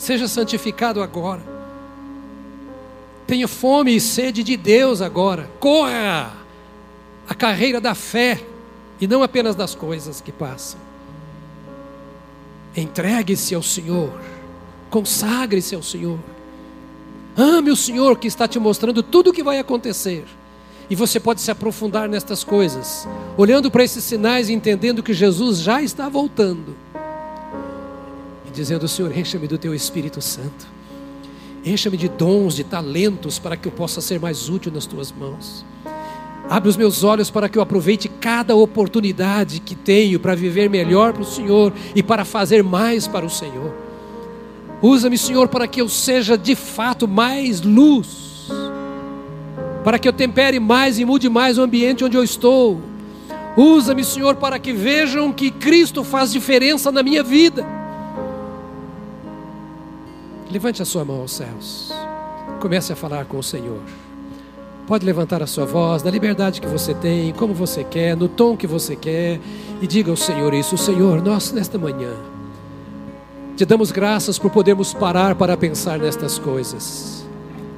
Seja santificado agora. Tenha fome e sede de Deus agora. Corra a carreira da fé e não apenas das coisas que passam. Entregue-se ao Senhor. Consagre-se ao Senhor. Ame o Senhor que está te mostrando tudo o que vai acontecer. E você pode se aprofundar nestas coisas, olhando para esses sinais e entendendo que Jesus já está voltando. Dizendo: Senhor, encha-me do teu Espírito Santo. Encha-me de dons, de talentos, para que eu possa ser mais útil nas tuas mãos. Abre os meus olhos para que eu aproveite cada oportunidade que tenho para viver melhor para o Senhor e para fazer mais para o Senhor. Usa-me, Senhor, para que eu seja de fato mais luz, para que eu tempere mais e mude mais o ambiente onde eu estou. Usa-me, Senhor, para que vejam que Cristo faz diferença na minha vida. Levante a sua mão aos céus. Comece a falar com o Senhor. Pode levantar a sua voz, na liberdade que você tem, como você quer, no tom que você quer, e diga ao Senhor isso: Senhor, nós nesta manhã te damos graças por podermos parar para pensar nestas coisas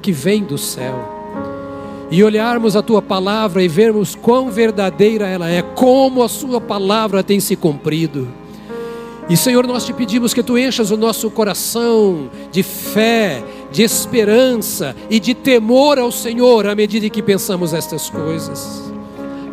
que vêm do céu e olharmos a tua palavra e vermos quão verdadeira ela é, como a sua palavra tem se cumprido. E Senhor, nós te pedimos que tu enchas o nosso coração de fé, de esperança e de temor ao Senhor à medida que pensamos estas coisas.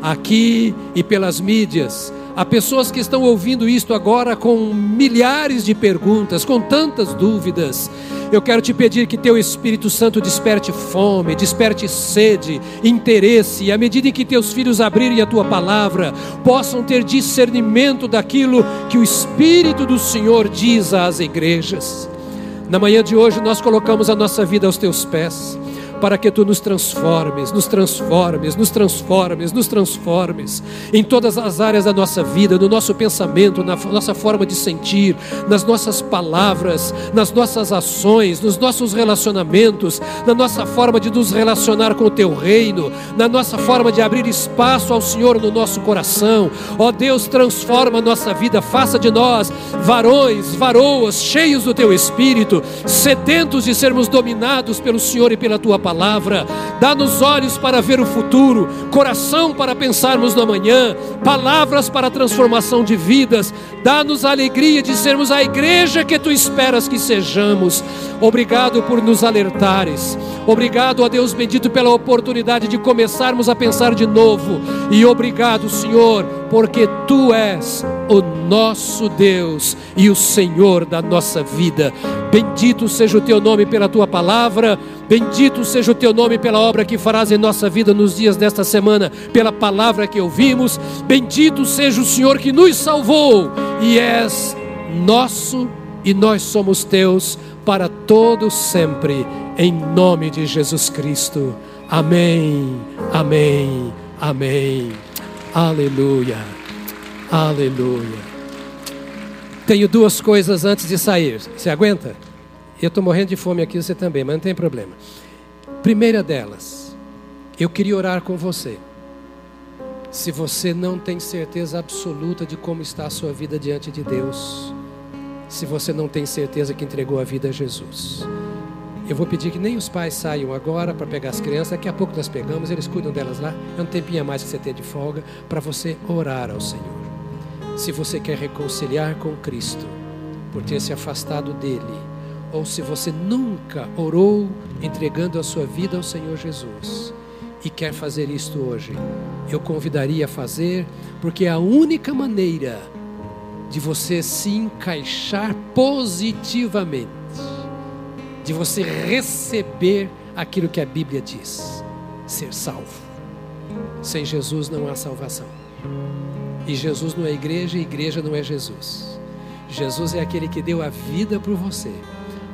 Aqui e pelas mídias, há pessoas que estão ouvindo isto agora com milhares de perguntas, com tantas dúvidas. Eu quero te pedir que teu Espírito Santo desperte fome, desperte sede, interesse, e à medida em que teus filhos abrirem a tua palavra, possam ter discernimento daquilo que o Espírito do Senhor diz às igrejas. Na manhã de hoje nós colocamos a nossa vida aos teus pés para que tu nos transformes, nos transformes, nos transformes, nos transformes em todas as áreas da nossa vida, no nosso pensamento, na nossa forma de sentir, nas nossas palavras, nas nossas ações, nos nossos relacionamentos, na nossa forma de nos relacionar com o teu reino, na nossa forma de abrir espaço ao Senhor no nosso coração. Ó Deus, transforma a nossa vida, faça de nós varões, varoas, cheios do teu espírito, sedentos de sermos dominados pelo Senhor e pela tua palavra palavra, dá-nos olhos para ver o futuro, coração para pensarmos no amanhã, palavras para a transformação de vidas, dá-nos a alegria de sermos a igreja que tu esperas que sejamos. Obrigado por nos alertares, obrigado a Deus bendito pela oportunidade de começarmos a pensar de novo, e obrigado, Senhor, porque tu és o nosso Deus e o Senhor da nossa vida. Bendito seja o teu nome pela tua palavra. Bendito seja o teu nome pela obra que farás em nossa vida nos dias desta semana, pela palavra que ouvimos. Bendito seja o Senhor que nos salvou e és nosso e nós somos teus para todo sempre, em nome de Jesus Cristo. Amém. Amém. Amém. Aleluia. Aleluia. Tenho duas coisas antes de sair. Você aguenta? Eu estou morrendo de fome aqui, você também, mas não tem problema. Primeira delas, eu queria orar com você. Se você não tem certeza absoluta de como está a sua vida diante de Deus, se você não tem certeza que entregou a vida a Jesus, eu vou pedir que nem os pais saiam agora para pegar as crianças, daqui a pouco nós pegamos, eles cuidam delas lá. É um tempinho a mais que você tem de folga para você orar ao Senhor. Se você quer reconciliar com Cristo, por ter se afastado dele, ou se você nunca orou entregando a sua vida ao Senhor Jesus e quer fazer isto hoje, eu convidaria a fazer, porque é a única maneira de você se encaixar positivamente, de você receber aquilo que a Bíblia diz, ser salvo. Sem Jesus não há salvação. E Jesus não é igreja, e igreja não é Jesus. Jesus é aquele que deu a vida por você,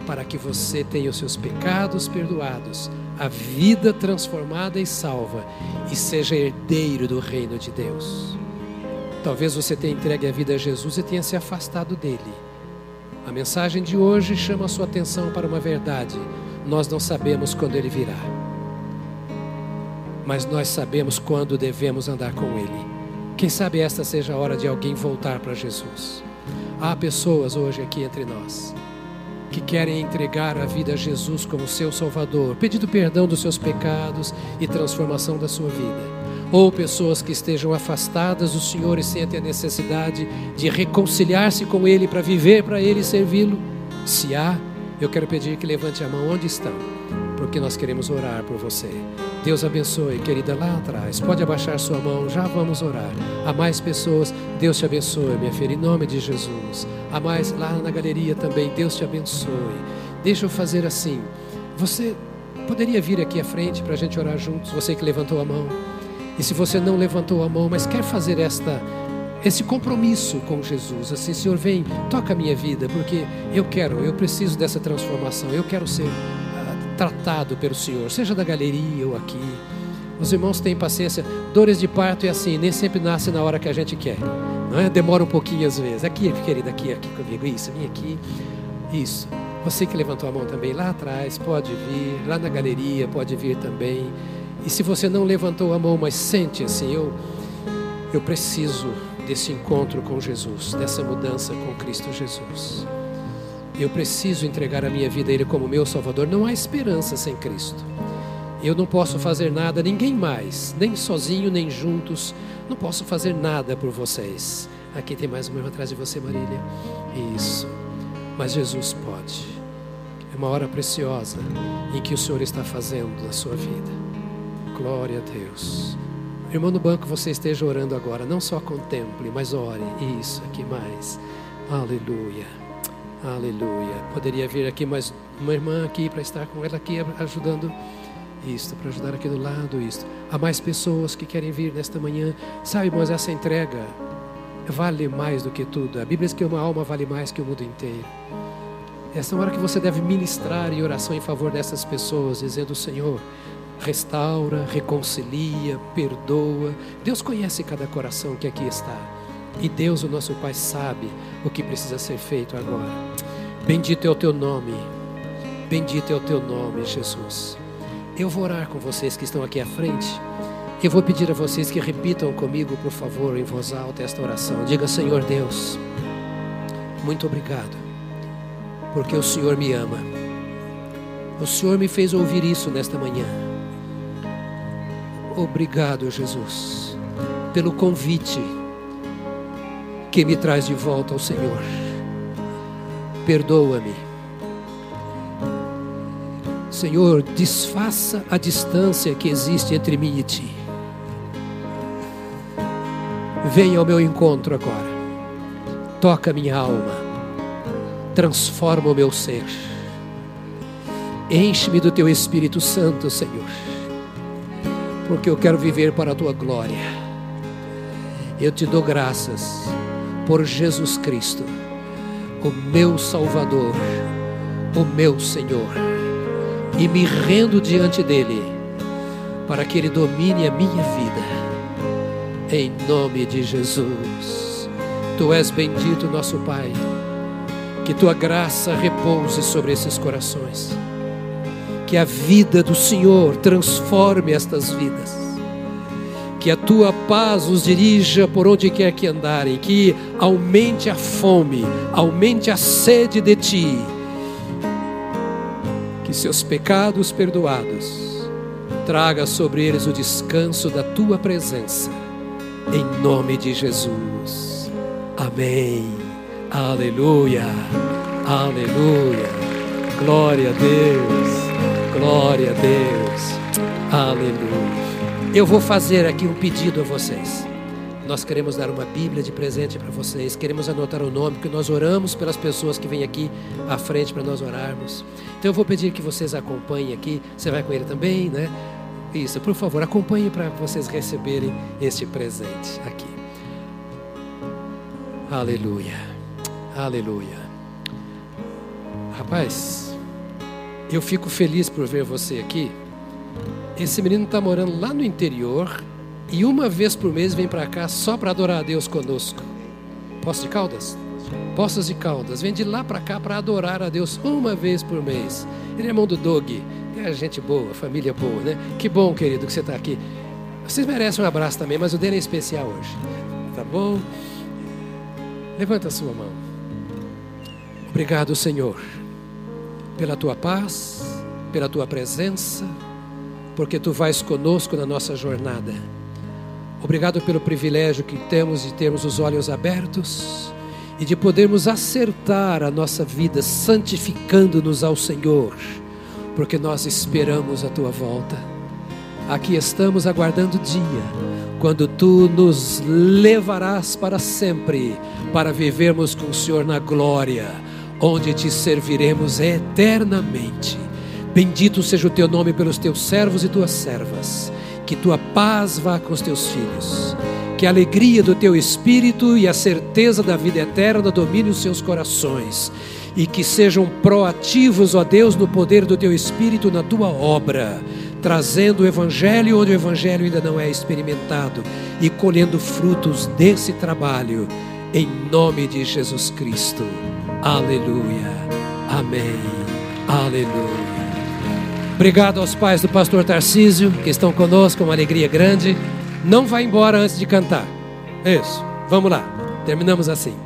para que você tenha os seus pecados perdoados, a vida transformada e salva e seja herdeiro do reino de Deus. Talvez você tenha entregue a vida a Jesus e tenha se afastado dele. A mensagem de hoje chama a sua atenção para uma verdade. Nós não sabemos quando ele virá, mas nós sabemos quando devemos andar com ele. Quem sabe esta seja a hora de alguém voltar para Jesus. Há pessoas hoje aqui entre nós que querem entregar a vida a Jesus como seu Salvador, pedindo perdão dos seus pecados e transformação da sua vida. Ou pessoas que estejam afastadas do Senhor e sentem a necessidade de reconciliar-se com Ele para viver para Ele e servi-lo. Se há, eu quero pedir que levante a mão onde estão, porque nós queremos orar por você. Deus abençoe, querida, lá atrás. Pode abaixar sua mão, já vamos orar. Há mais pessoas, Deus te abençoe, minha filha, em nome de Jesus. Há mais lá na galeria também, Deus te abençoe. Deixa eu fazer assim. Você poderia vir aqui à frente para a gente orar juntos, você que levantou a mão. E se você não levantou a mão, mas quer fazer esta esse compromisso com Jesus, assim, Senhor, vem, toca a minha vida, porque eu quero, eu preciso dessa transformação, eu quero ser tratado pelo Senhor, seja da galeria ou aqui. Os irmãos têm paciência. Dores de parto é assim, nem sempre nasce na hora que a gente quer. Não é? Demora um pouquinho às vezes. Aqui, querida, aqui, aqui comigo. Isso, vem aqui. Isso. Você que levantou a mão também lá atrás, pode vir. Lá na galeria, pode vir também. E se você não levantou a mão, mas sente assim, eu, eu preciso desse encontro com Jesus, dessa mudança com Cristo Jesus. Eu preciso entregar a minha vida a Ele como meu Salvador. Não há esperança sem Cristo. Eu não posso fazer nada, ninguém mais, nem sozinho, nem juntos. Não posso fazer nada por vocês. Aqui tem mais uma irmã atrás de você, Marília. Isso. Mas Jesus pode. É uma hora preciosa em que o Senhor está fazendo na sua vida. Glória a Deus. Irmão no banco, você esteja orando agora. Não só contemple, mas ore. Isso, aqui mais. Aleluia. Aleluia. Poderia vir aqui mais uma irmã aqui para estar com ela aqui ajudando isto, para ajudar aqui do lado isto. Há mais pessoas que querem vir nesta manhã. Sabe, mas essa entrega vale mais do que tudo. A Bíblia diz que uma alma vale mais que o mundo inteiro. Essa é a hora que você deve ministrar em oração em favor dessas pessoas, dizendo: Senhor, restaura, reconcilia, perdoa. Deus conhece cada coração que aqui está. E Deus, o nosso Pai, sabe o que precisa ser feito agora. Bendito é o teu nome. Bendito é o teu nome, Jesus. Eu vou orar com vocês que estão aqui à frente. Eu vou pedir a vocês que repitam comigo, por favor, em voz alta esta oração. Diga, Senhor Deus, muito obrigado, porque o Senhor me ama. O Senhor me fez ouvir isso nesta manhã. Obrigado, Jesus, pelo convite que me traz de volta ao Senhor. Perdoa-me. Senhor, desfaça a distância que existe entre mim e ti. Venha ao meu encontro agora. Toca minha alma. Transforma o meu ser. Enche-me do teu Espírito Santo, Senhor. Porque eu quero viver para a tua glória. Eu te dou graças por Jesus Cristo, o meu Salvador, o meu Senhor, e me rendo diante dele para que ele domine a minha vida. Em nome de Jesus. Tu és bendito, nosso Pai. Que tua graça repouse sobre esses corações. Que a vida do Senhor transforme estas vidas que a tua paz os dirija por onde quer que andarem, que aumente a fome, aumente a sede de ti, que seus pecados perdoados traga sobre eles o descanso da tua presença, em nome de Jesus. Amém. Aleluia. Aleluia. Glória a Deus. Glória a Deus. Aleluia. Eu vou fazer aqui um pedido a vocês. Nós queremos dar uma Bíblia de presente para vocês, queremos anotar o nome, porque nós oramos pelas pessoas que vêm aqui à frente para nós orarmos. Então eu vou pedir que vocês acompanhem aqui. Você vai com ele também, né? Isso, por favor, acompanhe para vocês receberem este presente aqui. Aleluia. Aleluia. Rapaz, eu fico feliz por ver você aqui. Esse menino está morando lá no interior e uma vez por mês vem para cá só para adorar a Deus conosco. Poços de Caldas? Poços de Caldas. Vem de lá para cá para adorar a Deus uma vez por mês. Ele é irmão do Doug. É gente boa, família boa, né? Que bom, querido, que você está aqui. Vocês merecem um abraço também, mas o dele é especial hoje. Tá bom? Levanta a sua mão. Obrigado, Senhor, pela tua paz, pela tua presença, porque tu vais conosco na nossa jornada. Obrigado pelo privilégio que temos de termos os olhos abertos e de podermos acertar a nossa vida santificando-nos ao Senhor, porque nós esperamos a tua volta. Aqui estamos aguardando o dia quando tu nos levarás para sempre para vivermos com o Senhor na glória, onde te serviremos eternamente. Bendito seja o teu nome pelos teus servos e tuas servas. Que tua paz vá com os teus filhos. Que a alegria do teu espírito e a certeza da vida eterna domine os seus corações. E que sejam proativos, ó Deus, no poder do teu espírito na tua obra, trazendo o evangelho onde o evangelho ainda não é experimentado e colhendo frutos desse trabalho, em nome de Jesus Cristo. Aleluia. Amém. Aleluia. Obrigado aos pais do pastor Tarcísio, que estão conosco, uma alegria grande. Não vá embora antes de cantar. Isso, vamos lá. Terminamos assim.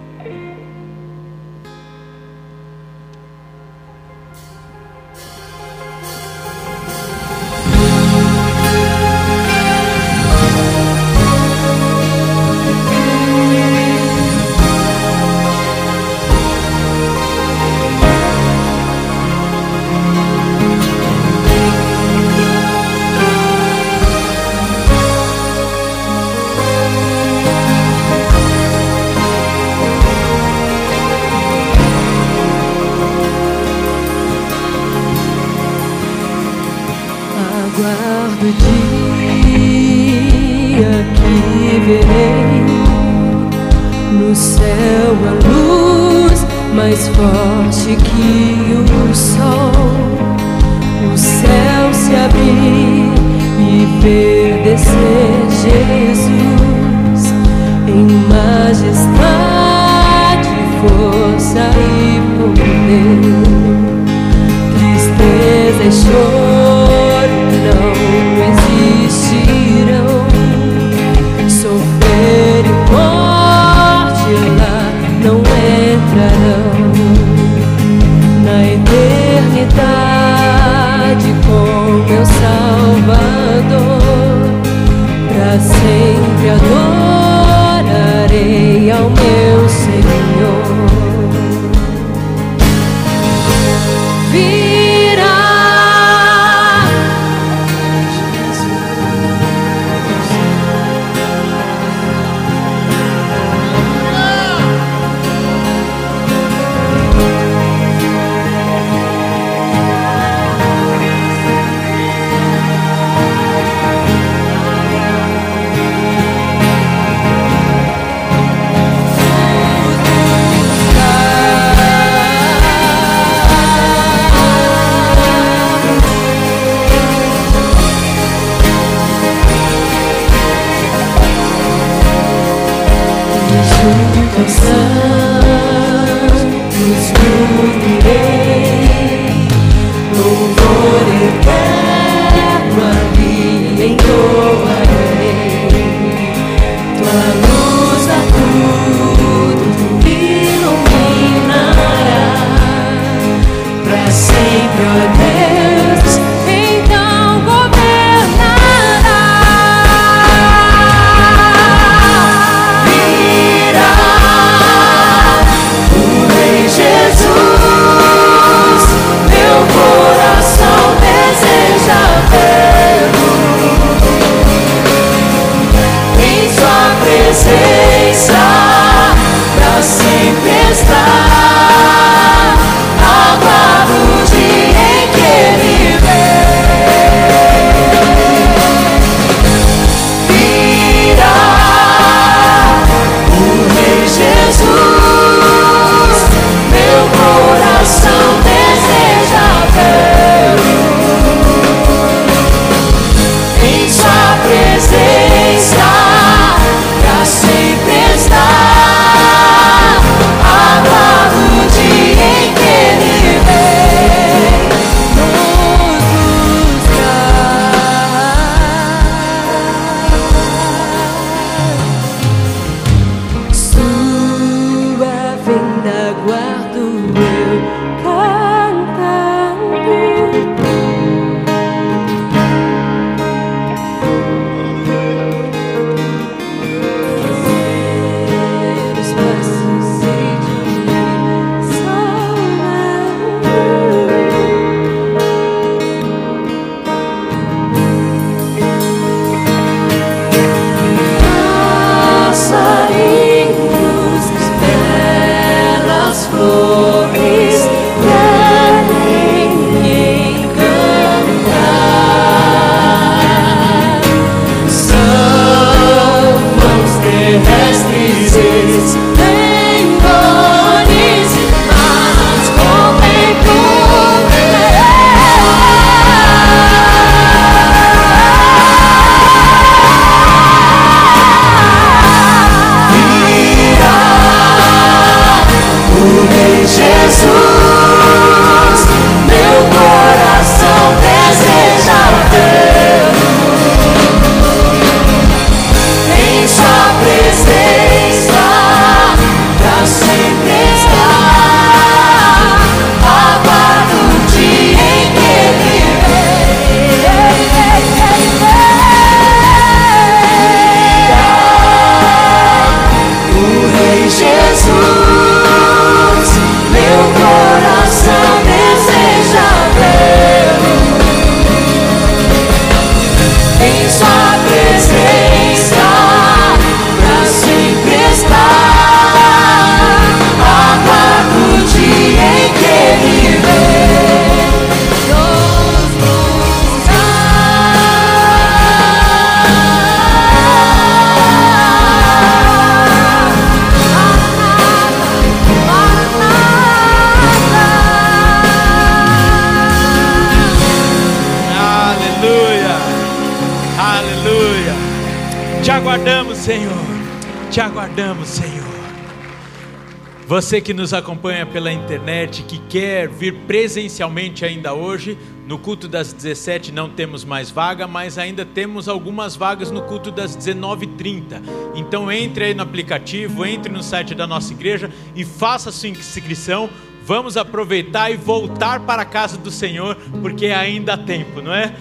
Você que nos acompanha pela internet, que quer vir presencialmente ainda hoje, no culto das 17 não temos mais vaga, mas ainda temos algumas vagas no culto das 19h30. Então entre aí no aplicativo, entre no site da nossa igreja e faça sua inscrição. Vamos aproveitar e voltar para a casa do Senhor, porque ainda há tempo, não é?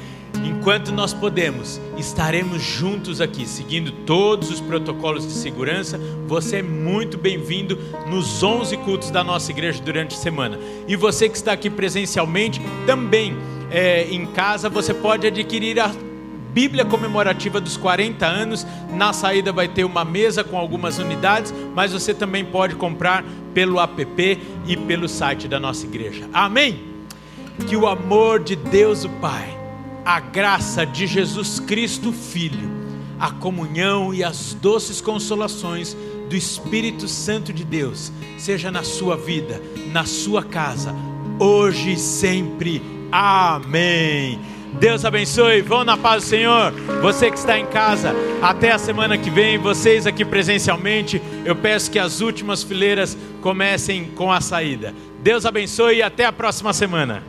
Enquanto nós podemos, estaremos juntos aqui, seguindo todos os protocolos de segurança. Você é muito bem-vindo nos 11 cultos da nossa igreja durante a semana. E você que está aqui presencialmente, também é, em casa, você pode adquirir a Bíblia comemorativa dos 40 anos. Na saída vai ter uma mesa com algumas unidades, mas você também pode comprar pelo app e pelo site da nossa igreja. Amém? Que o amor de Deus o Pai a graça de Jesus Cristo, Filho, a comunhão e as doces consolações do Espírito Santo de Deus, seja na sua vida, na sua casa, hoje e sempre. Amém. Deus abençoe. Vão na paz do Senhor. Você que está em casa, até a semana que vem. Vocês aqui presencialmente, eu peço que as últimas fileiras comecem com a saída. Deus abençoe e até a próxima semana.